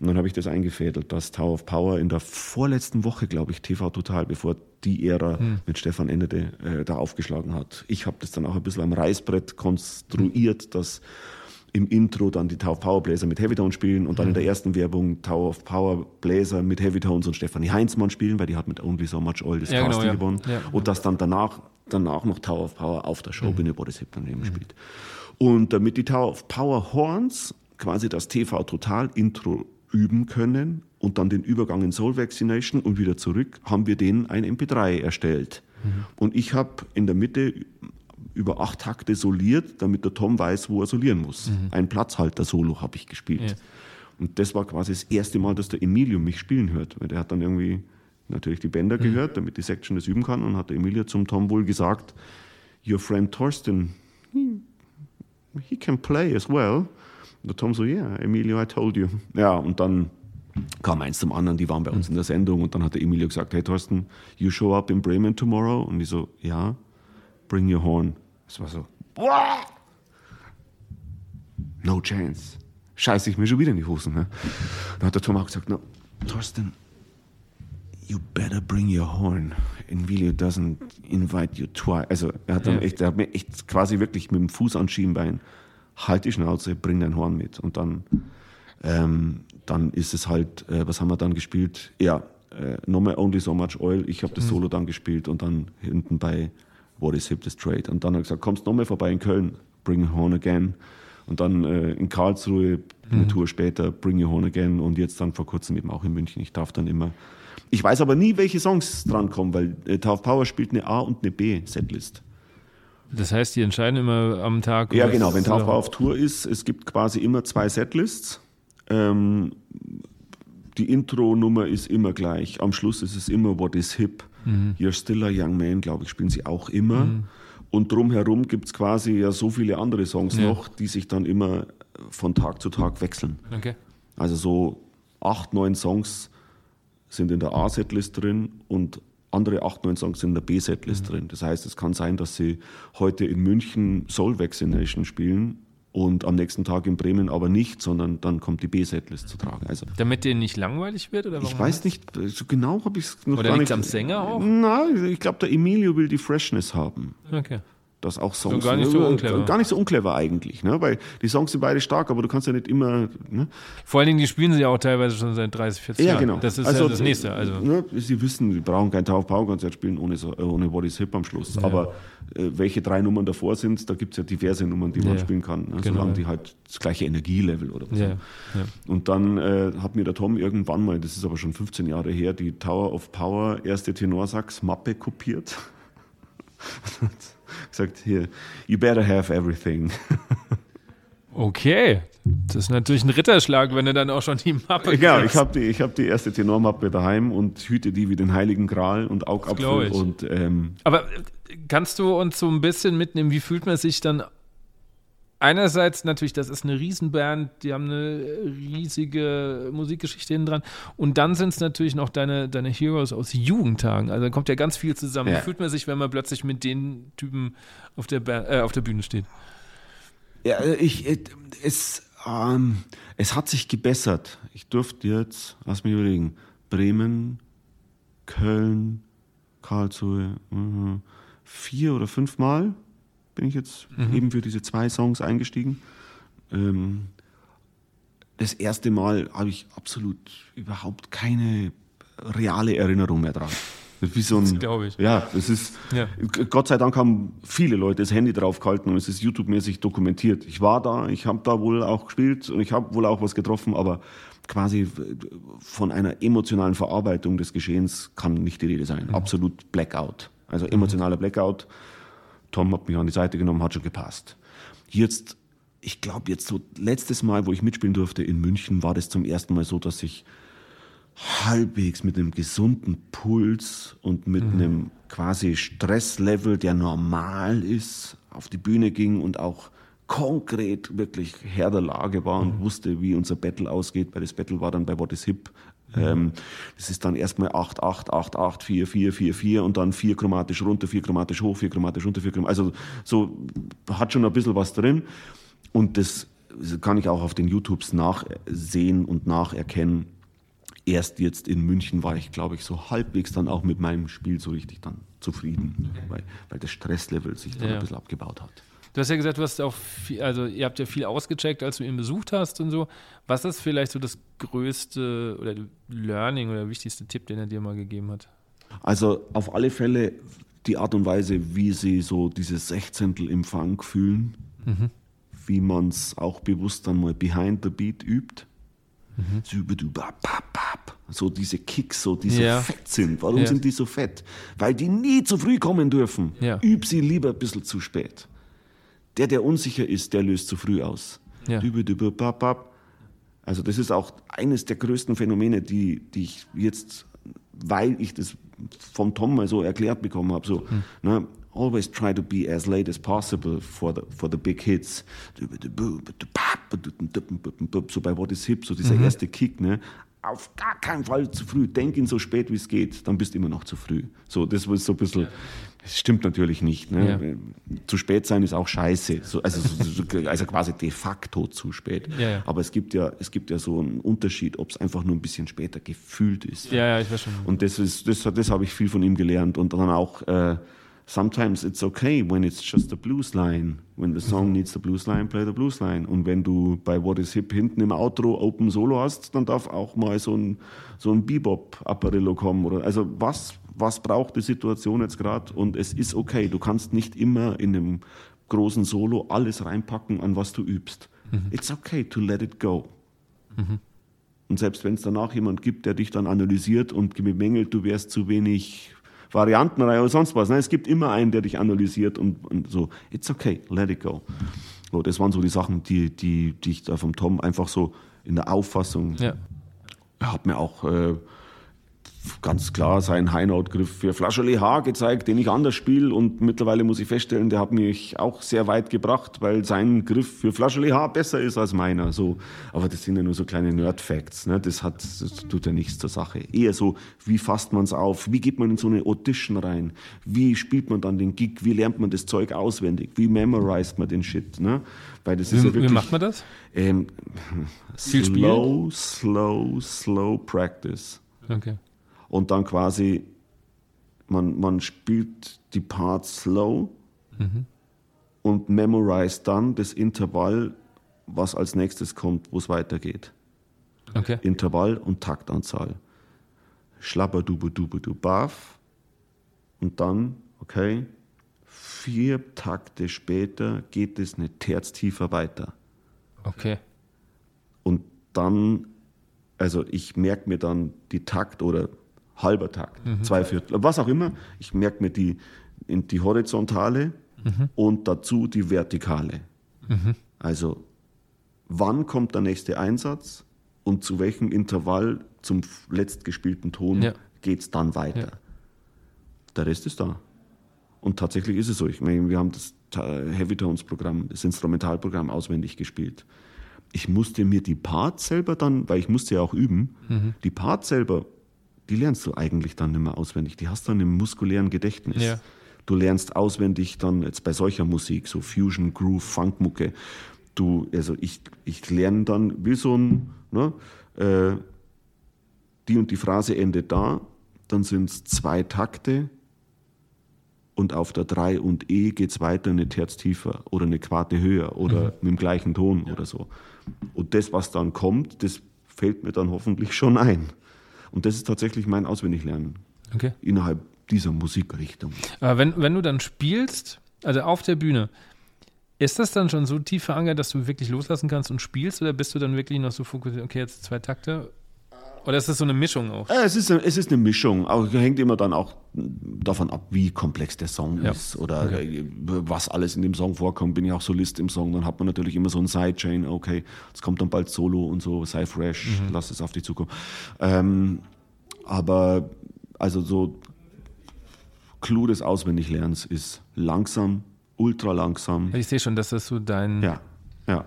Und dann habe ich das eingefädelt, dass Tower of Power in der vorletzten Woche, glaube ich, TV Total, bevor die Ära mhm. mit Stefan endete, äh, da aufgeschlagen hat. Ich habe das dann auch ein bisschen am Reißbrett konstruiert, mhm. dass im Intro dann die Tower of Power Bläser mit Heavytone spielen und dann in der mhm. ersten Werbung Tower of Power Bläser mit Heavytones und Stefanie Heinzmann spielen, weil die hat mit Only So Much Oil das ja, genau, Casting genau, ja. gewonnen. Ja. Und dass dann danach danach noch Tower of Power auf der Showbühne, mhm. Boris Hip daneben mhm. spielt. Und damit die Tower of Power Horns quasi das TV Total Intro üben können und dann den Übergang in Soul Vaccination und wieder zurück, haben wir denen ein MP3 erstellt. Mhm. Und ich habe in der Mitte über acht Takte soliert, damit der Tom weiß, wo er solieren muss. Mhm. Ein Platzhalter-Solo habe ich gespielt. Ja. Und das war quasi das erste Mal, dass der Emilio mich spielen hört, weil der hat dann irgendwie natürlich die Bänder mhm. gehört, damit die Section das üben kann und hat Emilia zum Tom wohl gesagt, your friend Thorsten, he, he can play as well. Und der Tom so, yeah, Emilio, I told you. Ja, und dann kam eins zum anderen, die waren bei uns in der Sendung und dann hat der Emilio gesagt, hey Thorsten, you show up in Bremen tomorrow? Und ich so, ja, bring your horn. Es war so, no chance. Scheiße ich mir schon wieder in die Hosen. Ne? Dann hat der Tom auch gesagt, no, Thorsten, You better bring your horn. Invilio doesn't invite you twice. Also er hat, dann Ja. echt, er hat mir echt quasi wirklich mit dem Fuß an Schienbein, halt die Schnauze, bring dein Horn mit. Und dann, ähm, dann ist es halt, äh, was haben wir dann gespielt? Ja, äh, nochmal Only So Much Oil. Ich habe das Solo dann gespielt und dann hinten bei What is Hip the Straight. Und dann hat er gesagt, kommst nochmal vorbei in Köln, bring your horn again. Und dann äh, in Karlsruhe, eine Tour später, Bring Your Horn Again und jetzt dann vor kurzem eben auch in München. Ich darf dann immer. Ich weiß aber nie, welche Songs drankommen, weil äh, Tauf Power spielt eine A- und eine B-Setlist. Das heißt, die entscheiden immer am Tag. Ja, genau. Wenn Tauf Power auf Tour ist, es gibt quasi immer zwei Setlists. Ähm, die Intro-Nummer ist immer gleich. Am Schluss ist es immer What is Hip. You're Still a Young Man, glaube ich, spielen sie auch immer. Und drumherum gibt es quasi ja so viele andere Songs Ja. noch, die sich dann immer von Tag zu Tag wechseln. Okay. Also so acht, neun Songs sind in der A-Setlist drin und andere acht, neun Songs sind in der B-Setlist drin. Das heißt, es kann sein, dass sie heute in München Soul Vaccination spielen und am nächsten Tag in Bremen aber nicht, sondern dann kommt die B-Setlist zu tragen. Also Damit denen nicht langweilig wird? Oder ich weiß nicht, so genau habe ich es noch Oder gar nicht. am Sänger auch? Nein, ich glaube, der Emilio will die Freshness haben. Okay. Das auch Songs. gar nicht so Ja, unclever. Gar nicht so unclever eigentlich, ne? weil die Songs sind beide stark, aber du kannst ja nicht immer. Ne? Vor allen Dingen, die spielen sie ja auch teilweise schon seit 30, 40 Ja, Jahren. genau. Das ist ja das Nächste. Also. Ne, Sie wissen, Sie brauchen kein Tauf-Power-Konzert spielen ohne, so- ohne What is Hip am Schluss. Aber äh, welche drei Nummern davor sind, da gibt es ja diverse Nummern, die man Ja, spielen kann. Ne? genau. Solange die halt das gleiche Energielevel oder was Ja, ja. Und dann äh, hat mir der Tom irgendwann mal, das ist aber schon 15 Jahre her, die Tower of Power erste Tenorsax-Mappe kopiert. *laughs* Gesagt, hier, you better have everything. Okay. Das ist natürlich ein Ritterschlag, wenn du dann auch schon die Mappe Ja, kriegst. ich habe die, ich hab die erste Tenormappe daheim und hüte die wie den Heiligen Gral und Augapfel. Und ähm, Aber äh, kannst du uns so ein bisschen mitnehmen, wie fühlt man sich dann einerseits natürlich, das ist eine Riesenband, die haben eine riesige Musikgeschichte hinten dran und dann sind es natürlich noch deine, deine Heroes aus Jugendtagen, also da kommt ja ganz viel zusammen. Ja. Wie fühlt man sich, wenn man plötzlich mit den Typen auf der, Ba- äh, auf der Bühne steht? ja, ich, äh, es, ähm, es hat sich gebessert. Ich durfte jetzt, lass mich überlegen, Bremen, Köln, Karlsruhe, mhm, vier oder fünf Mal bin ich jetzt eben für diese zwei Songs eingestiegen. Ähm, das erste Mal habe ich absolut überhaupt keine reale Erinnerung mehr dran. Wie so ein, glaub ich. Ja, das ist, Ja. Gott sei Dank haben viele Leute das Handy draufgehalten und es ist YouTube-mäßig dokumentiert. Ich war da, ich habe da wohl auch gespielt und ich habe wohl auch was getroffen, aber quasi von einer emotionalen Verarbeitung des Geschehens kann nicht die Rede sein. Absolut Blackout. Also emotionaler Blackout. Tom hat mich an die Seite genommen, hat schon gepasst. Jetzt, ich glaube jetzt so letztes Mal, wo ich mitspielen durfte in München, war das zum ersten Mal so, dass ich halbwegs mit einem gesunden Puls und mit einem quasi Stresslevel, der normal ist, auf die Bühne ging und auch konkret wirklich Herr der Lage war und wusste, wie unser Battle ausgeht, weil das Battle war dann bei What is Hip. Ähm, das ist dann erstmal 8, 8, 8, 8, 4, 4, 4, 4 und dann 4 chromatisch runter, 4 chromatisch hoch, 4 chromatisch runter, 4 chromatisch. Also so hat schon ein bisschen was drin. Und das kann ich auch auf den YouTubes nachsehen und nacherkennen. Erst jetzt in München war ich, glaube ich, so halbwegs dann auch mit meinem Spiel so richtig dann zufrieden, weil, weil das Stresslevel sich dann Ja. ein bisschen abgebaut hat. Du hast ja gesagt, du hast auch viel, also ihr habt ja viel ausgecheckt, als du ihn besucht hast und so. Was ist vielleicht so das größte oder Learning oder wichtigste Tipp, den er dir mal gegeben hat? Also auf alle Fälle die Art und Weise, wie sie so dieses Sechzehntel im Funk fühlen, wie man es auch bewusst dann mal behind the beat übt. Sübedubababab. So diese Kicks, so die so Ja. fett sind. Warum Ja. sind die so fett? Weil die nie zu früh kommen dürfen. Ja. Üb sie lieber ein bisschen zu spät. Der, der unsicher ist, der löst zu früh aus. Ja. Also das ist auch eines der größten Phänomene, die, die ich jetzt, weil ich das vom Tom mal so erklärt bekommen habe, so, ne, always try to be as late as possible for the, for the big hits. So bei What is Hip, so dieser erste Kick, ne, auf gar keinen Fall zu früh. Denk ihn so spät, wie es geht, dann bist du immer noch zu früh. So, das ist so ein bisschen, das stimmt natürlich nicht. Ne? Ja. Zu spät sein ist auch scheiße. So, also, also quasi de facto zu spät. Ja, ja. Aber es gibt ja, es gibt ja so einen Unterschied, ob es einfach nur ein bisschen später gefühlt ist. Ja, ja, ich weiß schon. Und das ist, das, das habe ich viel von ihm gelernt. Und dann auch, äh, sometimes it's okay when it's just a blues line. When the song needs the blues line, play the blues line. Und wenn du bei What is Hip hinten im Outro Open Solo hast, dann darf auch mal so ein, so ein Bebop-Apparillo kommen. Oder, also was, was braucht die Situation jetzt gerade? Und es ist okay. Du kannst nicht immer in einem großen Solo alles reinpacken, an was du übst. Mhm. It's okay to let it go. Mhm. Und selbst wenn es danach jemand gibt, der dich dann analysiert und bemängelt, du wärst zu wenig Variantenreihe oder sonst was. Ne? Es gibt immer einen, der dich analysiert und, und so. It's okay, let it go. So, das waren so die Sachen, die, die, die ich da vom Tom einfach so in der Auffassung. Ja. Hat mir auch äh, ganz klar seinen High-Note-Griff für Flascherli H gezeigt, den ich anders spiele. Und mittlerweile muss ich feststellen, der hat mich auch sehr weit gebracht, weil sein Griff für Flascherli H besser ist als meiner. So, aber das sind ja nur so kleine Nerd-Facts. Ne? Das, hat, das tut ja nichts zur Sache. Eher so, wie fasst man es auf? Wie geht man in so eine Audition rein? Wie spielt man dann den Gig? Wie lernt man das Zeug auswendig? Wie memorized man den Shit? Ne? Weil das ist wie, ja wirklich, wie macht man das? Ähm, slow, slow, slow practice. Okay und dann quasi, man, man spielt die Parts slow mhm. und memorized dann das Intervall, was als nächstes kommt, wo es weitergeht. Okay. Intervall und Taktanzahl. Schlapper, dube, dube, du, baff. Und dann, okay, vier Takte später geht es eine Terz tiefer weiter. Okay. Und dann, also ich merke mir dann die Takt oder halber Takt, mhm. zwei Viertel, was auch immer. Ich merke mir die, die horizontale mhm. und dazu die vertikale. Mhm. Also wann kommt der nächste Einsatz und zu welchem Intervall zum letztgespielten Ton ja. geht es dann weiter. Ja. Der Rest ist da. Und tatsächlich ist es so. Ich meine, wir haben das Heavy Tones Programm, das Instrumentalprogramm auswendig gespielt. Ich musste mir die Parts selber dann, weil ich musste ja auch üben, mhm. die Parts selber die lernst du eigentlich dann nicht mehr auswendig. Die hast du dann im muskulären Gedächtnis. Ja. Du lernst auswendig dann jetzt bei solcher Musik, so Fusion, Groove, Funkmucke. Du, also ich, ich lerne dann wie so ein, ne, äh, die und die Phrase endet da, dann sind es zwei Takte und auf der 3 und E geht es weiter eine Terz tiefer oder eine Quarte höher oder mhm. mit dem gleichen Ton ja. oder so. Und das, was dann kommt, das fällt mir dann hoffentlich schon ein. Und das ist tatsächlich mein Auswendiglernen okay. innerhalb dieser Musikrichtung. Aber wenn, wenn du dann spielst, also auf der Bühne, ist das dann schon so tief verankert, dass du wirklich loslassen kannst und spielst oder bist du dann wirklich noch so fokussiert, okay, jetzt zwei Takte oder ist das so eine Mischung auch? Es ist, es ist eine Mischung. Auch hängt immer dann auch davon ab, wie komplex der Song ja. ist oder okay. was alles in dem Song vorkommt. Bin ich auch Solist im Song, dann hat man natürlich immer so ein Sidechain. Okay, es kommt dann bald Solo und so, sei fresh, mhm. lass es auf dich zukommen. Ähm, aber also so Clou des Auswendiglernens ist langsam, ultra langsam. Ich sehe schon, dass das so dein. Ja, ja.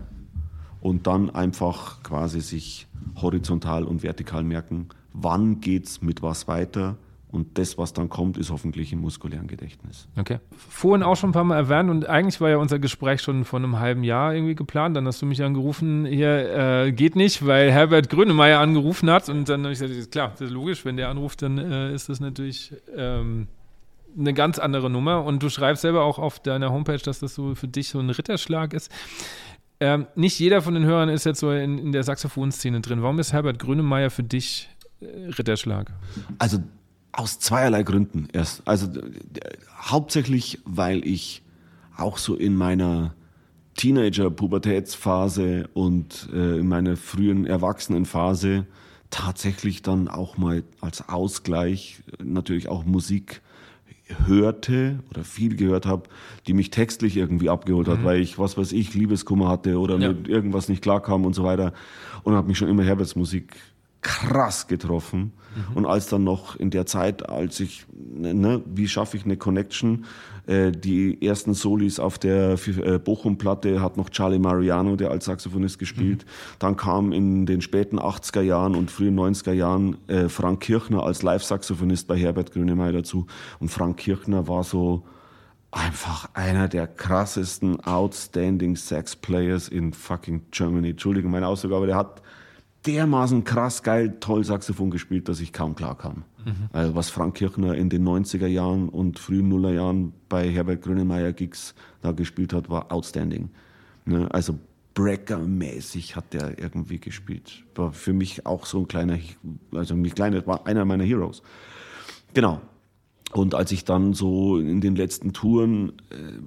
Und dann einfach quasi sich horizontal und vertikal merken, wann geht es mit was weiter. Und das, was dann kommt, ist hoffentlich im muskulären Gedächtnis. Okay. Vorhin auch schon ein paar Mal erwähnt und eigentlich war ja unser Gespräch schon vor einem halben Jahr irgendwie geplant. Dann hast du mich angerufen, hier äh, geht nicht, weil Herbert Grönemeyer angerufen hat. Und dann habe ich gesagt, klar, das ist logisch, wenn der anruft, dann äh, ist das natürlich ähm, eine ganz andere Nummer. Und du schreibst selber auch auf deiner Homepage, dass das so für dich so ein Ritterschlag ist. Ähm, nicht jeder von den Hörern ist jetzt so in, in der Saxophonszene drin. Warum ist Herbert Grönemeyer für dich äh, Ritterschlag? Also aus zweierlei Gründen erst. Also hauptsächlich, weil ich auch so in meiner Teenager-Pubertätsphase und äh, in meiner frühen Erwachsenenphase tatsächlich dann auch mal als Ausgleich natürlich auch Musik hörte oder viel gehört habe, die mich textlich irgendwie abgeholt hat, mhm. weil ich, was weiß ich, Liebeskummer hatte oder ja. mit irgendwas nicht klarkam und so weiter. Und habe mich schon immer Herberts Musik krass getroffen. Mhm. Und als dann noch in der Zeit, als ich, ne, wie schaffe ich eine Connection? Äh, die ersten Solis auf der äh, Bochum-Platte hat noch Charlie Mariano, der als Saxophonist gespielt. Mhm. Dann kam in den späten 80er Jahren und frühen 90er Jahren äh, Frank Kirchner als Live-Saxophonist bei Herbert Grönemeyer dazu. Und Frank Kirchner war so einfach einer der krassesten outstanding Sax Players in fucking Germany. Entschuldigung meine Aussage, aber der hat dermaßen krass geil toll Saxophon gespielt, dass ich kaum klar kam. Mhm. Also was Frank Kirchner in den 90er Jahren und frühen Nullerjahren bei Herbert Grönemeyer Gigs da gespielt hat, war outstanding. Ne? Also Breaker-mäßig hat der irgendwie gespielt. War für mich auch so ein kleiner, also nicht kleiner, war einer meiner Heroes. Genau. Und als ich dann so in den letzten Touren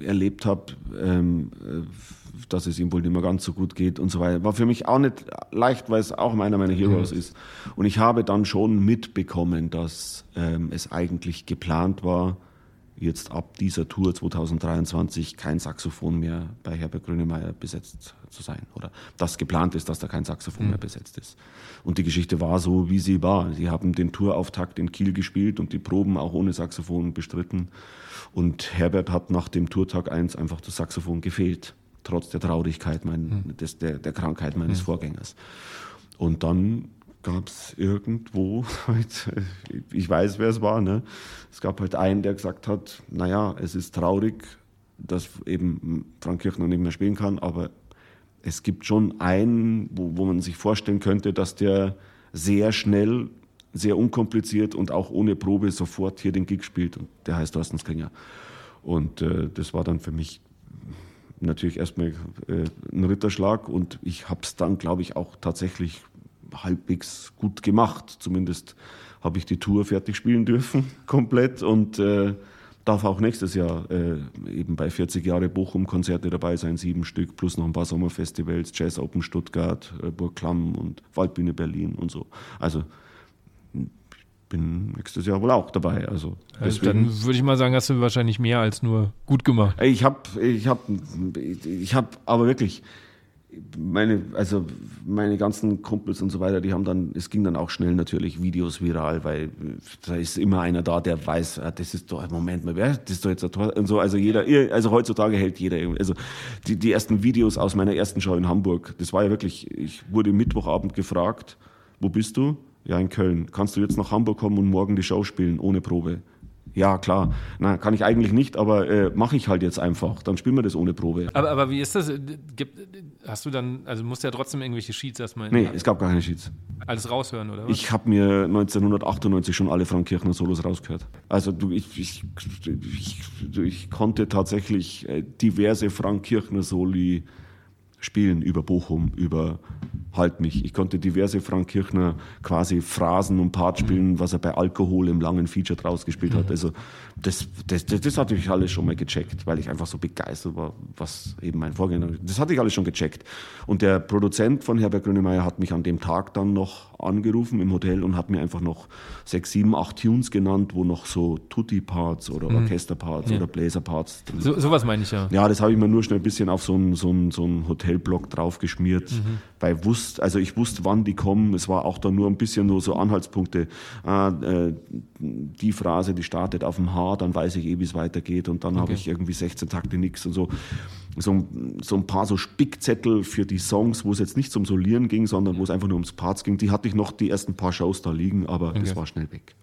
äh, erlebt habe, ähm, äh, dass es ihm wohl nicht mehr ganz so gut geht und so weiter. War für mich auch nicht leicht, weil es auch einer meiner Heroes mhm. ist. Und ich habe dann schon mitbekommen, dass ähm, es eigentlich geplant war, jetzt ab dieser Tour 2023 kein Saxophon mehr bei Herbert Grönemeyer besetzt zu sein. Oder dass geplant ist, dass da kein Saxophon mhm. mehr besetzt ist. Und die Geschichte war so, wie sie war. Sie haben den Tourauftakt in Kiel gespielt und die Proben auch ohne Saxophon bestritten. Und Herbert hat nach dem Tourtag 1 einfach das Saxophon gefehlt trotz der Traurigkeit mein, mhm. des, der, der Krankheit meines mhm. Vorgängers. Und dann gab es irgendwo, *laughs* halt, ich weiß, wer es war, ne? es gab halt einen, der gesagt hat, naja, es ist traurig, dass eben Frank Kirchner nicht mehr spielen kann, aber es gibt schon einen, wo, wo man sich vorstellen könnte, dass der sehr schnell, sehr unkompliziert und auch ohne Probe sofort hier den Gig spielt. Und der heißt Thorsten Skringer. Und äh, das war dann für mich natürlich erstmal äh, ein Ritterschlag und ich habe es dann, glaube ich, auch tatsächlich halbwegs gut gemacht. Zumindest habe ich die Tour fertig spielen dürfen, *laughs* komplett und äh, darf auch nächstes Jahr äh, eben bei 40 Jahre Bochum Konzerte dabei sein, sieben Stück, plus noch ein paar Sommerfestivals, Jazz Open Stuttgart, äh, Burg Klamm und Waldbühne Berlin und so. Also bin nächstes Jahr wohl auch dabei. Also, also dann würde ich mal sagen, hast du wahrscheinlich mehr als nur gut gemacht. Ich habe, ich habe, ich habe, aber wirklich meine, also meine ganzen Kumpels und so weiter, die haben dann, es ging dann auch schnell natürlich Videos viral, weil da ist immer einer da, der weiß, ah, das ist doch, Moment mal, wer, das ist doch jetzt ein Tor und so, also jeder, also heutzutage hält jeder, also die, die ersten Videos aus meiner ersten Show in Hamburg, das war ja wirklich, ich wurde Mittwochabend gefragt, wo bist du? Ja, in Köln. Kannst du jetzt nach Hamburg kommen und morgen die Show spielen, ohne Probe? Ja, klar. Na, kann ich eigentlich nicht, aber äh, mache ich halt jetzt einfach. Dann spielen wir das ohne Probe. Aber, aber wie ist das? Gibt, hast du dann, also musst du ja trotzdem irgendwelche Sheets erstmal. Nee, es gab gar keine Sheets. Alles raushören, oder? Was? Ich habe mir 1998 schon alle Frank Kirchner Solos rausgehört. Also du, ich, ich, ich, ich konnte tatsächlich äh, diverse Frank Kirchner Soli spielen über Bochum, über Halt mich. Ich konnte diverse Frank Kirchner quasi Phrasen und Part spielen, was er bei Alkohol im langen Feature draus gespielt hat. Also das, das, das, das hatte ich alles schon mal gecheckt, weil ich einfach so begeistert war, was eben mein Vorgänger, das hatte ich alles schon gecheckt. Und der Produzent von Herbert Grönemeyer hat mich an dem Tag dann noch angerufen im Hotel und hat mir einfach noch sechs, sieben, acht Tunes genannt, wo noch so Tutti-Parts oder mhm. Orchester-Parts ja. oder Bläser-Parts drin so, Sowas meine ich ja. Ja, das habe ich mir nur schnell ein bisschen auf so einen so so ein Hotelblock draufgeschmiert, mhm. weil wusste, also ich wusste, wann die kommen. Es war auch dann nur ein bisschen nur so Anhaltspunkte. Ah, äh, die Phrase, die startet auf dem H, dann weiß ich eh, wie es weitergeht und dann okay. habe ich irgendwie 16 Takte nix und so. So, so ein paar so Spickzettel für die Songs, wo es jetzt nicht zum Solieren ging, sondern wo es einfach nur ums Parts ging. Die hatte ich noch die ersten paar Shows da liegen, aber okay. das war schnell weg.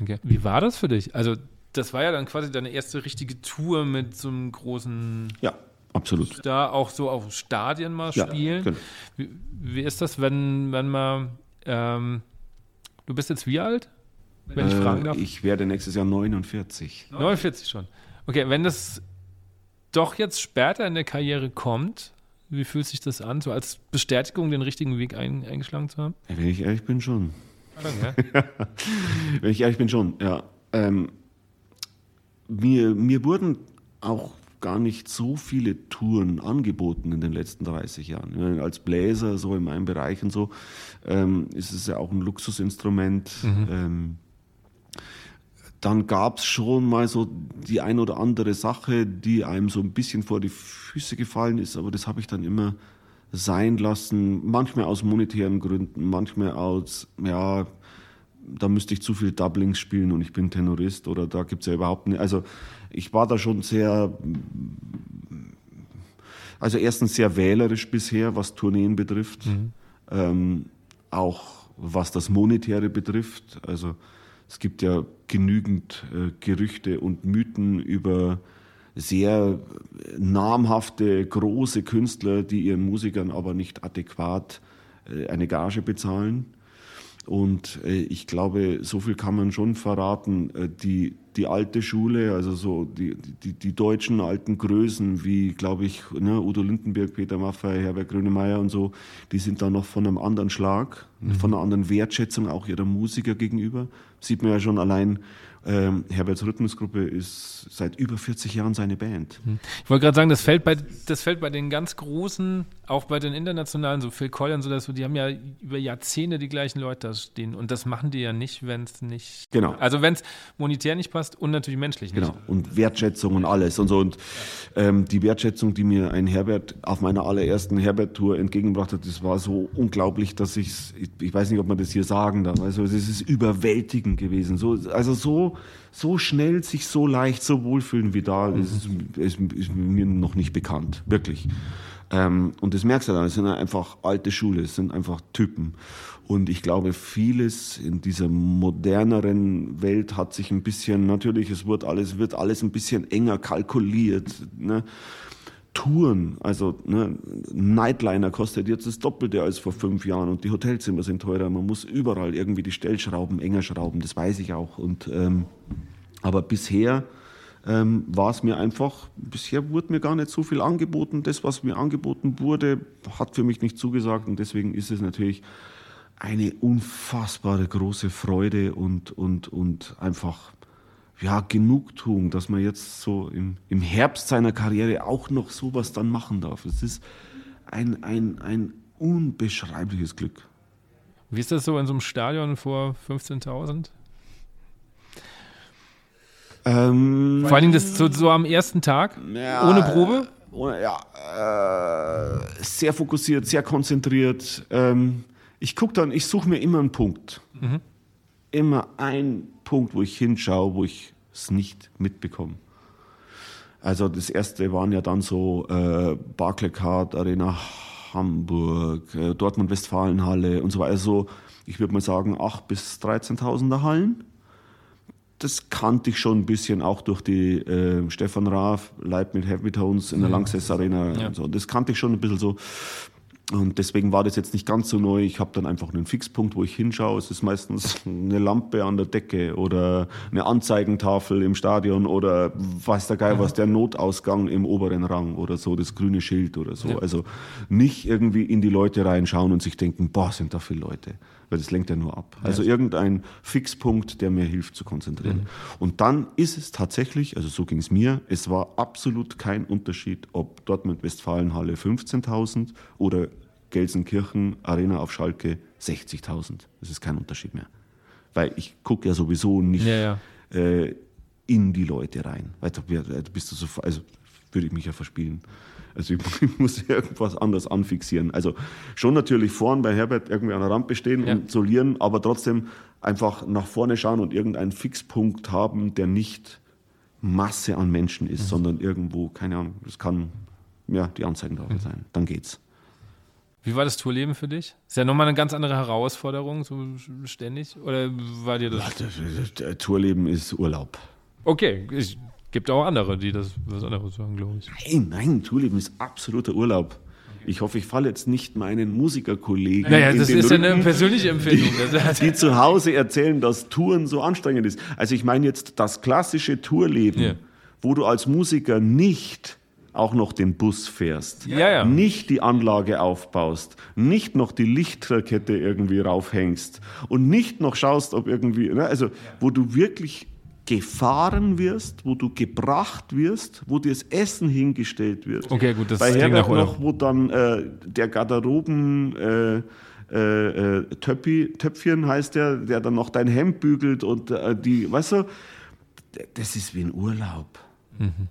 Okay. Wie war das für dich? Also das war ja dann quasi deine erste richtige Tour mit so einem großen ja. Absolut. Da auch so auf Stadien mal spielen. Ja, genau. wie, wie, ist das, wenn, wenn man, ähm, du bist jetzt wie alt? Wenn ich fragen darf? Ich werde nächstes Jahr 49. 49 schon. Okay, wenn das doch jetzt später in der Karriere kommt, wie fühlt sich das an, so als Bestätigung, den richtigen Weg ein, eingeschlagen zu haben? Wenn ich ehrlich bin, schon. Ja. *laughs* Wenn ich ehrlich bin, schon, ja. Ähm, mir, mir wurden auch gar nicht so viele Touren angeboten in den letzten 30 Jahren. Als Bläser, so in meinem Bereich und so, ähm, ist es ja auch ein Luxusinstrument. Mhm. Ähm, dann gab es schon mal so die ein oder andere Sache, die einem so ein bisschen vor die Füße gefallen ist, aber das habe ich dann immer sein lassen, manchmal aus monetären Gründen, manchmal aus, ja, da müsste ich zu viel Doublings spielen und ich bin Tenorist oder da gibt es ja überhaupt nicht. Also ich war da schon sehr, also erstens sehr wählerisch bisher, was Tourneen betrifft, mhm. ähm, auch was das Monetäre betrifft. Also es gibt ja genügend äh, Gerüchte und Mythen über sehr namhafte, große Künstler, die ihren Musikern aber nicht adäquat äh, eine Gage bezahlen. Und äh, ich glaube, so viel kann man schon verraten. Äh, die, die alte Schule, also so die, die, die deutschen alten Größen, wie, glaube ich, ne, Udo Lindenberg, Peter Maffay, Herbert Grönemeyer und so, die sind da noch von einem anderen Schlag, mhm. von einer anderen Wertschätzung auch ihrer Musiker gegenüber. Sieht man ja schon allein, ähm, Herberts Rhythmusgruppe ist seit über 40 Jahren seine Band. Hm. Ich wollte gerade sagen, das fällt, bei, das fällt bei den ganz Großen, auch bei den internationalen, so Phil Collins oder so, die haben ja über Jahrzehnte die gleichen Leute da stehen. Und das machen die ja nicht, wenn es nicht. Genau. Also wenn es monetär nicht passt und natürlich menschlich nicht. Genau. Und Wertschätzung und alles und so. Und ähm, die Wertschätzung, die mir ein Herbert auf meiner allerersten Herbert-Tour entgegengebracht hat, das war so unglaublich, dass ich ich weiß nicht, ob man das hier sagen darf. Also es ist überwältigend gewesen. So, also so so, schnell sich so leicht so wohlfühlen wie da, mhm. ist, ist, ist, mir noch nicht bekannt, wirklich. Ähm, und das merkst du dann, es sind einfach alte Schule, es sind einfach Typen. Und ich glaube, vieles in dieser moderneren Welt hat sich ein bisschen, natürlich, es wird alles, wird alles ein bisschen enger kalkuliert. Ne? Touren, also ne, Nightliner kostet jetzt das Doppelte als vor fünf Jahren und die Hotelzimmer sind teurer. Man muss überall irgendwie die Stellschrauben enger schrauben, das weiß ich auch. Und, ähm, aber bisher ähm, war es mir einfach, bisher wurde mir gar nicht so viel angeboten. Das, was mir angeboten wurde, hat für mich nicht zugesagt und deswegen ist es natürlich eine unfassbare große Freude und, und, und einfach ja, Genugtuung, dass man jetzt so im, im Herbst seiner Karriere auch noch sowas dann machen darf. Es ist ein, ein, ein unbeschreibliches Glück. Wie ist das so in so einem Stadion vor 15.000? Ähm, Vor allem das so, so am ersten Tag, ja, ohne Probe? Ohne, ja, äh, sehr fokussiert, sehr konzentriert. Ähm, ich gucke dann, ich suche mir immer einen Punkt. Mhm. Immer einen Punkt, wo ich hinschaue, wo ich es nicht mitbekomme. Also das erste waren ja dann so äh, Barclaycard Arena Hamburg, äh, Dortmund Westfalenhalle und so weiter. Also ich würde mal sagen 8 bis 13.000er Hallen. Das kannte ich schon ein bisschen auch durch die äh, Stefan Raaf Live mit Heavy Tones in der mhm. Lanxess Arena. Ja. So. Das kannte ich schon ein bisschen so. Und deswegen war das jetzt nicht ganz so neu. Ich habe dann einfach einen Fixpunkt, wo ich hinschaue. Es ist meistens eine Lampe an der Decke oder eine Anzeigentafel im Stadion oder weiß der Geil was, der Notausgang im oberen Rang oder so, das grüne Schild oder so. Ja. Also nicht irgendwie in die Leute reinschauen und sich denken, boah, sind da viele Leute. Weil das lenkt ja nur ab. Also irgendein Fixpunkt, der mir hilft zu konzentrieren. Mhm. Und dann ist es tatsächlich, also so ging es mir, es war absolut kein Unterschied, ob Dortmund Westfalenhalle 15.000 oder Gelsenkirchen Arena auf Schalke 60.000. Das ist kein Unterschied mehr. Weil ich gucke ja sowieso nicht ja, ja. Äh, in die Leute rein. Weil da bist du so, also würde ich mich ja verspielen. Also ich *laughs* muss irgendwas anderes anfixieren. Also schon natürlich vorn bei Herbert irgendwie an der Rampe stehen ja. und solieren, aber trotzdem einfach nach vorne schauen und irgendeinen Fixpunkt haben, der nicht Masse an Menschen ist, mhm. sondern irgendwo, keine Ahnung, das kann ja die Anzeigentafel mhm. sein. Dann geht's. Wie war das Tourleben für dich? Ist ja nochmal eine ganz andere Herausforderung, so ständig? Oder war dir das? Ja, Tourleben ist Urlaub. Okay, es gibt auch andere, die das was anderes sagen, glaube ich. Nein, nein, Tourleben ist absoluter Urlaub. Ich hoffe, ich falle jetzt nicht meinen Musikerkollegen. Naja, das ist ja eine persönliche Empfindung. Die, *laughs* die, zu Hause erzählen, dass Touren so anstrengend ist. Also ich meine jetzt das klassische Tourleben, ja. wo du als Musiker nicht auch noch den Bus fährst, ja, ja. nicht die Anlage aufbaust, nicht noch die Lichterkette irgendwie raufhängst und nicht noch schaust, ob irgendwie, ne, also wo du wirklich gefahren wirst, wo du gebracht wirst, wo dir das Essen hingestellt wird. Okay, gut, das Bei Herbert noch, wo dann äh, der Garderoben äh, äh, äh, Töppi, Töpfchen heißt der, der dann noch dein Hemd bügelt und äh, die, weißt du, das ist wie ein Urlaub. Mhm.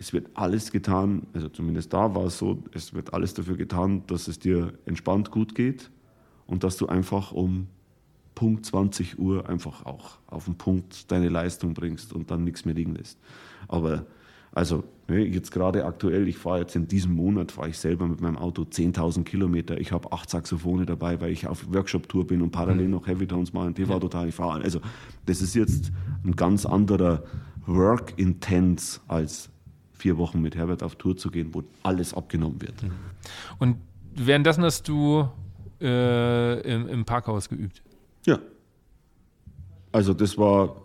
Es wird alles getan, also zumindest da war es so, es wird alles dafür getan, dass es dir entspannt gut geht und dass du einfach um Punkt 20 Uhr einfach auch auf den Punkt deine Leistung bringst und dann nichts mehr liegen lässt. Aber also ne, jetzt gerade aktuell, ich fahre jetzt in diesem Monat, fahre ich selber mit meinem Auto 10.000 Kilometer. Ich habe acht Saxophone dabei, weil ich auf Workshop-Tour bin und parallel mhm. noch Heavy Tones machen, TV total ich fahre. Also das ist jetzt ein ganz anderer Work-Intense als vier Wochen mit Herbert auf Tour zu gehen, wo alles abgenommen wird. Mhm. Und währenddessen hast du äh, im, im Parkhaus geübt? Ja. Also das war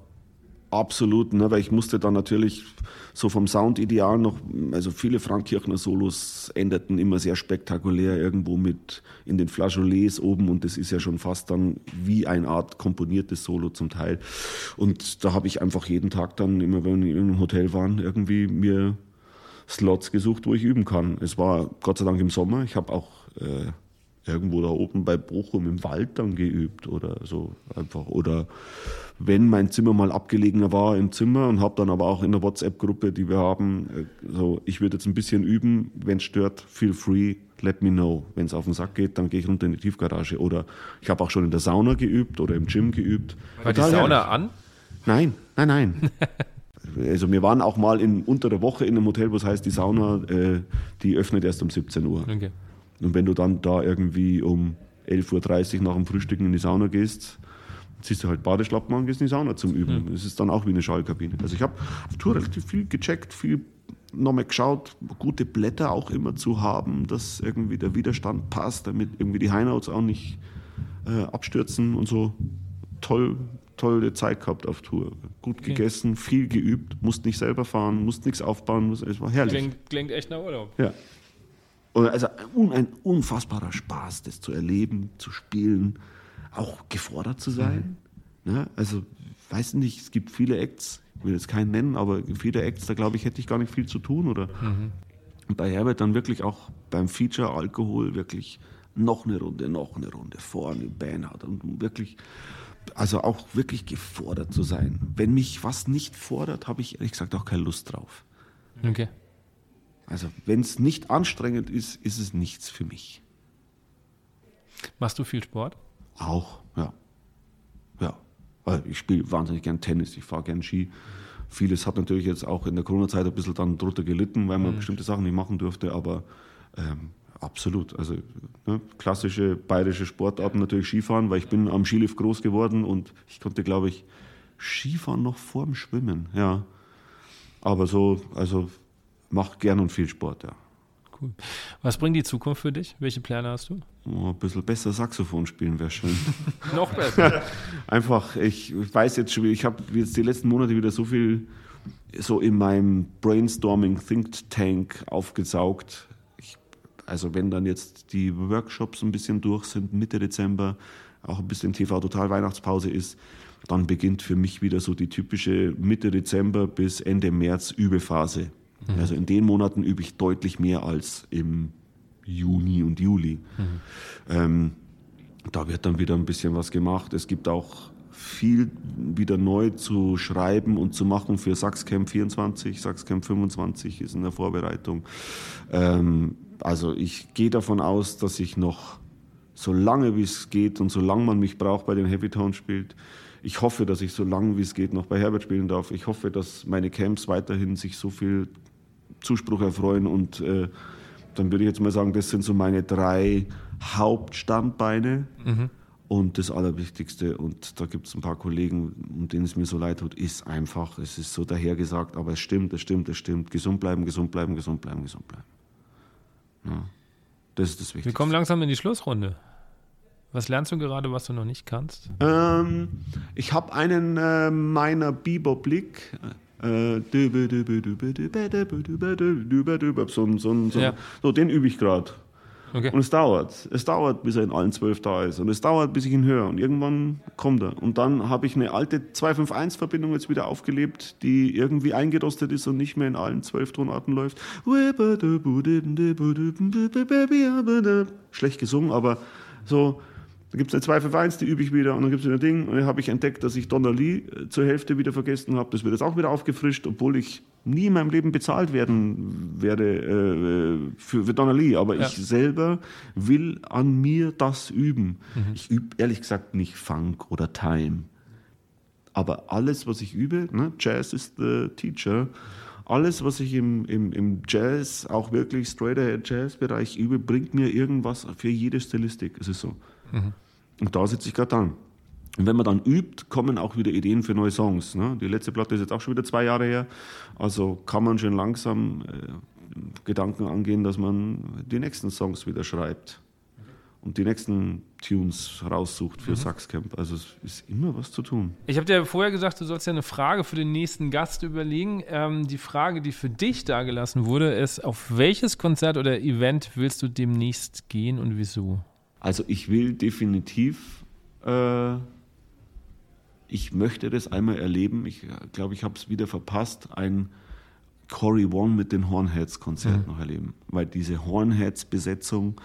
absolut, ne, weil ich musste dann natürlich so vom Soundideal noch, also viele Frankkirchner Solos endeten immer sehr spektakulär irgendwo mit in den Flageolets oben und das ist ja schon fast dann wie eine Art komponiertes Solo zum Teil. Und da habe ich einfach jeden Tag dann, immer wenn wir in einem Hotel waren, irgendwie mir Slots gesucht, wo ich üben kann. Es war Gott sei Dank im Sommer. Ich habe auch äh, irgendwo da oben bei Bochum im Wald dann geübt oder so einfach. Oder wenn mein Zimmer mal abgelegener war im Zimmer und habe dann aber auch in der WhatsApp-Gruppe, die wir haben, äh, so ich würde jetzt ein bisschen üben, wenn es stört, feel free, let me know. Wenn es auf den Sack geht, dann gehe ich runter in die Tiefgarage. Oder ich habe auch schon in der Sauna geübt oder im Gym geübt. War Total die Sauna herrlich. an? Nein, nein, nein. *laughs* also wir waren auch mal in, unter der Woche in einem Hotel, wo es heißt, die Sauna, äh, die öffnet erst um 17 Uhr. Okay. Und wenn du dann da irgendwie um 11.30 Uhr nach dem Frühstücken in die Sauna gehst, ziehst du halt Badeschlappen an, gehst in die Sauna zum Üben. Mhm. Das ist dann auch wie eine Schallkabine. Also ich habe auf Tour relativ viel gecheckt, viel nochmal geschaut, gute Blätter auch immer zu haben, dass irgendwie der Widerstand passt, damit irgendwie die Highnotes auch nicht äh, abstürzen und so. Toll, tolle Zeit gehabt auf Tour. Gut okay. gegessen, viel geübt, musst nicht selber fahren, musst nichts aufbauen, es war herrlich. Klingt, klingt echt nach Urlaub. Ja. Und also ein unfassbarer Spaß, das zu erleben, zu spielen, auch gefordert zu sein. Mhm. Ja, also, weiß nicht, es gibt viele Acts, ich will jetzt keinen nennen, aber viele Acts, da glaube ich, hätte ich gar nicht viel zu tun. Oder mhm. bei Herbert dann wirklich auch beim Feature Alkohol wirklich noch eine Runde, noch eine Runde vorne Band hat und wirklich, also auch wirklich gefordert zu sein. Wenn mich was nicht fordert, habe ich ehrlich gesagt auch keine Lust drauf. Okay. Also wenn es nicht anstrengend ist, ist es nichts für mich. Machst du viel Sport? Auch, ja. Ja. Ich spiele wahnsinnig gern Tennis, ich fahre gern Ski. Vieles hat natürlich jetzt auch in der Corona-Zeit ein bisschen dann drunter gelitten, weil man mhm. bestimmte Sachen nicht machen durfte, aber ähm, absolut. Also ne, klassische bayerische Sportarten natürlich Skifahren, weil ich bin am Skilift groß geworden und ich konnte, glaube ich, Skifahren noch vorm Schwimmen, ja. Aber so, also mache gern und viel Sport, ja. Cool. Was bringt die Zukunft für dich? Welche Pläne hast du? Oh, ein bisschen besser Saxophon spielen wäre schön. *laughs* Noch besser. *laughs* Einfach, ich weiß jetzt schon, ich habe jetzt die letzten Monate wieder so viel so in meinem Brainstorming Think Tank aufgesaugt. Ich, also wenn dann jetzt die Workshops ein bisschen durch sind, Mitte Dezember, auch ein bisschen TV Total Weihnachtspause ist, dann beginnt für mich wieder so die typische Mitte Dezember bis Ende März Übephase. Mhm. Also in den Monaten übe ich deutlich mehr als im Juni und Juli. Mhm. Ähm, da wird dann wieder ein bisschen was gemacht. Es gibt auch viel wieder neu zu schreiben und zu machen für Sachscamp 24, Sachscamp 25 ist in der Vorbereitung. Ähm, also ich gehe davon aus, dass ich noch so lange wie es geht und solange man mich braucht bei den Heavy Tones spielt, ich hoffe, dass ich so lange wie es geht noch bei Herbert spielen darf. Ich hoffe, dass meine Camps weiterhin sich so viel Zuspruch erfreuen. Und äh, dann würde ich jetzt mal sagen, das sind so meine drei Hauptstandbeine. Mhm. Und das Allerwichtigste, und da gibt es ein paar Kollegen, um denen es mir so leid tut, ist einfach, es ist so dahergesagt, aber es stimmt, es stimmt, es stimmt. Gesund bleiben, gesund bleiben, gesund bleiben, gesund bleiben. Ja, das ist das Wichtigste. Wir kommen langsam in die Schlussrunde. Was lernst du gerade, was du noch nicht kannst? Ähm, ich habe einen äh, meiner Bebop-Blick, so, so, so, ja. so, den übe ich gerade. Okay. Und es dauert. Es dauert, bis er in allen zwölf da ist. Und es dauert, bis ich ihn höre. Und irgendwann kommt er. Und dann habe ich eine alte 251-Verbindung jetzt wieder aufgelebt, die irgendwie eingerostet ist und nicht mehr in allen zwölf Tonarten läuft. Schlecht gesungen, aber so da gibt es eine 251, die übe ich wieder und dann gibt es ein Ding und dann habe ich entdeckt, dass ich Donna Lee äh, zur Hälfte wieder vergessen habe. Das wird jetzt auch wieder aufgefrischt, obwohl ich nie in meinem Leben bezahlt werden werde äh, für, für Donna Lee, aber Ja. ich selber will an mir das üben. Ich übe ehrlich gesagt nicht Funk oder Time. Aber alles, was ich übe, ne, Jazz ist the teacher, alles, was ich im, im, im Jazz, auch wirklich straight ahead Jazz-Bereich übe, bringt mir irgendwas für jede Stilistik. Es ist so. Und da sitze ich gerade dran. Und wenn man dann übt, kommen auch wieder Ideen für neue Songs. Ne? Die letzte Platte ist jetzt auch schon wieder zwei Jahre her. Also kann man schon langsam äh, Gedanken angehen, dass man die nächsten Songs wieder schreibt und die nächsten Tunes raussucht für Saxcamp. Also es ist immer was zu tun. Ich habe dir vorher gesagt, du sollst ja eine Frage für den nächsten Gast überlegen. Ähm, die Frage, die für dich dargelassen wurde, ist, auf welches Konzert oder Event willst du demnächst gehen und wieso? Also ich will definitiv, äh, ich möchte das einmal erleben. Ich glaube, ich habe es wieder verpasst, ein Cory Wong mit den Hornheads-Konzert noch erleben. Weil diese Hornheads-Besetzung,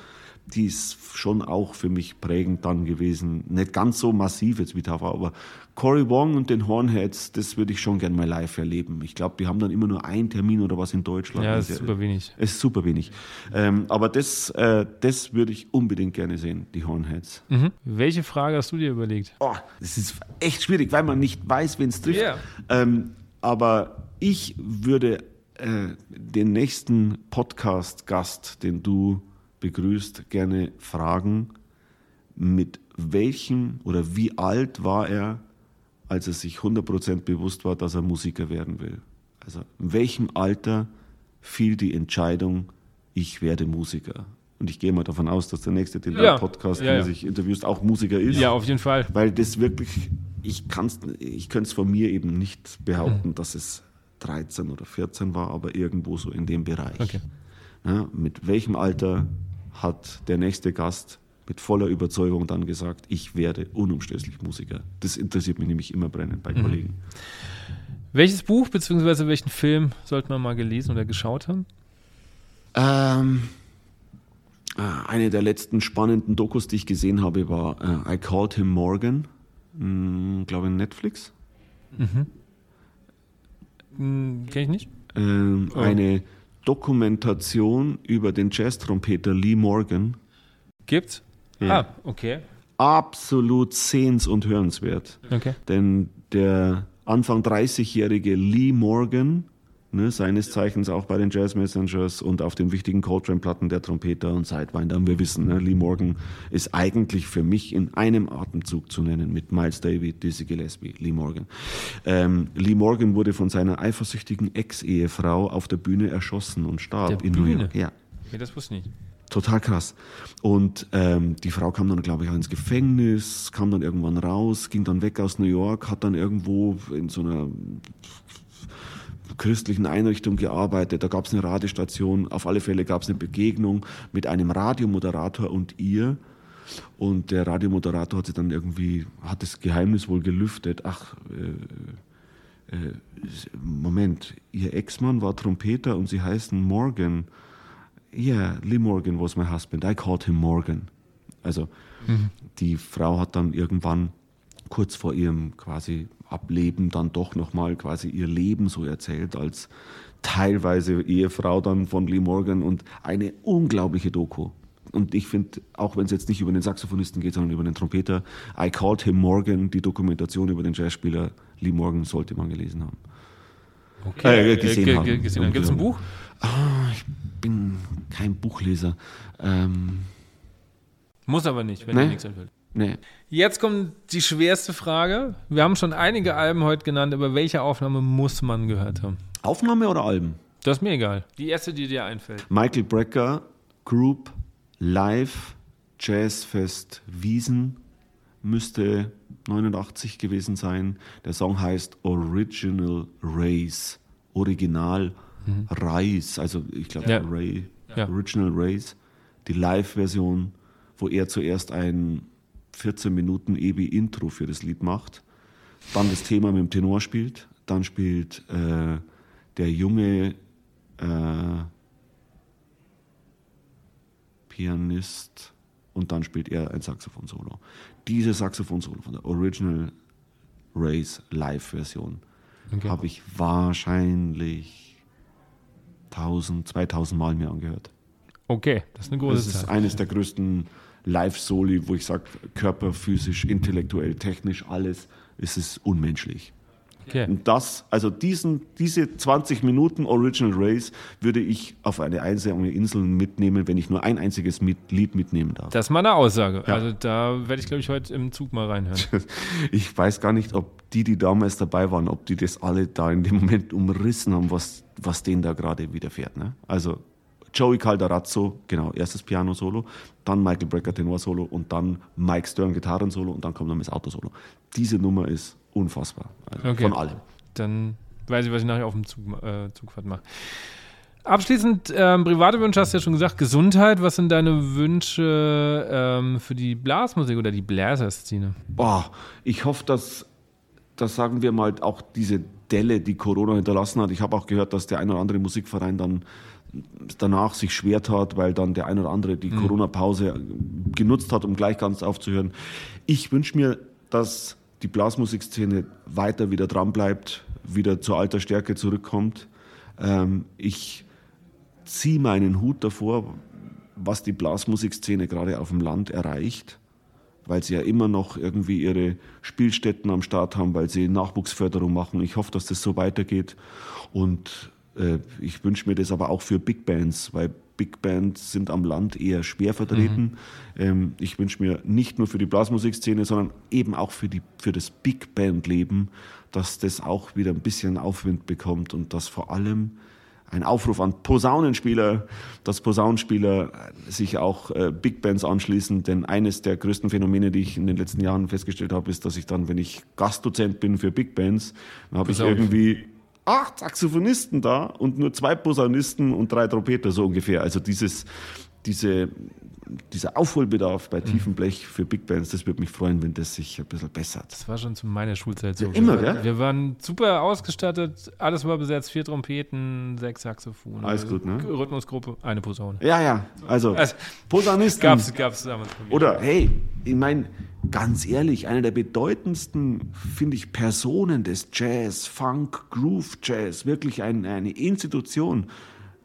die ist schon auch für mich prägend dann gewesen. Nicht ganz so massiv jetzt wie Tava, aber Cory Wong und den Hornheads, das würde ich schon gern mal live erleben. Ich glaube, die haben dann immer nur einen Termin oder was in Deutschland. Ja, ist super wenig. es ist super wenig. Ähm, aber das, äh, das würde ich unbedingt gerne sehen, die Hornheads. Mhm. Welche Frage hast du dir überlegt? Oh, das ist echt schwierig, weil man nicht weiß, wen es trifft. Ja. Ähm, aber ich würde äh, den nächsten Podcast-Gast, den du begrüßt, gerne fragen, mit welchem oder wie alt war er, als er sich 100% bewusst war, dass er Musiker werden will. Also in welchem Alter fiel die Entscheidung, ich werde Musiker? Und ich gehe mal davon aus, dass der nächste, den Ja. Podcast, Ja, ja. sich interviewst, auch Musiker ist. Ja, auf jeden Fall. Weil das wirklich, ich könnte es von mir eben nicht behaupten, dass es 13 oder 14 war, aber irgendwo so in dem Bereich. Okay. Ja, mit welchem Alter hat der nächste Gast mit voller Überzeugung dann gesagt, ich werde unumstößlich Musiker? Das interessiert mich nämlich immer brennend bei Kollegen. Welches Buch bzw. welchen Film sollte man mal gelesen oder geschaut haben? Ähm, äh, eine der letzten spannenden Dokus, die ich gesehen habe, war äh, I Called Him Morgan, glaube in Netflix. Hm, Kenn ich nicht. ähm, Oh. eine Dokumentation über den Jazztrompeter Lee Morgan. Gibt's? Ja. Ah, okay. Absolut sehens- und hörenswert. Okay. Denn der Anfang 30-jährige Lee Morgan, ne, seines Zeichens auch bei den Jazz Messengers und auf den wichtigen Coltrane-Platten der Trompeter und Sidewinder, wir wissen, ne, Lee Morgan ist eigentlich für mich in einem Atemzug zu nennen mit Miles David, Dizzy Gillespie, Lee Morgan. Ähm, Lee Morgan wurde von seiner eifersüchtigen Ex-Ehefrau auf der Bühne erschossen und starb Der in New Bühne? York. Ja. Nee, das wusste ich nicht. Total krass. Und ähm, die Frau kam dann, glaube ich, auch ins Gefängnis, kam dann irgendwann raus, ging dann weg aus New York, hat dann irgendwo in so einer christlichen Einrichtung gearbeitet. Da gab es eine Radiostation. Auf alle Fälle gab es eine Begegnung mit einem Radiomoderator und ihr. Und der Radiomoderator hat sie dann irgendwie, hat das Geheimnis wohl gelüftet. Ach, äh, äh, Moment, ihr Ex-Mann war Trompeter und sie heißen Morgan. Yeah, Lee Morgan was my husband. I called him Morgan. Also die Frau hat dann irgendwann kurz vor ihrem quasi Ableben dann doch nochmal quasi ihr Leben so erzählt als teilweise Ehefrau dann von Lee Morgan und eine unglaubliche Doku. Und ich finde, auch wenn es jetzt nicht über den Saxophonisten geht, sondern über den Trompeter, I Called Him Morgan, die Dokumentation über den Jazzspieler Lee Morgan sollte man gelesen haben. Okay. Äh, gesehen ge- haben. ge- gesehen haben. Gibt es ein Buch? Ah, ich bin kein Buchleser. Ähm, Muss aber nicht, wenn Nee. dir nichts einfällt. Nee. Jetzt kommt die schwerste Frage. Wir haben schon einige Alben heute genannt, aber welche Aufnahme muss man gehört haben? Aufnahme oder Alben? Das ist mir egal. Die erste, die dir einfällt. Michael Brecker, Group, Live, Jazzfest Wiesen, müsste 89 gewesen sein. Der Song heißt Original Race, Original Reis, also ich glaube Ja. Ray, Ja. Original Race, die Live-Version, wo er zuerst ein 14 Minuten EB-Intro für das Lied macht, dann das Thema mit dem Tenor spielt, dann spielt äh, der junge äh, Pianist und dann spielt er ein Saxophon-Solo. Diese Saxophon-Solo von der Original Race Live-Version okay. habe ich wahrscheinlich 1000, 2000 Mal mir angehört. Okay, das ist eine große Das ist Zeit. eines der größten Live-Soli, wo ich sage, Körper, physisch, intellektuell, technisch, alles, ist es unmenschlich. Okay. Und das, also diesen, diese 20 Minuten Original Race würde ich auf eine einsame Insel mitnehmen, wenn ich nur ein einziges Lied mitnehmen darf. Das ist mal eine Aussage. Ja. Also da werde ich, glaube ich, heute im Zug mal reinhören. *laughs* ich weiß gar nicht, ob die, die damals dabei waren, ob die das alle da in dem Moment umrissen haben, was, was denen da gerade widerfährt. Ne? Also Joey Calderazzo, genau, erstes Piano-Solo, dann Michael Brecker Tenor-Solo und dann Mike Stern Gitarren-Solo und dann kommt noch das Auto-Solo. Diese Nummer ist unfassbar. Also okay. Von allem. Dann weiß ich, was ich nachher auf dem Zug, äh, Zugfahrt mache. Abschließend, ähm, private Wünsche hast du ja schon gesagt. Gesundheit, was sind deine Wünsche ähm, für die Blasmusik oder die Bläserszene? Boah, ich hoffe, dass, dass sagen wir mal, auch diese Delle, die Corona hinterlassen hat. Ich habe auch gehört, dass der ein oder andere Musikverein dann danach sich schwer tat, weil dann der ein oder andere die mhm. Corona-Pause genutzt hat, um gleich ganz aufzuhören. Ich wünsche mir, dass die Blasmusikszene weiter wieder dran bleibt, wieder zur alter Stärke zurückkommt. Ähm, ich ziehe meinen Hut davor, was die Blasmusikszene gerade auf dem Land erreicht, weil sie ja immer noch irgendwie ihre Spielstätten am Start haben, weil sie Nachwuchsförderung machen. Ich hoffe, dass das so weitergeht und ich wünsche mir das aber auch für Big Bands, weil Big Bands sind am Land eher schwer vertreten. Mhm. Ähm, ich wünsche mir nicht nur für die Blasmusikszene, sondern eben auch für, die, für das Big Band-Leben, dass das auch wieder ein bisschen Aufwind bekommt und dass vor allem ein Aufruf an Posaunenspieler, dass Posaunenspieler sich auch äh, Big Bands anschließen, denn eines der größten Phänomene, die ich in den letzten Jahren festgestellt habe, ist, dass ich dann, wenn ich Gastdozent bin für Big Bands, dann habe ich irgendwie acht Saxophonisten da und nur zwei Posaunisten und drei Trompeter so ungefähr. Also dieses, diese, dieser Aufholbedarf bei tiefem Blech für Big Bands, das würde mich freuen, wenn das sich ein bisschen bessert. Das war schon zu meiner Schulzeit so. Ja, immer, wir, wir waren super ausgestattet, alles war besetzt, vier Trompeten, sechs Saxophone. Alles gut, ne? Rhythmusgruppe, eine Posaune. Ja, ja, also, also Posaunisten. Gab's, gab's damals. Oder, hey, ich meine, ganz ehrlich, einer der bedeutendsten, finde ich, Personen des Jazz, Funk, Groove Jazz, wirklich ein, eine Institution,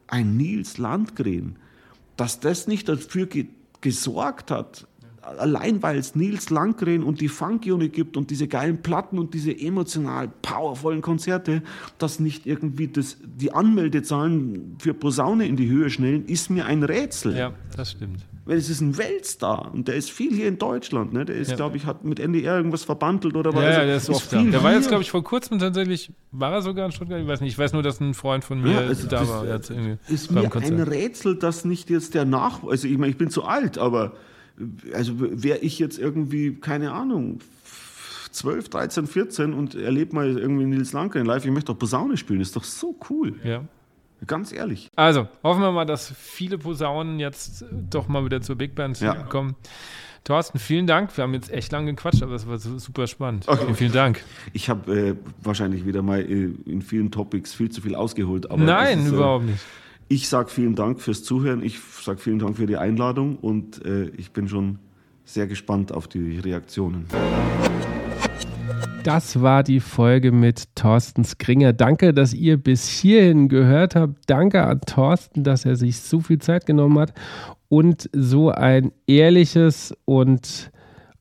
ein Nils Landgren, dass das nicht dafür ge gesorgt hat, allein weil es Nils Landgren und die Funk-Unit gibt und diese geilen Platten und diese emotional powervollen Konzerte, dass nicht irgendwie das, die Anmeldezahlen für Posaune in die Höhe schnellen, ist mir ein Rätsel. Ja, das stimmt. Weil es ist ein Weltstar und der ist viel hier in Deutschland. Ne? Der ist, ja. glaube ich, hat mit NDR irgendwas verbandelt oder was. Ja, ja, der ist, ist oft da. Der war jetzt, glaube ich, vor kurzem tatsächlich, war er sogar in Stuttgart? Ich weiß nicht. Ich weiß nur, dass ein Freund von mir ja, also da war. Jetzt ist mir ein Rätsel, dass nicht jetzt der Nach... Also ich meine, ich bin zu alt, aber also wäre ich jetzt irgendwie, keine Ahnung, 12, 13, 14 und erlebe mal irgendwie Nils Landgren live, ich möchte doch Posaune spielen, das ist doch so cool. Ja. Ganz ehrlich. Also, hoffen wir mal, dass viele Posaunen jetzt doch mal wieder zur Big Band ja. kommen. Thorsten, vielen Dank. Wir haben jetzt echt lange gequatscht, aber es war super spannend. Okay. Vielen, vielen Dank. Ich habe äh, wahrscheinlich wieder mal äh, in vielen Topics viel zu viel ausgeholt. Nein, ist, äh, überhaupt nicht. Ich sage vielen Dank fürs Zuhören. Ich sage vielen Dank für die Einladung und äh, ich bin schon sehr gespannt auf die Reaktionen. Das war die Folge mit Thorsten Skringer. Danke, dass ihr bis hierhin gehört habt. Danke an Thorsten, dass er sich so viel Zeit genommen hat und so ein ehrliches und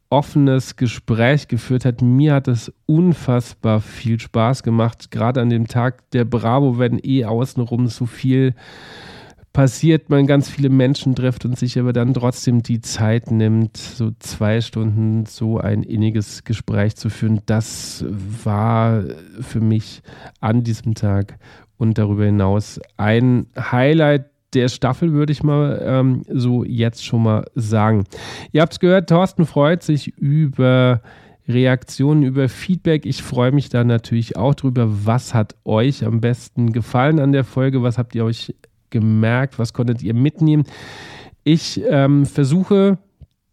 offenes Gespräch geführt hat. Mir hat es unfassbar viel Spaß gemacht. Gerade an dem Tag der Bravo, wenn eh außenrum so viel passiert, man ganz viele Menschen trifft und sich aber dann trotzdem die Zeit nimmt, so zwei Stunden so ein inniges Gespräch zu führen, das war für mich an diesem Tag und darüber hinaus ein Highlight der Staffel, würde ich mal ähm, so jetzt schon mal sagen. Ihr habt es gehört, Thorsten freut sich über Reaktionen, über Feedback. Ich freue mich da natürlich auch drüber. Was hat euch am besten gefallen an der Folge? Was habt ihr euch gemerkt? Was konntet ihr mitnehmen? Ich ähm, versuche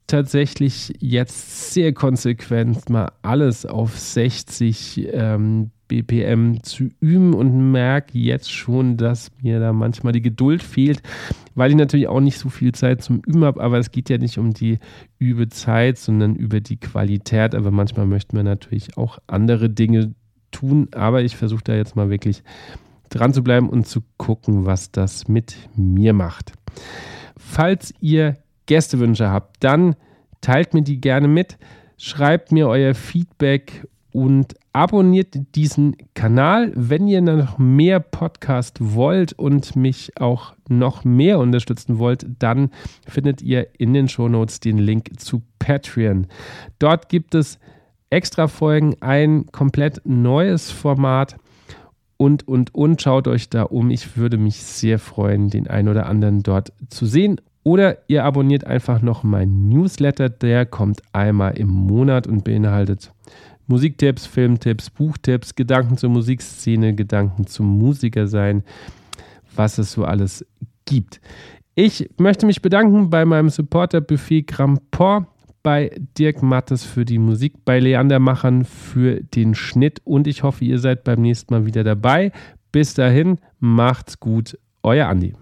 tatsächlich jetzt sehr konsequent mal alles auf 60 ähm, BPM zu üben und merke jetzt schon, dass mir da manchmal die Geduld fehlt, weil ich natürlich auch nicht so viel Zeit zum Üben habe. Aber es geht ja nicht um die Übezeit, sondern über die Qualität. Aber manchmal möchten wir natürlich auch andere Dinge tun, aber ich versuche da jetzt mal wirklich dran zu bleiben und zu gucken, was das mit mir macht. Falls ihr Gästewünsche habt, dann teilt mir die gerne mit, schreibt mir euer Feedback und abonniert diesen Kanal. Wenn ihr noch mehr Podcast wollt und mich auch noch mehr unterstützen wollt, dann findet ihr in den Shownotes den Link zu Patreon. Dort gibt es extra Folgen, ein komplett neues Format und, und, und. Schaut euch da um. Ich würde mich sehr freuen, den einen oder anderen dort zu sehen. Oder ihr abonniert einfach noch meinen Newsletter. Der kommt einmal im Monat und beinhaltet Musiktipps, Filmtipps, Buchtipps, Gedanken zur Musikszene, Gedanken zum Musiker sein, was es so alles gibt. Ich möchte mich bedanken bei meinem Supporter Buffet Gramport, bei Dirk Mattes für die Musik, bei Leander Machern für den Schnitt und ich hoffe, ihr seid beim nächsten Mal wieder dabei. Bis dahin, macht's gut, euer Andi.